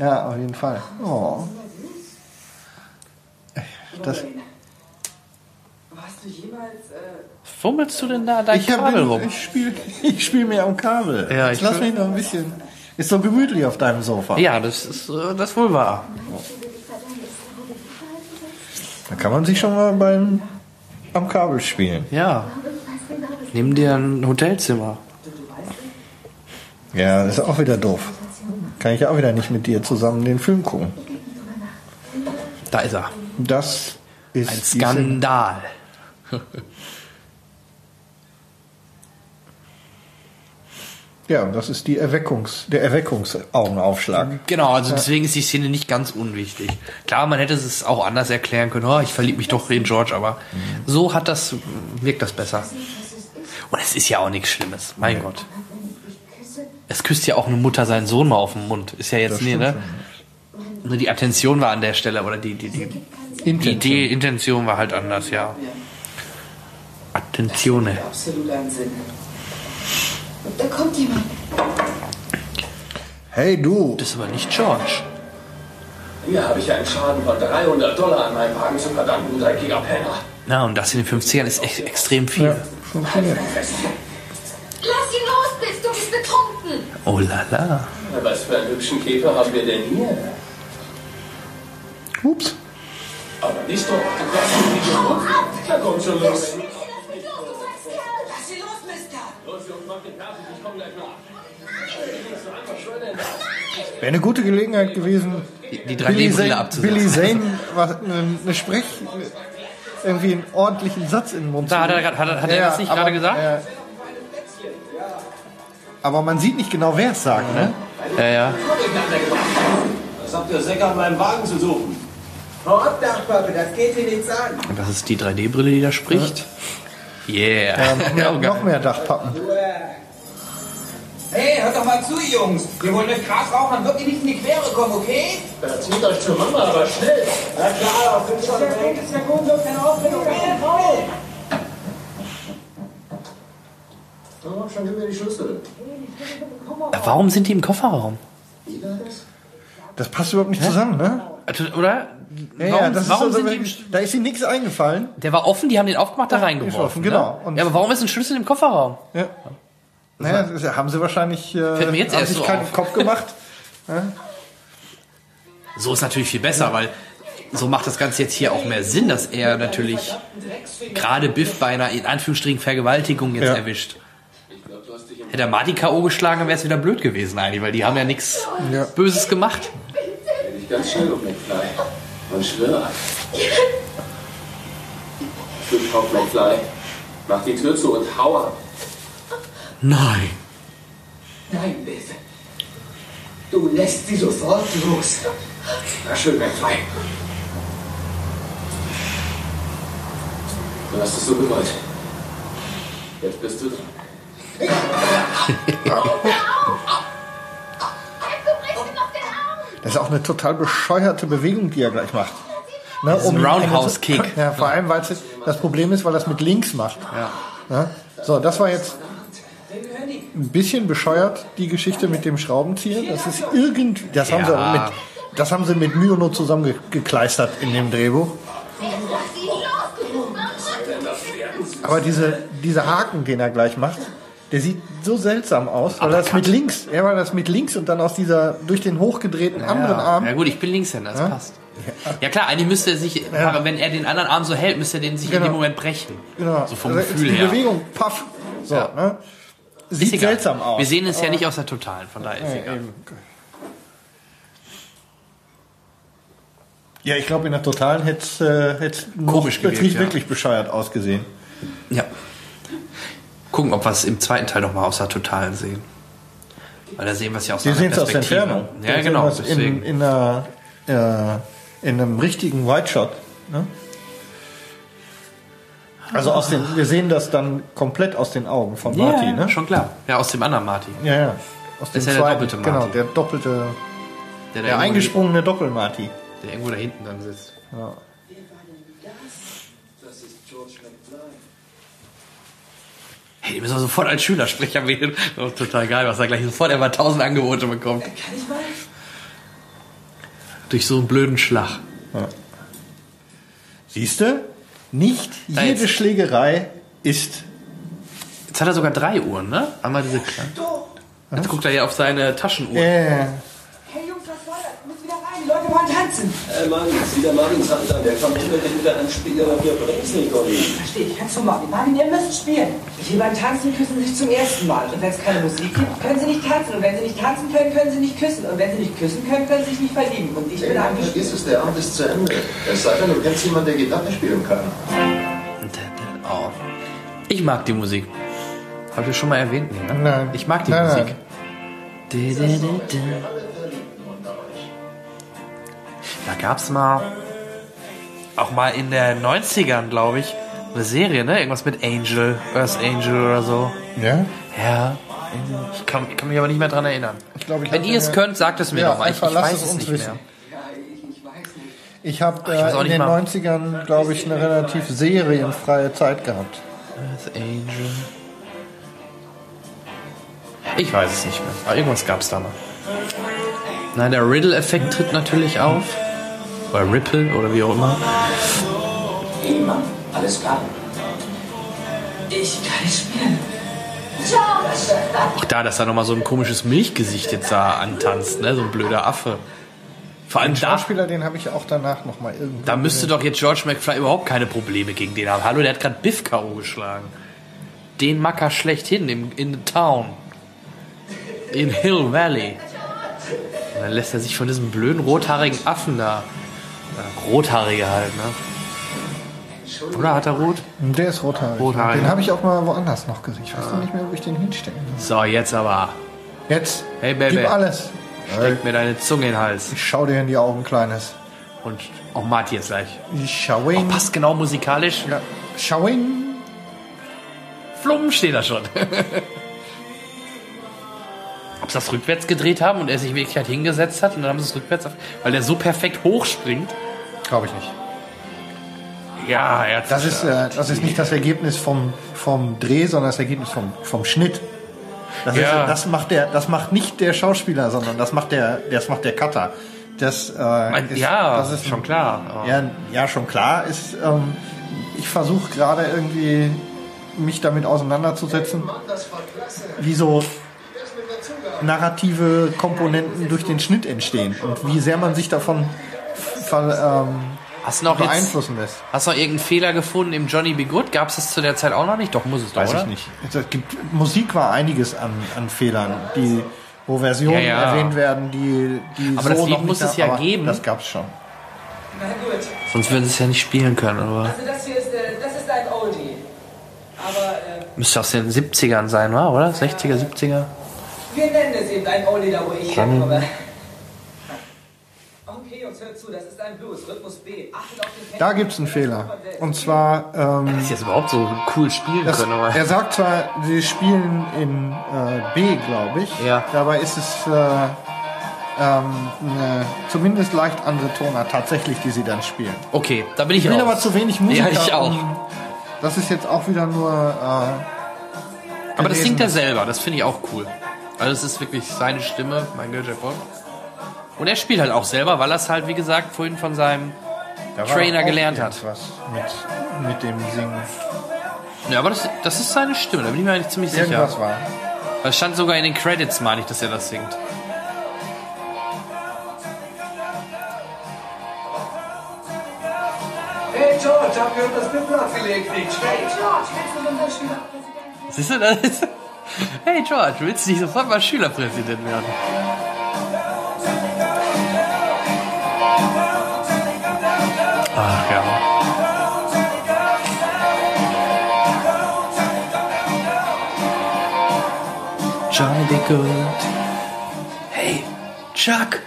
Ja, auf jeden Fall. Oh. Das, Warst du jemals, äh, Fummelst du denn da dein ich Kabel rum? ich spiele ich spiel mir am Kabel. Ja, Jetzt ich lass will- mich noch ein bisschen. Ist so gemütlich auf deinem Sofa. Ja, das ist äh, das ist wohl wahr. Da kann man sich schon mal beim am Kabel spielen. Ja. Nimm dir ein Hotelzimmer. Ja, das ist auch wieder doof. Kann ich auch wieder nicht mit dir zusammen den Film gucken. Da ist er. Das ist Ein Skandal. Ja, und das ist die Erweckungs, der Erweckungsaugenaufschlag. Genau, also deswegen ist die Szene nicht ganz unwichtig. Klar, man hätte es auch anders erklären können. Oh, ich verliebe mich doch in George, aber so hat das wirkt das besser. Und es ist ja auch nichts Schlimmes. Mein Gott. Es küsst ja auch eine Mutter seinen Sohn mal auf den Mund. Ist ja jetzt nee, stimmt ne? Nur die Attention war an der Stelle oder die die die, die Intention. Idee, Intention war halt anders, ja. Attentione. absolut einen Sinn? Da kommt jemand. Hey du, Das ist aber nicht George. Hier habe ich einen Schaden von 300 Dollar an meinem Wagen zu verdanken, du dreckiger Penner. Na, und das in den 50ern ist echt extrem viel. funktioniert. Oh la la. Was für einen hübschen Käfer haben wir denn hier? Ups. Aber nicht doch. Du kommst nicht los. Na komm schon los. Lass ihn los, Mister! Los, Jungs, mach den fertig. Ich komme Wäre eine gute Gelegenheit gewesen, Die Billy 3D-Brille Zane, abzusetzen. Billy Zane was, eine, eine Sprech, irgendwie einen ordentlichen Satz in den Mund Da zu hat er, hat, er- hat er das nicht aber, gerade gesagt? äh, aber man sieht nicht genau, wer es sagt, ne? Ja, ja. Was habt ihr Säcker an meinem Wagen zu suchen? Hau ab, Dachpappe, das geht hier nichts an. Und das ist die 3D-Brille, die da spricht. Yeah. Ja, noch geil. mehr Dachpappen. Hey, hört doch mal zu, Jungs. Wir wollen durch Gras rauchen, wirklich nicht in die Quere kommen, okay? Erzählt euch zur Mama, aber schnell. Na klar, auf den schon weg. ist ja gut, so keine Aufregung, keine Frau. Oh, schon gib mir die Schlüssel. Warum sind die im Kofferraum? Das passt überhaupt nicht zusammen, ne? Also, Oder? Ja, ja, warum das warum ist so, sind die im, da ist ihm nichts eingefallen. Der war offen, die haben den aufgemacht, da reingeworfen. offen, genau. Ne? Und- Ja, aber warum ist ein Schlüssel im Kofferraum? Ja. Naja, das ist- haben sie wahrscheinlich äh, Fällt mir jetzt haben erst sich so keinen auf. Kopf gemacht. So ist natürlich viel besser, weil so macht das Ganze jetzt hier auch mehr Sinn, dass er natürlich gerade Biff bei einer in Anführungsstrichen Vergewaltigung jetzt Ja. erwischt. Hätte er Marty K.O. geschlagen, wäre es wieder blöd gewesen eigentlich, weil die haben ja nichts Ja. Böses gemacht. Dreh dich ganz schnell um, McFly. Und schwör. Flip auf, McFly. Mach die Tür zu und hau ab. Nein. Nein, Liz. Du lässt sie sofort los. Na schön, McFly. Du hast es so gewollt. Jetzt bist du dran. Das ist auch eine total bescheuerte Bewegung, die er gleich macht. Ne, ist ein ihn- Roundhouse-Kick. Ja, vor allem, weil es das Problem ist, weil er es mit links macht. Ja. Ja? So, das war jetzt ein bisschen bescheuert, die Geschichte mit dem Schraubenzieher. Das ist irgendwie, das haben, Ja. sie mit, das haben sie mit Mühe nur zusammengekleistert in dem Drehbuch. Aber diese, dieser Haken, den er gleich macht, der sieht so seltsam aus, weil er das mit links, ja, er das mit links und dann aus dieser, durch den hochgedrehten anderen ja. Arm. ja gut, ich bin Linkshänder, das passt. Ja klar, eigentlich müsste er sich, wenn er den anderen Arm so hält, müsste er den sich in Genau. dem Moment brechen. Genau. So vom Also Gefühl die her. Bewegung, paff. So, Ja. ne? Sieht seltsam aus. Wir sehen es ja nicht aus der Totalen, von daher ist Ja, egal. eben. Ja, ich glaube, in der Totalen hätte es äh, Komisch gewirkt, wirklich, ja. wirklich bescheuert ausgesehen. Ja. Gucken, ob wir es im zweiten Teil nochmal aus der Totalen sehen. Weil da sehen wir es ja aus Wir aus der Perspektive. Entfernung. Ja, Da genau. In, in, einer, äh, in einem richtigen White Shot. Ne? Also aus den, wir sehen das dann komplett aus den Augen von ja, Marty, ne? schon klar. Ja, aus dem anderen Marty. Ja, ja. Aus Das dem ist ja der zweiten, doppelte genau, Marty. der doppelte, Der, der irgendwo- eingesprungene Doppel-Marty. Der irgendwo da hinten dann sitzt. Ja. Das ist George McFly. Hey, die müssen wir sofort als Schülersprecher wählen. Das ist total geil, was er gleich sofort über 1000 Angebote bekommt. Kann ich mal? Durch so einen blöden Schlag. Siehst du? Nicht Da jede jetzt. Schlägerei ist. Jetzt hat er sogar drei Uhren, ne? Einmal diese kleine. Jetzt guckt er ja auf seine Taschenuhr. Äh, wollen tanzen. Äh, Marvin, ist wieder Marvins Hand an. Der kommt unbedingt wieder ans Spiel, aber wir bringt's nicht, Conny. Verstehe ich, kannst du machen. Marvin, ihr müsst spielen. Die beim Tanzen küssen sich zum ersten Mal. Und wenn es keine Musik gibt, können sie nicht tanzen. Und wenn sie nicht tanzen können, können sie nicht küssen. Und wenn sie nicht küssen können, können sie sich nicht verlieben. Und ich bin Nein, eigentlich... vergiss es, der Abend ist zu Ende. Es sei denn, du kennst jemanden, der Gitarre spielen kann. Oh. Ich mag die Musik. Hab ich schon mal erwähnt? Nee, ne? Nein. Ich mag die Nein, Musik. nein. Du, du, du, Da gab's mal, auch mal in den 90ern, glaube ich, eine Serie, ne? Irgendwas mit Angel, Earth Angel oder so. ja? Ja. Ich kann, ich kann mich aber nicht mehr dran erinnern. Ich glaube, ich Wenn ihr es könnt, sagt es mir Ja, doch mal. Ich, ich einfach lasst weiß es es uns nicht wissen. mehr. Ich habe ich weiß äh, in den mal. 90ern, glaube ich, eine relativ serienfreie Zeit gehabt. Earth Angel. Ich weiß es nicht mehr. Aber irgendwas gab's da mal. Nein, der Riddle-Effekt tritt natürlich auf. Oder Ripple oder wie auch immer. Hey, Mann, alles klar. Ich kann nicht spielen. Auch da, dass da nochmal so ein komisches Milchgesicht jetzt da antanzt, ne? So ein blöder Affe. Vor allem Den da, Schauspieler, den habe ich auch danach noch mal irgendwo. da müsste doch jetzt George McFly überhaupt keine Probleme gegen den haben. Hallo, der hat gerade Biff K.O. geschlagen. Den Macker schlechthin im, in the town. In Hill Valley. Und dann lässt er sich von diesem blöden rothaarigen Affen da. Rothaarige halt, ne? Oder hat er rot? Der ist rothaarig. Rothaarig. Den habe ich auch mal woanders noch gesehen. Ich weiß noch nicht mehr, wo ich den hinstecken soll. So, jetzt aber. Jetzt. Hey, Baby. Gib alles. Steck mir deine Zunge in den Hals. Ich schau dir in die Augen, Kleines. Und auch jetzt gleich. Schauing. Oh, passt genau musikalisch. Ja. Schauing. Flumm steht da schon. Ob sie das rückwärts gedreht haben und er sich wirklich halt hingesetzt hat und dann haben sie es rückwärts auf, weil der so perfekt hochspringt. Glaube ich nicht. Ja, er hat Das ist, äh, das ist nicht das Ergebnis vom, vom Dreh, sondern das Ergebnis vom, vom Schnitt. Das, Ja. ist, das, macht der, das macht nicht der Schauspieler, sondern das macht der, das macht der Cutter. Das, äh, ist, ja, das ist schon klar. aber- Ja, ja, schon klar. Ist, ähm, ich versuche gerade irgendwie mich damit auseinanderzusetzen, wie so narrative Komponenten durch den Schnitt entstehen und wie sehr man sich davon ver, ähm, Hast du noch jetzt, beeinflussen lässt. hast du noch irgendeinen Fehler gefunden im Johnny Be Good? Gab es das zu der Zeit auch noch nicht? Doch, muss es doch, Weiß oder? ich nicht. Es gibt, Musik war einiges an, an Fehlern, die, wo Versionen Ja, ja. erwähnt werden, die, die Aber so das noch Lied nicht muss da- es ja aber geben. Das gab's schon. Na gut. Sonst würden sie es ja nicht spielen können, aber Also das hier ist, äh, das ist ein Oldie. Aber äh, müsste aus den 70ern sein, wa? oder? 60er, 70er? Wir nennen es eben ein Oldie, da wo ich herkomme. Okay, Jungs, hört zu, das ist ein Blues, Rhythmus B. Achtet auf den. Da gibt's einen Fehler. Und zwar, ähm, Dass sie jetzt überhaupt so cool spielen das, können, aber. er sagt zwar, sie spielen in äh, B, glaube ich. Ja. Dabei ist es äh, ähm, eine zumindest leicht andere Tonart tatsächlich, die sie dann spielen. Okay, da bin ich Ich will raus. aber zu wenig Musiker. Ja, ich auch. Das ist jetzt auch wieder nur. Äh, Aber das singt er selber, das finde ich auch cool. Also es ist wirklich seine Stimme, mein Gott, Jeff Bob. Und er spielt halt auch selber, weil er es halt, wie gesagt, vorhin von seinem Da war Trainer auch gelernt hat. irgendwas Mit, mit dem Singen. Ja, aber das, das ist seine Stimme, da bin ich mir eigentlich ziemlich sicher. Irgendwas war. Weil es stand sogar in den Credits, meine ich, dass er das singt. Hey George, hab gehört, das Bild abgelegt. Hey George, kannst du Schülerpräsident Siehst du das? Hey George, willst du nicht sofort mal Schülerpräsident werden? Ach ja. Johnny be good. Hey, Chuck.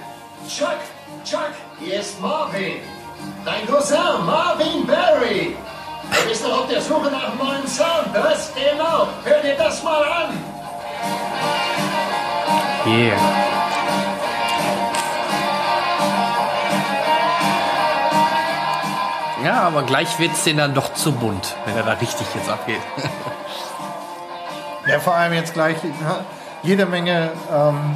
Chuck, Chuck, hier ist Marvin. Dein Cousin, Marvin Barry. Du bist doch auf der Suche nach einem neuen Sound, was? Genau, hör dir das mal an. Yeah. Ja, aber gleich wird's den dann doch zu bunt, wenn er da richtig jetzt abgeht. Ja, vor allem jetzt gleich ja, jede Menge, ähm,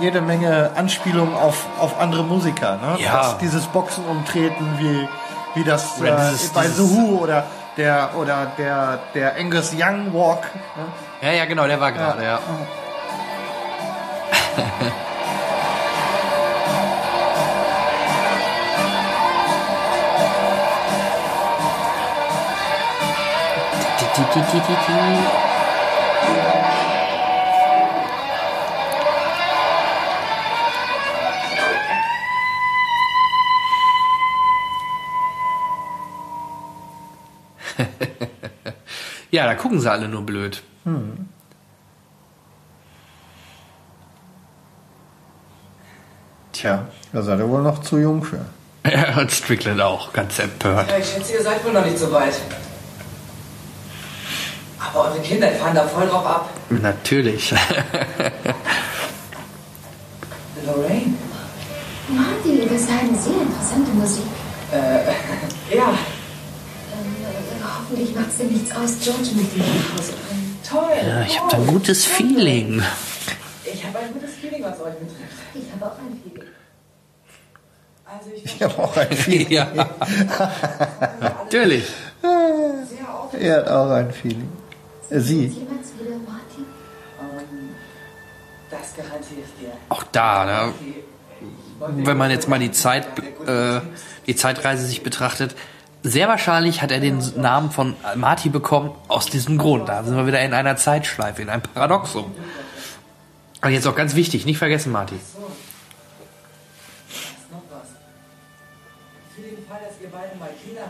jede Menge Anspielungen auf, auf andere Musiker. Ne? Ja. Das, dieses Boxen umtreten, wie, wie das äh, bei The Who oder der oder der der Angus Young Walk. Ne? Ja, ja, genau, der war gerade, ja. Ja, da gucken sie alle nur blöd. Hm. Tja, da seid ihr wohl noch zu jung für. Ja, und Strickland auch, ganz empört. Ja, ich schätze, ihr seid wohl noch nicht so weit. Aber eure Kinder fahren da voll drauf ab. Natürlich. Lorraine? Marty, das ist eine sehr interessante Musik. Äh, ja. Äh, hoffentlich macht's dir nichts aus, George mit dir nach Hause bringen. Toll. Ja, ich habe da ein gutes Feeling. Ich habe ein gutes Feeling, was euch betrifft. Ich habe auch ein Feeling. Also ich Ich habe auch ein Feeling. Ja. Natürlich. Er hat auch ein Feeling. Äh, Sie. Jemals wieder Marty? Das garantiere ich dir. Auch da, ne? wenn man jetzt mal die Zeit, äh, die Zeitreise sich betrachtet, sehr wahrscheinlich hat er den Namen von Marty bekommen aus diesem Grund. Da sind wir wieder in einer Zeitschleife, in einem Paradoxum. Und jetzt auch ganz wichtig, nicht vergessen,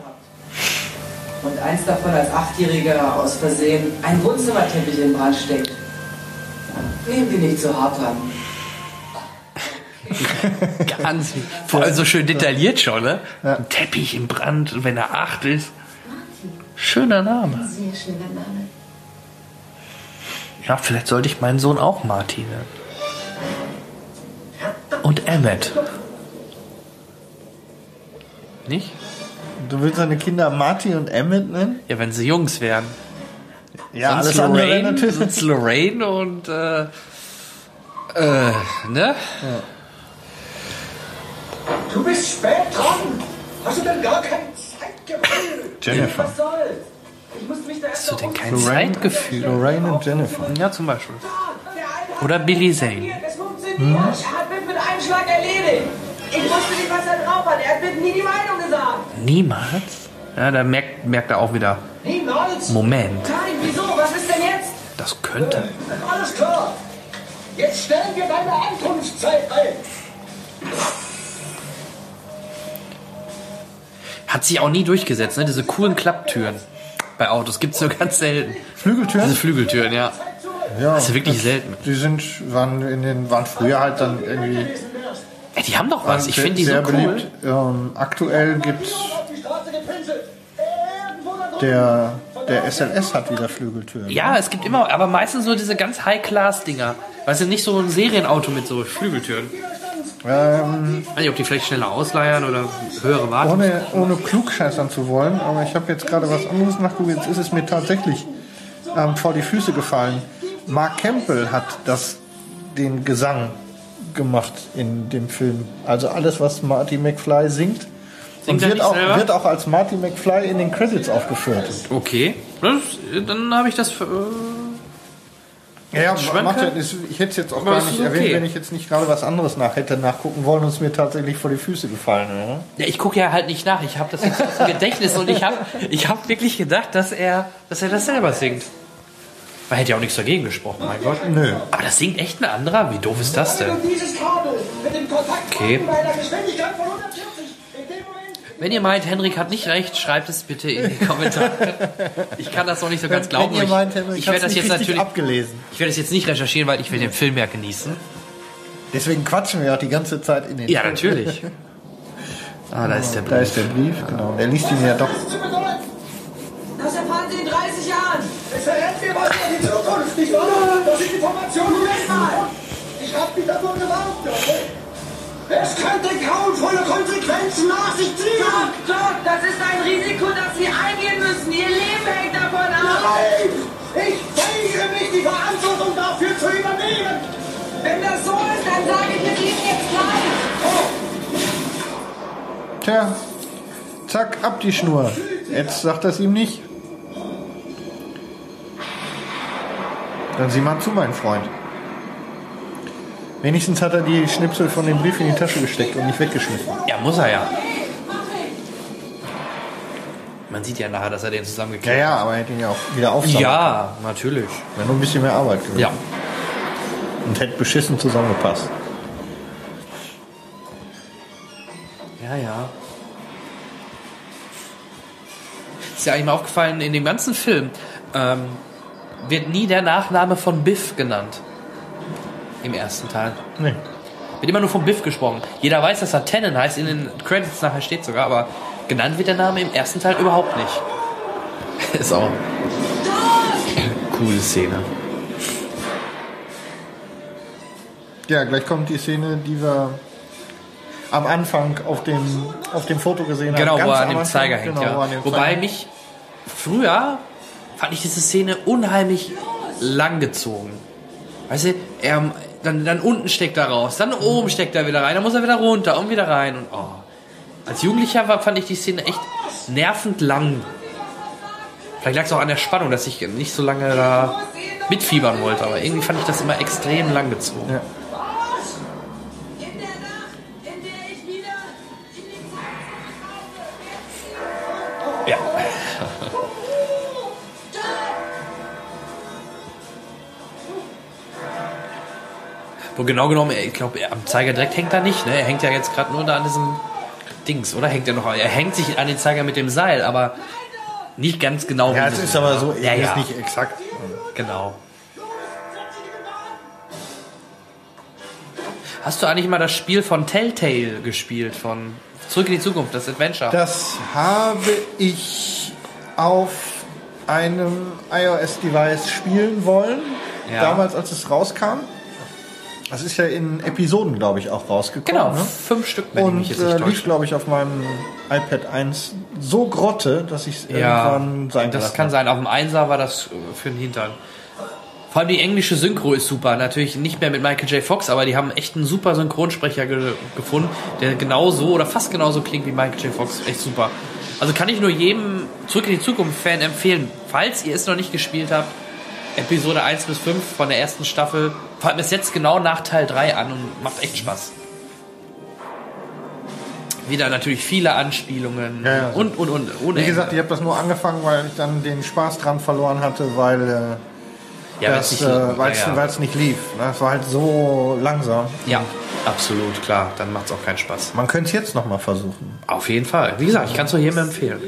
habt. Und eins davon als Achtjähriger aus Versehen ein Wohnzimmerteppich in Brand steckt. Nehmt ihn nicht zu hart an. Ganz Vor allem so schön detailliert schon, ne? Ein Teppich im Brand, wenn er acht ist. Schöner Name. Sehr schöner Name. Ja, vielleicht sollte ich meinen Sohn auch Martin nennen. Und Emmet. Nicht? Du willst deine Kinder Marty und Emmett nennen? Ja, wenn sie Jungs wären. Ja, Sonst alles andere Lorraine, natürlich. sonst Lorraine und äh, äh, ne? Du bist spät dran. Hast du denn gar kein Zeitgefühl? Jennifer. Was soll's? Ich musste mich da erst Hast du denn kein Lorraine- Zeitgefühl? Lorraine und Jennifer. Ja, zum Beispiel. Oder Billy Zane. Es funktioniert. Hat mit mit einem Schlag erledigt. Ich wusste nicht, was er drauf hat. Er hat mir nie die Meinung gesagt. Niemals? Ja, da merkt, merkt er auch wieder. Niemals. Moment, Nein, wieso? Was ist denn jetzt? das könnte. Alles klar. Jetzt stellen wir deine Ankunftszeit ein. Hat sich auch nie durchgesetzt, ne? Diese coolen Klapptüren bei Autos gibt's nur ganz selten. Flügeltüren? Diese Flügeltüren, ja. Ja. Das ist wirklich selten. Die sind, waren in den, waren früher halt dann irgendwie. Ja, die haben doch was. Ich finde die so sehr cool. beliebt. Ähm, aktuell gibt's der, der SLS hat wieder Flügeltüren. Ja, es gibt immer, aber meistens so diese ganz High-Class-Dinger. Weißt du, nicht so ein Serienauto mit so Flügeltüren. Ähm, Ich weiß nicht, ob die vielleicht schneller ausleiern oder höhere Wartung. ohne, ohne klugscheißern zu wollen, aber ich habe jetzt gerade was anderes nachgeguckt. Jetzt ist es mir tatsächlich ähm, vor die Füße gefallen. Mark Campbell hat das, den Gesang gemacht in dem Film. Also alles, was Marty McFly singt. Singt und wird auch, selber? wird auch als Marty McFly in den Credits aufgeführt. Okay, das, dann habe ich das. Äh, Ja, macht ja, ist- ich hätte es jetzt auch Aber gar nicht ist erwähnt, okay. wenn ich jetzt nicht gerade was anderes nach hätte nachgucken wollen und es mir tatsächlich vor die Füße gefallen wäre. ja, ich gucke ja halt nicht nach. Ich habe das jetzt aus dem Gedächtnis und ich habe ich hab wirklich gedacht, dass er, dass er das selber singt. Man hätte ja auch nichts dagegen gesprochen, mein Gott. Nö. Aber das singt echt ein anderer? Wie doof ist das denn? Okay. bei einer Geschwindigkeit von 140. In dem Moment. Wenn ihr meint, Henrik hat nicht recht, schreibt es bitte in die Kommentare. Ich kann das noch nicht so ganz glauben. Wenn ihr Ich- meint, Henrik ich werde das nicht jetzt natürlich abgelesen. Ich werde es jetzt nicht recherchieren, weil ich will den Film ja genießen. Deswegen quatschen wir auch die ganze Zeit in den Ja, Film. natürlich. Ah, da ist der Da Brief. ist der Brief, genau. Er liest ihn ja doch. Das erfahren Sie in 30 Jahren. Es verrennt mir was in die Zukunft, nicht wahr? Das sind Informationen. Moment mal. Ich hab mich davor gewarnt, okay? Es könnte grauenvolle Konsequenzen nach sich ziehen. Doc, Doc, das ist ein Risiko, das Sie eingehen müssen. Ihr Leben hängt davon ab. Nein! Ich weigere mich, die Verantwortung dafür zu übernehmen. Wenn das so ist, dann sage ich es Ihnen jetzt gleich. Tja, zack, ab die Schnur. Jetzt sagt es ihm nicht. Dann sieh mal zu, mein Freund. Wenigstens hat er die Schnipsel von dem Brief in die Tasche gesteckt und nicht weggeschmissen. Ja, muss er ja. Man sieht ja nachher, dass er den Ja, zusammengeklebt ja, aber er hätte ihn ja auch wieder aufsammeln Ja, natürlich. Wäre nur ein bisschen mehr Arbeit gewesen. Ja. Und hätte beschissen zusammengepasst. Ja, ja. Ist ja eigentlich mal aufgefallen, in dem ganzen Film ähm, wird nie der Nachname von Biff genannt. Im ersten Teil. Nee. Wird immer nur von Biff gesprochen. Jeder weiß, dass er Tannen heißt, in den Credits nachher steht sogar, aber genannt wird der Name im ersten Teil überhaupt nicht. Ist auch coole Szene. Ja, gleich kommt die Szene, die wir am Anfang auf dem, auf dem Foto gesehen haben. Genau, wo Ganz er an dem Zeiger hängt, genau, wo ja. an dem Wobei Zeiger- mich früher fand ich diese Szene unheimlich langgezogen. Weißt du, er, dann, dann unten steckt er raus, dann oben steckt er wieder rein, dann muss er wieder runter und wieder rein und oh. Als Jugendlicher war, fand ich die Szene echt nervend lang. Vielleicht lag es auch an der Spannung, dass ich nicht so lange da mitfiebern wollte, aber irgendwie fand ich das immer extrem langgezogen. Ja. Wo genau genommen, ich glaube, am Zeiger direkt hängt er nicht, ne? Er hängt ja jetzt gerade nur da an diesem Dings, oder? Hängt er noch? Er hängt sich an den Zeiger mit dem Seil, aber nicht ganz genau. Ja, es das ist aber so, ja, ist ja. nicht exakt. Genau. Hast du eigentlich mal das Spiel von Telltale gespielt, von Zurück in die Zukunft, das Adventure? Das habe ich auf einem iOS-Device spielen wollen, Ja. damals als es rauskam. Das ist ja in Episoden, glaube ich, auch rausgekommen. Genau, ne? fünf Stück, wenn ich Und mich jetzt äh, lief, glaube ich, auf meinem iPad 1 so grotte, dass ich es Ja, irgendwann sein das kann habe. sein. Auf dem Einser war das äh, für den Hintern. Vor allem die englische Synchro ist super. Natürlich nicht mehr mit Michael J. Fox, aber die haben echt einen super Synchronsprecher ge gefunden, der genauso oder fast genauso klingt wie Michael J. Fox. Echt super. Also kann ich nur jedem Zurück in die Zukunft-Fan empfehlen, falls ihr es noch nicht gespielt habt, Episode 1 bis 5 von der ersten Staffel. Allem es setzt genau nach Teil 3 an und macht echt Spaß. Wieder natürlich viele Anspielungen Ja, ja. und, und, und. Ohne Wie gesagt, Ende. ich habe das nur angefangen, weil ich dann den Spaß dran verloren hatte, weil äh, Ja, das, wenn's äh, nicht- es lief. Ne? Es war halt so langsam. Ja, absolut, klar. Dann macht es auch keinen Spaß. Man könnte es jetzt noch mal versuchen. Auf jeden Fall. Wie gesagt, ich kann es nur jedem empfehlen.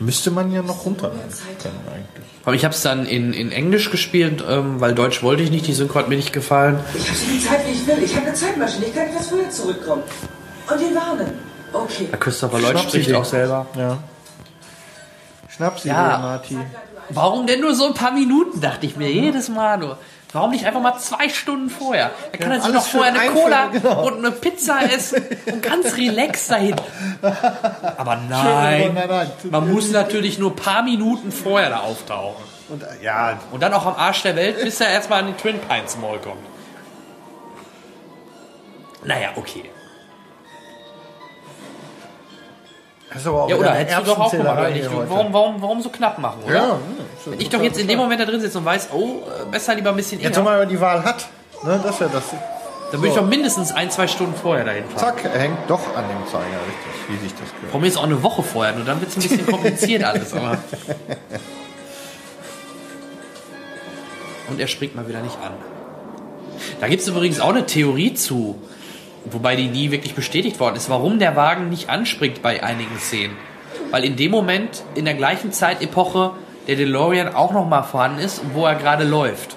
Müsste man ja noch runterladen können eigentlich. Aber ich habe es dann in, in Englisch gespielt, ähm, weil Deutsch wollte ich nicht. Die Synchro hat mir nicht gefallen. Ich habe so viel Zeit, wie ich will. Ich habe eine Zeitmaschine. Ich kann etwas früher zurückkommen. Und ihn warnen. Okay. Der Christopher Lloyd spricht auch selber. Ja. Schnappsidee, Ja. Marty. Warum denn nur so ein paar Minuten, dachte ich mir jedes Mal nur. Warum nicht einfach mal zwei Stunden vorher? Da kann er sich noch vorher eine Cola genau. und eine Pizza essen und ganz relaxed dahin. Aber nein. man muss natürlich nur ein paar Minuten vorher da auftauchen. Und, äh, ja, Und dann auch am Arsch der Welt, bis er erstmal an den Twin Pines Mall kommt. Naja, okay. Auch Ja, oder hättest du doch auch gemacht. Ich, warum, warum, warum so knapp machen, oder? Ja, hm, Wenn ich doch jetzt in dem Moment da drin sitze und weiß, oh, besser lieber ein bisschen Jetzt, eher, wenn man die Wahl hat, ne, das ist ja das. dann würde ich doch mindestens ein, zwei Stunden vorher dahin fahren. Zack, er hängt doch an dem Zeiger, richtig, wie sich das gehört. Warum jetzt auch eine Woche vorher? Nur dann wird es ein bisschen kompliziert alles. Aber und er springt mal wieder nicht an. Da gibt es übrigens auch eine Theorie zu, wobei die nie wirklich bestätigt worden ist, warum der Wagen nicht anspringt bei einigen Szenen. Weil in dem Moment, in der gleichen Zeitepoche, der DeLorean auch noch mal vorhanden ist, wo er gerade läuft.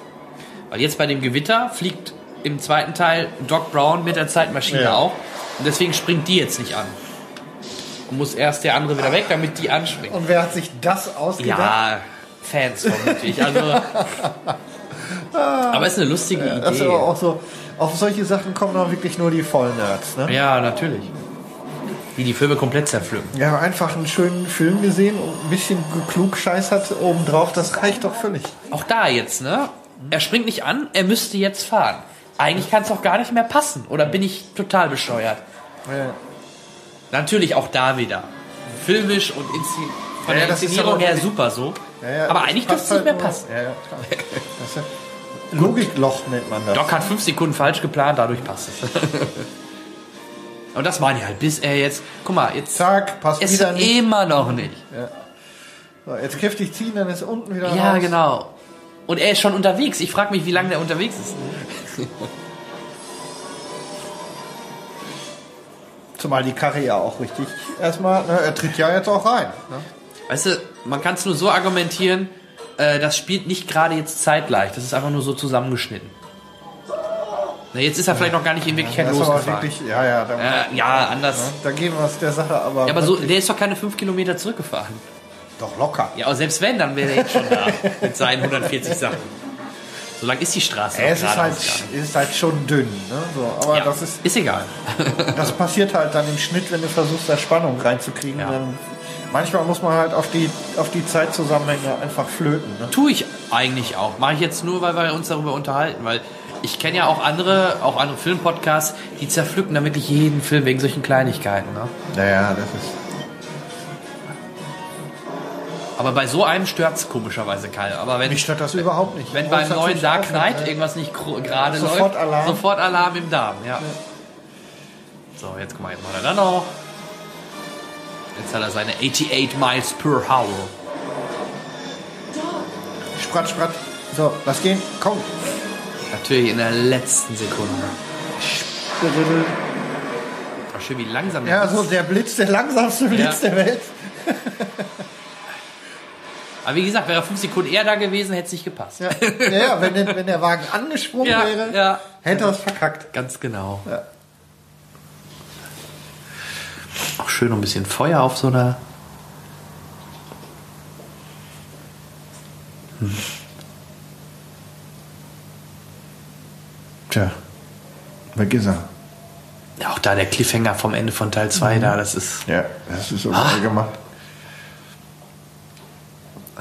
Weil jetzt bei dem Gewitter fliegt im zweiten Teil Doc Brown mit der Zeitmaschine Ja. auch. Und deswegen springt die jetzt nicht an. Und muss erst der andere wieder weg, damit die anspringt. Und wer hat sich das ausgedacht? Ja, Fans vermutlich. Also, aber ist eine lustige Ja, das ist Idee. aber auch so. Auf solche Sachen kommen dann wirklich nur die Vollnerds. Ne? Ja, natürlich. Die die Filme komplett zerpflücken. Wir haben einfach einen schönen Film gesehen und ein bisschen klugscheißert obendrauf. Das reicht doch völlig. Auch da jetzt, ne? Er springt nicht an, er müsste jetzt fahren. Eigentlich kann es doch gar nicht mehr passen. Oder bin ich total bescheuert? Ja. Natürlich auch da wieder. Filmisch und Inszen von Ja, der Inszenierung her super so. Ja, ja, aber eigentlich dürfte es nicht mehr halt nur- passen. Ja, ja, klar. Ja Logikloch nennt man das. Doc hat fünf Sekunden falsch geplant, dadurch passt es. Und das meine ich halt, bis er jetzt, guck mal, jetzt Zack, passt ist wieder er nicht. immer noch nicht. So, jetzt kräftig ziehen, dann ist unten wieder Ja, raus. genau. Und er ist schon unterwegs. Ich frage mich, wie lange der unterwegs ist. Zumal die Karre ja auch richtig erstmal, ne, er tritt ja jetzt auch rein. Ne? Weißt du, man kann es nur so argumentieren, äh, das spielt nicht gerade jetzt zeitgleich. Das ist einfach nur so zusammengeschnitten. Na, jetzt ist er vielleicht noch gar nicht in Wirklichkeit aber losgefahren. wirklich, ja, ja, da, Äh, ja, anders. ne, da gehen wir es der Sache aber. Ja, aber so, der ist doch keine fünf Kilometer zurückgefahren. Doch locker. Ja, aber selbst wenn, dann wäre er jetzt schon da. mit seinen 140 Sachen. So lang ist die Straße. es ist halt, ist halt schon dünn. Ne? So, aber Ja, das ist, ist egal. das passiert halt dann im Schnitt, wenn du versuchst, da Spannung reinzukriegen. Ja. Dann, manchmal muss man halt auf die, auf die Zeitzusammenhänge einfach flöten. Ne? Tue ich eigentlich auch. Mache ich jetzt nur, weil wir uns darüber unterhalten, weil ich kenne ja auch andere, auch andere Filmpodcasts, die zerpflücken da wirklich jeden Film wegen solchen Kleinigkeiten. Ne? Naja, das ist. Aber bei so einem stört es komischerweise keinen. Aber wenn, Mich stört das überhaupt nicht. wenn beim neuen Dark Knight irgendwas nicht gerade läuft, sofort Alarm im Darm. Ja. So, jetzt guck mal, jetzt er dann noch. Jetzt hat er seine 88 Miles per Hour. Sprat, sprat. So, lass gehen. Komm. Natürlich in der letzten Sekunde. Ach, schön, wie langsam der Ja, so der Blitz, der langsamste Blitz Ja. der Welt. Aber wie gesagt, wäre er fünf Sekunden eher da gewesen, hätte es nicht gepasst. Ja, ja wenn, der, wenn der Wagen angesprungen Ja, wäre, hätte er es verkackt. Ganz genau. Auch schön ein bisschen Feuer auf so einer. Tja, weg ist er. Ja, auch da der Cliffhanger vom Ende von Teil 2 Mhm. da, das ist. Ja, das ist so Ah. geil gemacht.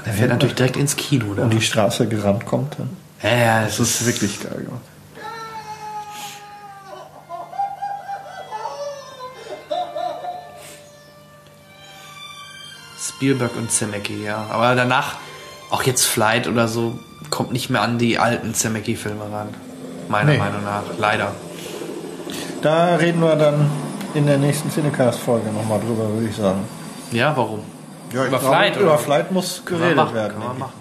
Der fährt natürlich direkt ins Kino. Da. Und die Straße gerannt kommt dann. Ja, ja, Das ist wirklich geil gemacht. Spielberg und Zemecki, ja. Aber danach, auch jetzt Flight oder so, kommt nicht mehr an die alten Zemecki-Filme ran. Meiner Nee. Meinung nach. Leider. Da reden wir dann in der nächsten Cinecast-Folge nochmal drüber, würde ich sagen. Ja, warum? Ja, über glaube, Flight, über oder? Flight muss geredet machen, werden. Können wir denke ich. machen.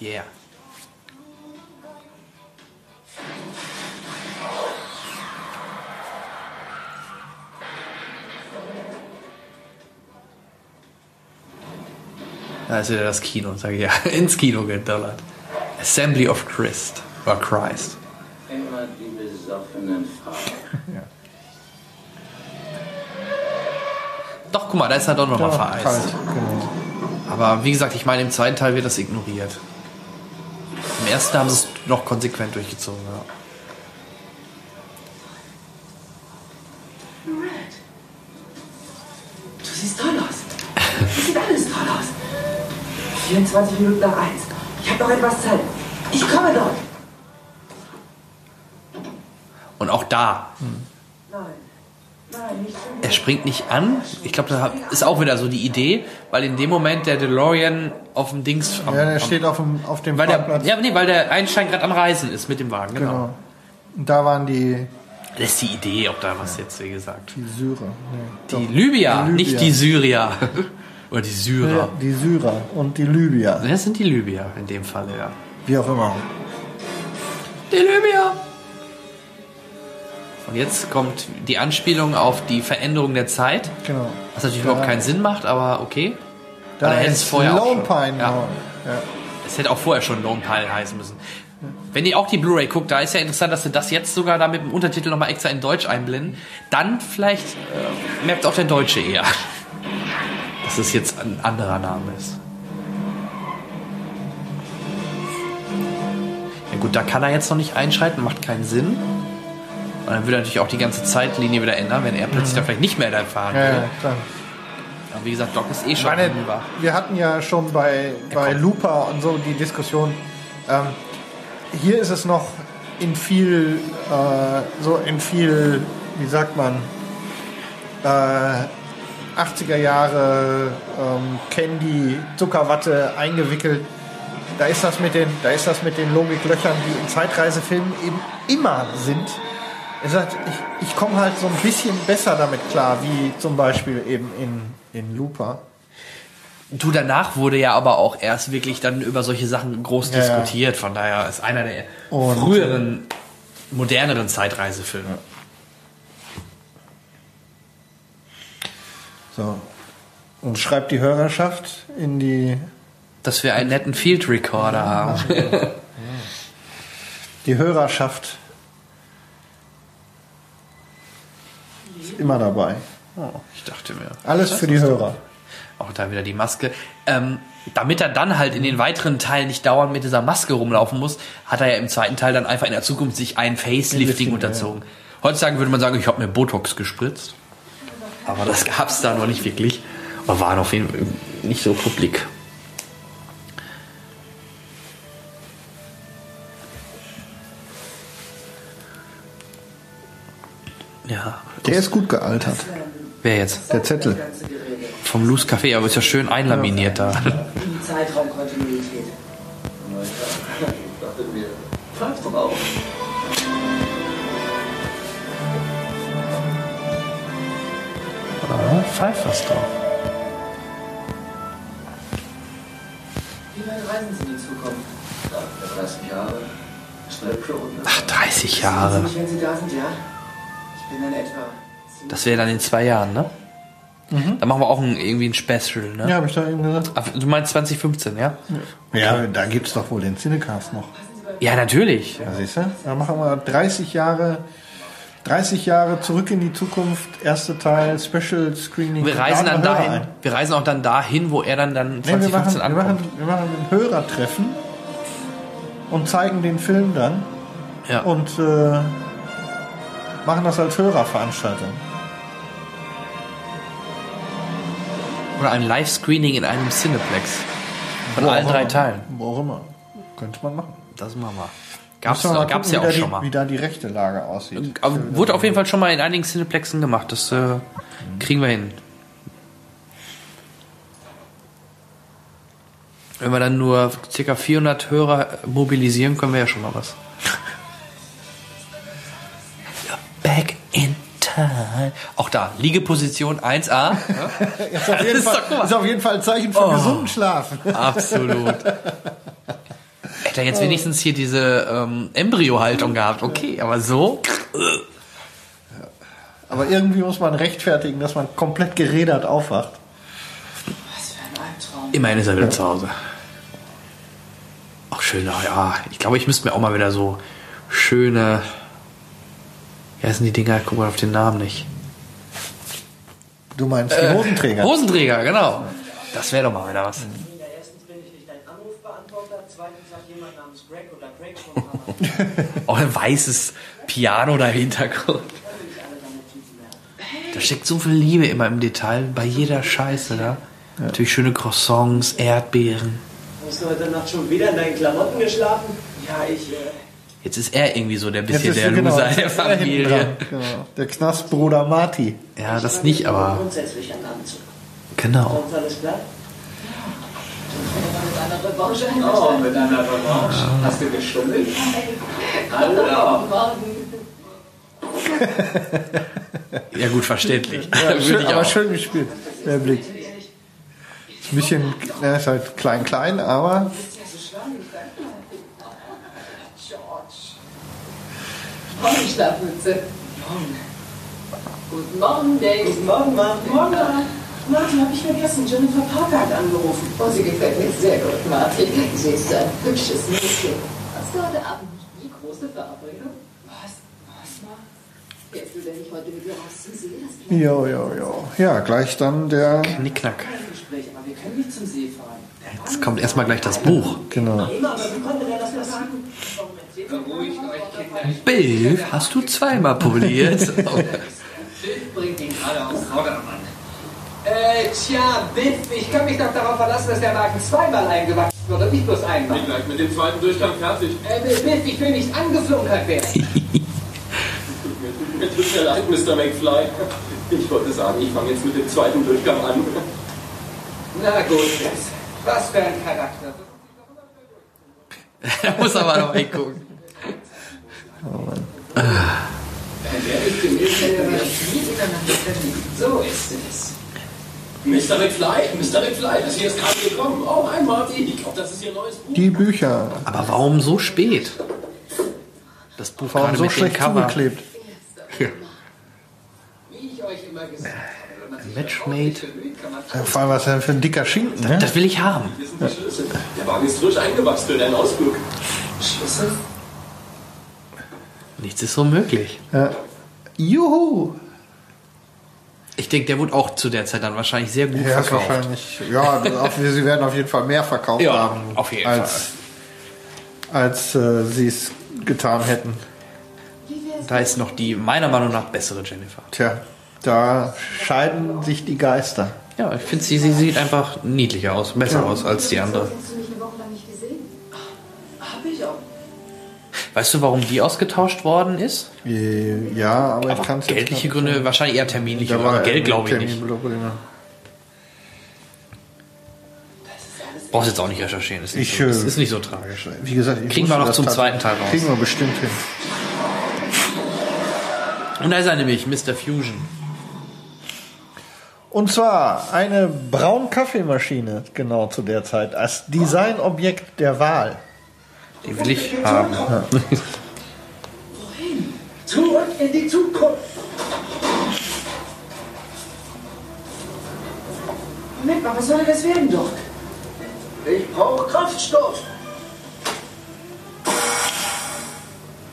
Yeah. Da ist wieder das Kino, sage ich ja. Ins Kino gedonnert. Assembly of Christ. Oder Christ. Immer die besoffenen Frauen. Doch, guck mal, da ist er doch nochmal Ja, vereist. kalt, genau. Aber wie gesagt, ich meine, im zweiten Teil wird das ignoriert. Im ersten haben sie es noch konsequent durchgezogen. Ja. 24 Minuten nach eins. Ich habe noch etwas Zeit. Ich komme dort. Und auch da, Nein. Nein, nicht schon er springt nicht an. Ich glaube, das ist auch wieder so die Idee, weil in dem Moment der DeLorean auf dem Dings. Am, Ja, der am- steht auf dem, auf dem weil der, Parkplatz. ja, nee, weil der Einstein gerade am Reisen ist mit dem Wagen. Genau. Genau. Und da waren die, Das ist die Idee, ob da was jetzt, wie gesagt. die Syrer. Nee, Die. Libyer, Die nicht die Syrier. Oder die Ja, Syrer. die Syrer und die Libyer. Das sind die Libyer in dem Fall, ja. Wie auch immer. Die Libyer. Und jetzt kommt die Anspielung auf die Veränderung der Zeit. Genau. Was natürlich Da- überhaupt keinen Sinn macht, aber okay. Da hätte es vorher auch Lone schon. Pine. Ja. genau. Ja. Es hätte auch vorher schon Lone Pine heißen müssen. Wenn ihr auch die Blu-ray guckt, da ist ja interessant, dass sie das jetzt sogar da mit dem Untertitel nochmal extra in Deutsch einblenden. Dann vielleicht äh, merkt auch der Deutsche eher, dass es jetzt ein anderer Name ist. Ja gut, da kann er jetzt noch nicht einschreiten, macht keinen Sinn. Und dann würde er natürlich auch die ganze Zeitlinie wieder ändern, wenn er plötzlich da vielleicht nicht mehr da fahren Mhm. Ja, würde. ja, klar. Aber wie gesagt, Doc ist eh schon meine, hinüber. wir hatten ja schon bei, bei Looper und so die Diskussion. Ähm, hier ist es noch in viel, äh, so in viel, wie sagt man, äh, 80er Jahre ähm, Candy, Zuckerwatte eingewickelt. Da ist das mit den, da ist das mit den Logiklöchern, die in Zeitreisefilmen eben immer sind. Er sagt, ich, ich komme halt so ein bisschen besser damit klar, wie zum Beispiel eben in, in Looper. Du, danach wurde ja aber auch erst wirklich dann über solche Sachen groß Ja, ja. diskutiert. Von daher ist einer der früheren, moderneren Zeitreisefilme. So. Und schreibt die Hörerschaft in die. Dass wir einen netten Field Recorder haben. Die Hörerschaft ist immer dabei. Ich dachte mir. Alles für die Hörer. Auch da wieder die Maske. Ähm, damit er dann halt in den weiteren Teilen nicht dauernd mit dieser Maske rumlaufen muss, hat er ja im zweiten Teil dann einfach in der Zukunft sich ein Facelifting Lifting, unterzogen. Heutzutage würde man sagen, ich habe mir Botox gespritzt. Aber das gab es da noch nicht wirklich. Aber waren auf jeden Fall nicht so publik. Ja. Der ist gut gealtert. Wer jetzt? Der Zettel. Vom Loose Café, aber ist ja schön einlaminiert da. Die Zeitraumkontinuität. Ich dachte mir, doch auf. Ah, pfeift was drauf. Wie weit reisen Sie die Zukunft? Ja, 30 Jahre. Ach, 30 Sehen Jahre. Sie mich, wenn Sie da sind, ja? Ich bin dann etwa... Das wäre dann in zwei Jahren, ne? Mhm. Da machen wir auch ein, irgendwie ein Special, ne? Ja, habe ich da eben gesagt. Ach, du meinst 2015, ja? Ja, da gibt's doch wohl den Cinecast noch. Ja, natürlich. Ja, siehst du? Da machen wir 30 Jahre, 30 Jahre zurück in die Zukunft, erster Teil, Special Screening. Wir reisen dann dahin. ein. Wir reisen auch dann dahin, wo er dann, dann Nee, wir, machen, 2015 wir, ankommt. machen, wir machen ein Hörertreffen und zeigen den Film dann Ja. und äh, machen das als Hörerveranstaltung. Oder ein Live-Screening in einem Cineplex. Von Wo allen drei. Teilen. Wo auch immer. Könnte man machen. Das machen wir. Gab's, gab's gucken, ja auch schon die, mal. Wie da die rechte Lage aussieht. Aber wurde auf jeden Fall schon mal in einigen Cineplexen gemacht. Das äh, kriegen wir hin. Wenn wir dann nur ca. 400 Hörer mobilisieren, können wir ja schon mal was. Back in time. Auch da, Liegeposition 1a. Ja? ist, auf Fall, ist auf jeden Fall ein Zeichen von Oh. gesunden Schlafen. Absolut. Hätte er jetzt wenigstens hier diese ähm, Embryo-Haltung gehabt. Okay, aber so. Aber irgendwie muss man rechtfertigen, dass man komplett gerädert aufwacht. Immerhin ist er wieder zu Hause. Auch schön, ah ja. Ich glaube, ich müsste mir auch mal wieder so schöne. Wie heißen die Dinger? Guck mal auf den Namen nicht. Du meinst die Äh, Hosenträger? Hosenträger, genau. Das wäre doch mal wieder was. Erstens bin ich nicht dein Anrufbeantworter, zweitens hat jemand namens Greg oder Greg schon Auch ein weißes Piano da im Hintergrund. Da steckt so viel Liebe immer im Detail, bei jeder Scheiße da. Natürlich schöne Croissants, Erdbeeren. Hast du heute Nacht schon wieder in deinen Klamotten geschlafen? Ja, ich. Äh, Jetzt ist er irgendwie so der bisschen der genau, Loser jetzt der er Familie. dran. Genau. Der Knastbruder Marty. Ja, das nicht, aber grundsätzlich einen Anzug. genau. Sonst alles klar? Mit einer Revanche Oh, mit einer Revanche. Hast du geschummelt? Hallo. Ja gut, verständlich. Ja, Würde schön, ich aber auch. schön gespielt. Der Blick. Ist ein bisschen, er ist halt klein, klein, aber Morgen, Schlafmütze. Guten Morgen, Dave. Guten Morgen, Martin. Morgen, Martin, hab ich vergessen. Jennifer Parker hat angerufen. Oh, sie gefällt mir sehr gut, Martin. Sie ist ein hübsches Mädchen. Hast du heute Abend die große Verabredung? Was? Was, Ma? Gehst du denn nicht heute mit ihr raus zum See? Jo, jo, jo. Ja, gleich dann der. Knickknack. Kein Gespräch, aber wir können nicht zum See fahren. Jetzt kommt erstmal gleich das Buch. Genau. Bill, hast du zweimal poliert? Biff bringt ihn gerade Vordermann. Äh, tja, Biff, ich kann mich doch darauf verlassen, dass der Wagen zweimal eingewachsen wird und nicht bloß einmal. Bin gleich mit dem zweiten Durchgang fertig. Äh, Biff, ich will nicht angeflunkert werden. Mir tut mir leid, Mr. McFly. Ich wollte sagen, ich fange jetzt mit dem zweiten Durchgang an. Na gut, Biff. Was für ein Charakter. da muss aber noch wir nie miteinander verliebt? So ist es. Mr. McFly, Mr. McFly, das hier ist gerade gekommen. Oh, hi Marty, ich glaube, das ist Ihr neues Buch. Die Bücher. Aber warum so spät? Das Buch Warum gerade so schlecht zugeklebt? Ja. Wie ich euch immer gesagt habe, Matchmade. bemüht, kann man Ja, vor allem was denn für ein dicker Schinken, ne? Das will ich haben. Hier sind die Schlüssel. Der Wagen ist frisch eingewachsen für deinen Ausflug. Schlüssel. Nichts ist so möglich. Ja. Juhu! Ich denke, der wurde auch zu der Zeit dann wahrscheinlich sehr gut Ja, verkauft. wahrscheinlich. Ja, auf, sie werden auf jeden Fall mehr verkauft Ja, haben, auf jeden als, als äh, sie es getan hätten. Da ist noch die meiner Meinung nach bessere Jennifer. Tja, da scheiden sich die Geister. Ja, ich finde, sie, sie sieht einfach niedlicher aus, besser Ja. aus als die andere. Weißt du, warum die ausgetauscht worden ist? Äh, Ja, aber ich kann es Geldliche Gründe, wahrscheinlich eher terminliche, aber Geld glaube ich nicht. Brauchst jetzt auch nicht recherchieren, ist nicht, Ich, so, äh, es ist nicht so tragisch. Wie gesagt, ich Kriegen wir noch das zum tat- zweiten Teil raus. Kriegen wir bestimmt hin. Und da ist er nämlich, Mr. Fusion. Und zwar eine Braun-Kaffeemaschine, genau zu der Zeit, als Designobjekt der Wahl. Die will ich haben. Ja. Zurück in die Zukunft. Moment mal, was soll denn das werden, Doc? Ich brauche Kraftstoff.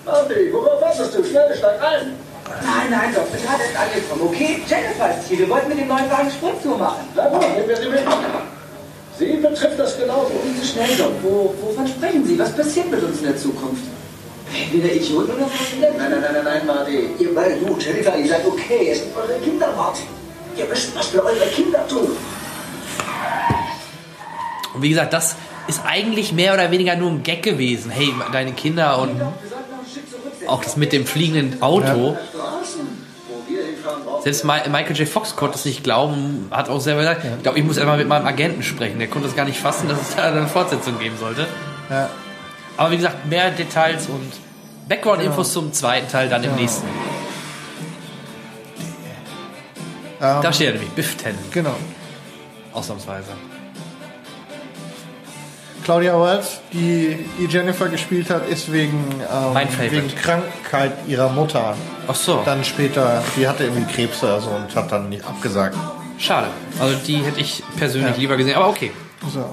Marty, worauf wartest du? Schnell, steig ein. Nein, nein, Doc, wir sind gerade erst angekommen. Okay, Jennifer ist hier. Wir wollten mit dem neuen Wagen Sprinttour machen. Na gut, nehmen wir sie mit. Sie betrifft das genauso. Schnell, Doc. Wo, wovon sprechen Sie? Was passiert mit uns in der Zukunft? Entweder Idioten oder Verschwender? Nein, nein, nein, nein, nein, Marty. Ihr beiden, du, Jennifer, ihr seid okay. Es sind eure Kinder, Marty. Ihr müsst was für eure Kinder tun. Und wie gesagt, das ist eigentlich mehr oder weniger nur ein Gag gewesen. Hey, deine Kinder und auch das mit dem fliegenden Auto. Selbst Mi- Michael J. Fox konnte es nicht glauben, hat auch selber gesagt, ich glaube, ich muss einmal mit meinem Agenten sprechen. Der konnte es gar nicht fassen, dass es da eine Fortsetzung geben sollte. Ja. Aber wie gesagt, mehr Details und Background-Infos zum zweiten Teil dann im Ja. nächsten. Ähm, Da steht er nämlich, Biff Tannen. Genau. Ausnahmsweise. Claudia Wells, die, die Jennifer gespielt hat, ist wegen, ähm, wegen Krankheit ihrer Mutter. Ach so. Dann später, die hatte irgendwie Krebs oder so und hat dann nicht abgesagt. Schade. Also die hätte ich persönlich Ja. lieber gesehen, aber okay. So.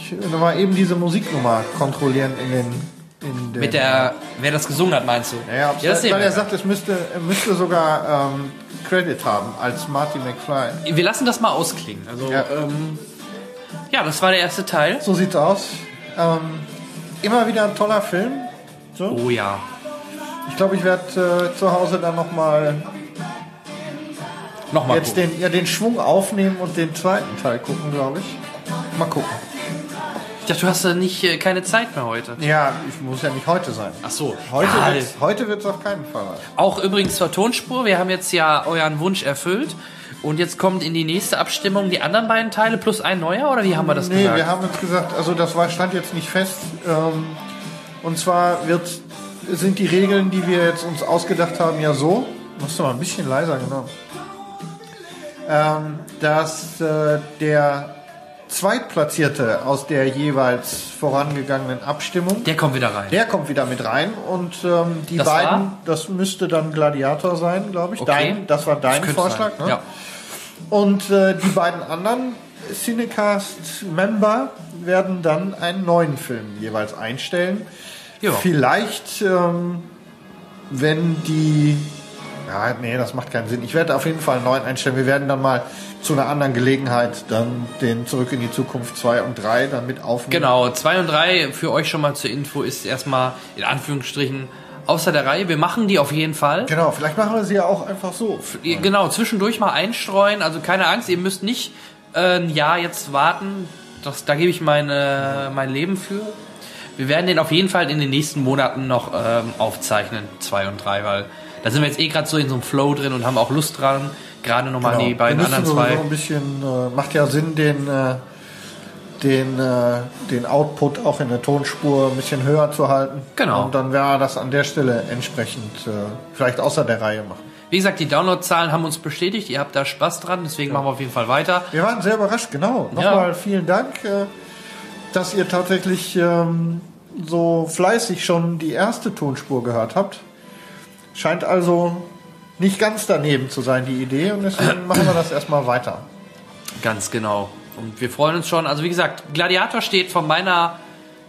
Ich will mal eben diese Musiknummer kontrollieren in den. In den Mit der, wer das gesungen hat, meinst du? Ja, ob's- das weil er sagt, es müsste, müsste sogar ähm, Credit haben als Marty McFly. Wir lassen das mal ausklingen. Also, Ja. ähm, ja, das war der erste Teil. So sieht's aus. Ähm, immer wieder ein toller Film. So. Oh ja. Ich glaube, ich werde äh, zu Hause dann nochmal Nochmal jetzt gucken. den, ja, den Schwung aufnehmen und den zweiten Teil gucken, glaube ich. Mal gucken. Ich dachte, du hast ja nicht, äh, keine Zeit mehr heute. Ja, ich muss ja nicht heute sein. Ach so. Heute Ja, wird's, heute wird's auf keinen Fall. Auch übrigens zur Tonspur. Wir haben jetzt ja euren Wunsch erfüllt. Und jetzt kommt in die nächste Abstimmung die anderen beiden Teile plus ein neuer, oder wie haben wir das nee, gesagt? wir haben uns gesagt, also das war, stand jetzt nicht fest. Ähm, und zwar wird, sind die Regeln, die wir jetzt uns ausgedacht haben, ja so. Musst du mal ein bisschen leiser, genau. Ähm, dass äh, der Zweitplatzierte aus der jeweils vorangegangenen Abstimmung, der kommt wieder rein. Der kommt wieder mit rein und ähm, die Das beiden, war? das müsste dann Gladiator sein, glaube ich. Okay. Dein, das war dein Das Vorschlag, sein, ne? ja. Und äh, die beiden anderen Cinecast-Member werden dann einen neuen Film jeweils einstellen. Ja. Vielleicht, ähm, wenn die. Ja, nee, das macht keinen Sinn. Ich werde auf jeden Fall einen neuen einstellen. Wir werden dann mal zu einer anderen Gelegenheit dann den Zurück in die Zukunft 2 und 3 dann mit aufnehmen. Genau, 2 und 3 für euch schon mal zur Info ist erstmal in Anführungsstrichen außer der Reihe. Wir machen die auf jeden Fall. Genau, vielleicht machen wir sie ja auch einfach so. Genau, zwischendurch mal einstreuen. Also keine Angst, ihr müsst nicht äh, ein Jahr jetzt warten. Das, da gebe ich meine, mein Leben für. Wir werden den auf jeden Fall in den nächsten Monaten noch ähm, aufzeichnen, 2 und 3, weil da sind wir jetzt eh gerade so in so einem Flow drin und haben auch Lust dran. Gerade nochmal Genau. die beiden anderen zwei. ein bisschen, äh, macht ja Sinn, den, äh, den, äh, den Output auch in der Tonspur ein bisschen höher zu halten. Genau. Und dann wir das an der Stelle entsprechend äh, vielleicht außer der Reihe machen. Wie gesagt, die Downloadzahlen haben uns bestätigt. Ihr habt da Spaß dran, deswegen machen wir auf jeden Fall weiter. Wir waren sehr überrascht, genau. Nochmal vielen Dank, äh, dass ihr tatsächlich ähm, so fleißig schon die erste Tonspur gehört habt. Scheint also nicht ganz daneben zu sein, die Idee, und deswegen machen wir das erstmal weiter. Ganz genau. Und wir freuen uns schon. Also wie gesagt, Gladiator steht von meiner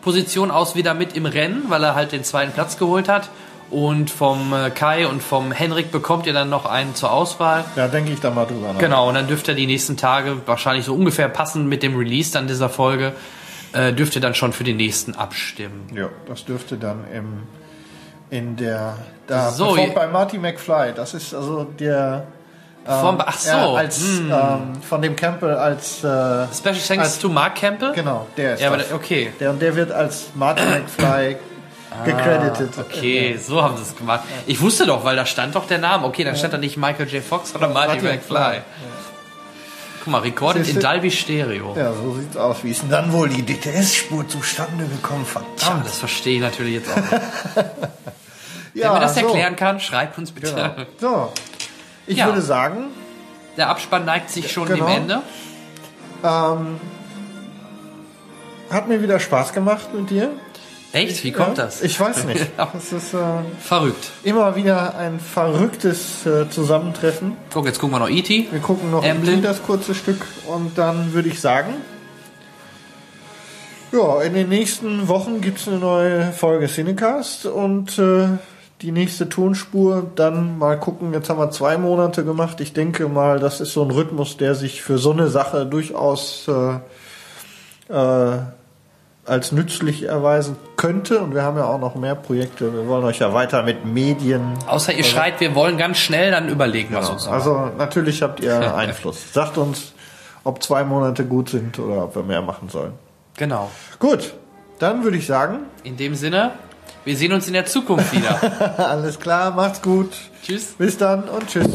Position aus wieder mit im Rennen, weil er halt den zweiten Platz geholt hat. Und vom äh, Kai und vom Henrik bekommt ihr dann noch einen zur Auswahl. Da denke ich dann mal drüber nach. Genau, und dann dürft ihr die nächsten Tage wahrscheinlich so ungefähr passend mit dem Release dann dieser Folge, äh, dürft ihr dann schon für den nächsten abstimmen. Ja, das dürfte dann im, in der da So, bei Marty McFly. Das ist also der Vom- ach so, ja, als hm. ähm, von dem Campbell als äh, Special thanks als, to Mark Campbell? Genau, der ist Ja, aber das. okay. Der und der wird als Marty McFly gecredited. Ah, okay, so haben sie es gemacht. Ich wusste doch, weil da stand doch der Name. Okay, dann stand da nicht Michael J. Fox, sondern Marty, Marty McFly. McFly. Guck mal, recorded in? Dolby Stereo. Ja, so sieht's aus. Wie ist denn dann wohl die DTS-Spur zustande gekommen? Verdammt. Das verstehe ich natürlich jetzt auch nicht. Ja, Wenn mir das so. erklären kann, schreibt uns bitte. Genau. So, ich Ja. würde sagen, Der Abspann neigt sich schon Genau. dem Ende. Ähm, hat mir wieder Spaß gemacht mit dir. Echt? Wie kommt Ja, das? Ich weiß nicht. Das ist äh, Verrückt. immer wieder ein verrücktes äh, Zusammentreffen. Guck, jetzt gucken wir noch E E.T. Wir gucken noch. E.T. das kurze Stück und dann würde ich sagen, ja, in den nächsten Wochen gibt es eine neue Folge Cinecast und äh, die nächste Tonspur dann mal gucken. Jetzt haben wir zwei Monate gemacht. Ich denke mal, das ist so ein Rhythmus, der sich für so eine Sache durchaus äh, äh, als nützlich erweisen könnte. Und wir haben ja auch noch mehr Projekte. Wir wollen euch ja weiter mit Medien. Außer ihr schreit, wir wollen ganz schnell, dann überlegen wir es uns. Also natürlich habt ihr Einfluss. Sagt uns, ob zwei Monate gut sind oder ob wir mehr machen sollen. Genau. Gut, dann würde ich sagen, In dem Sinne, wir sehen uns in der Zukunft wieder. alles klar, macht's gut. Tschüss. Bis dann und tschüss.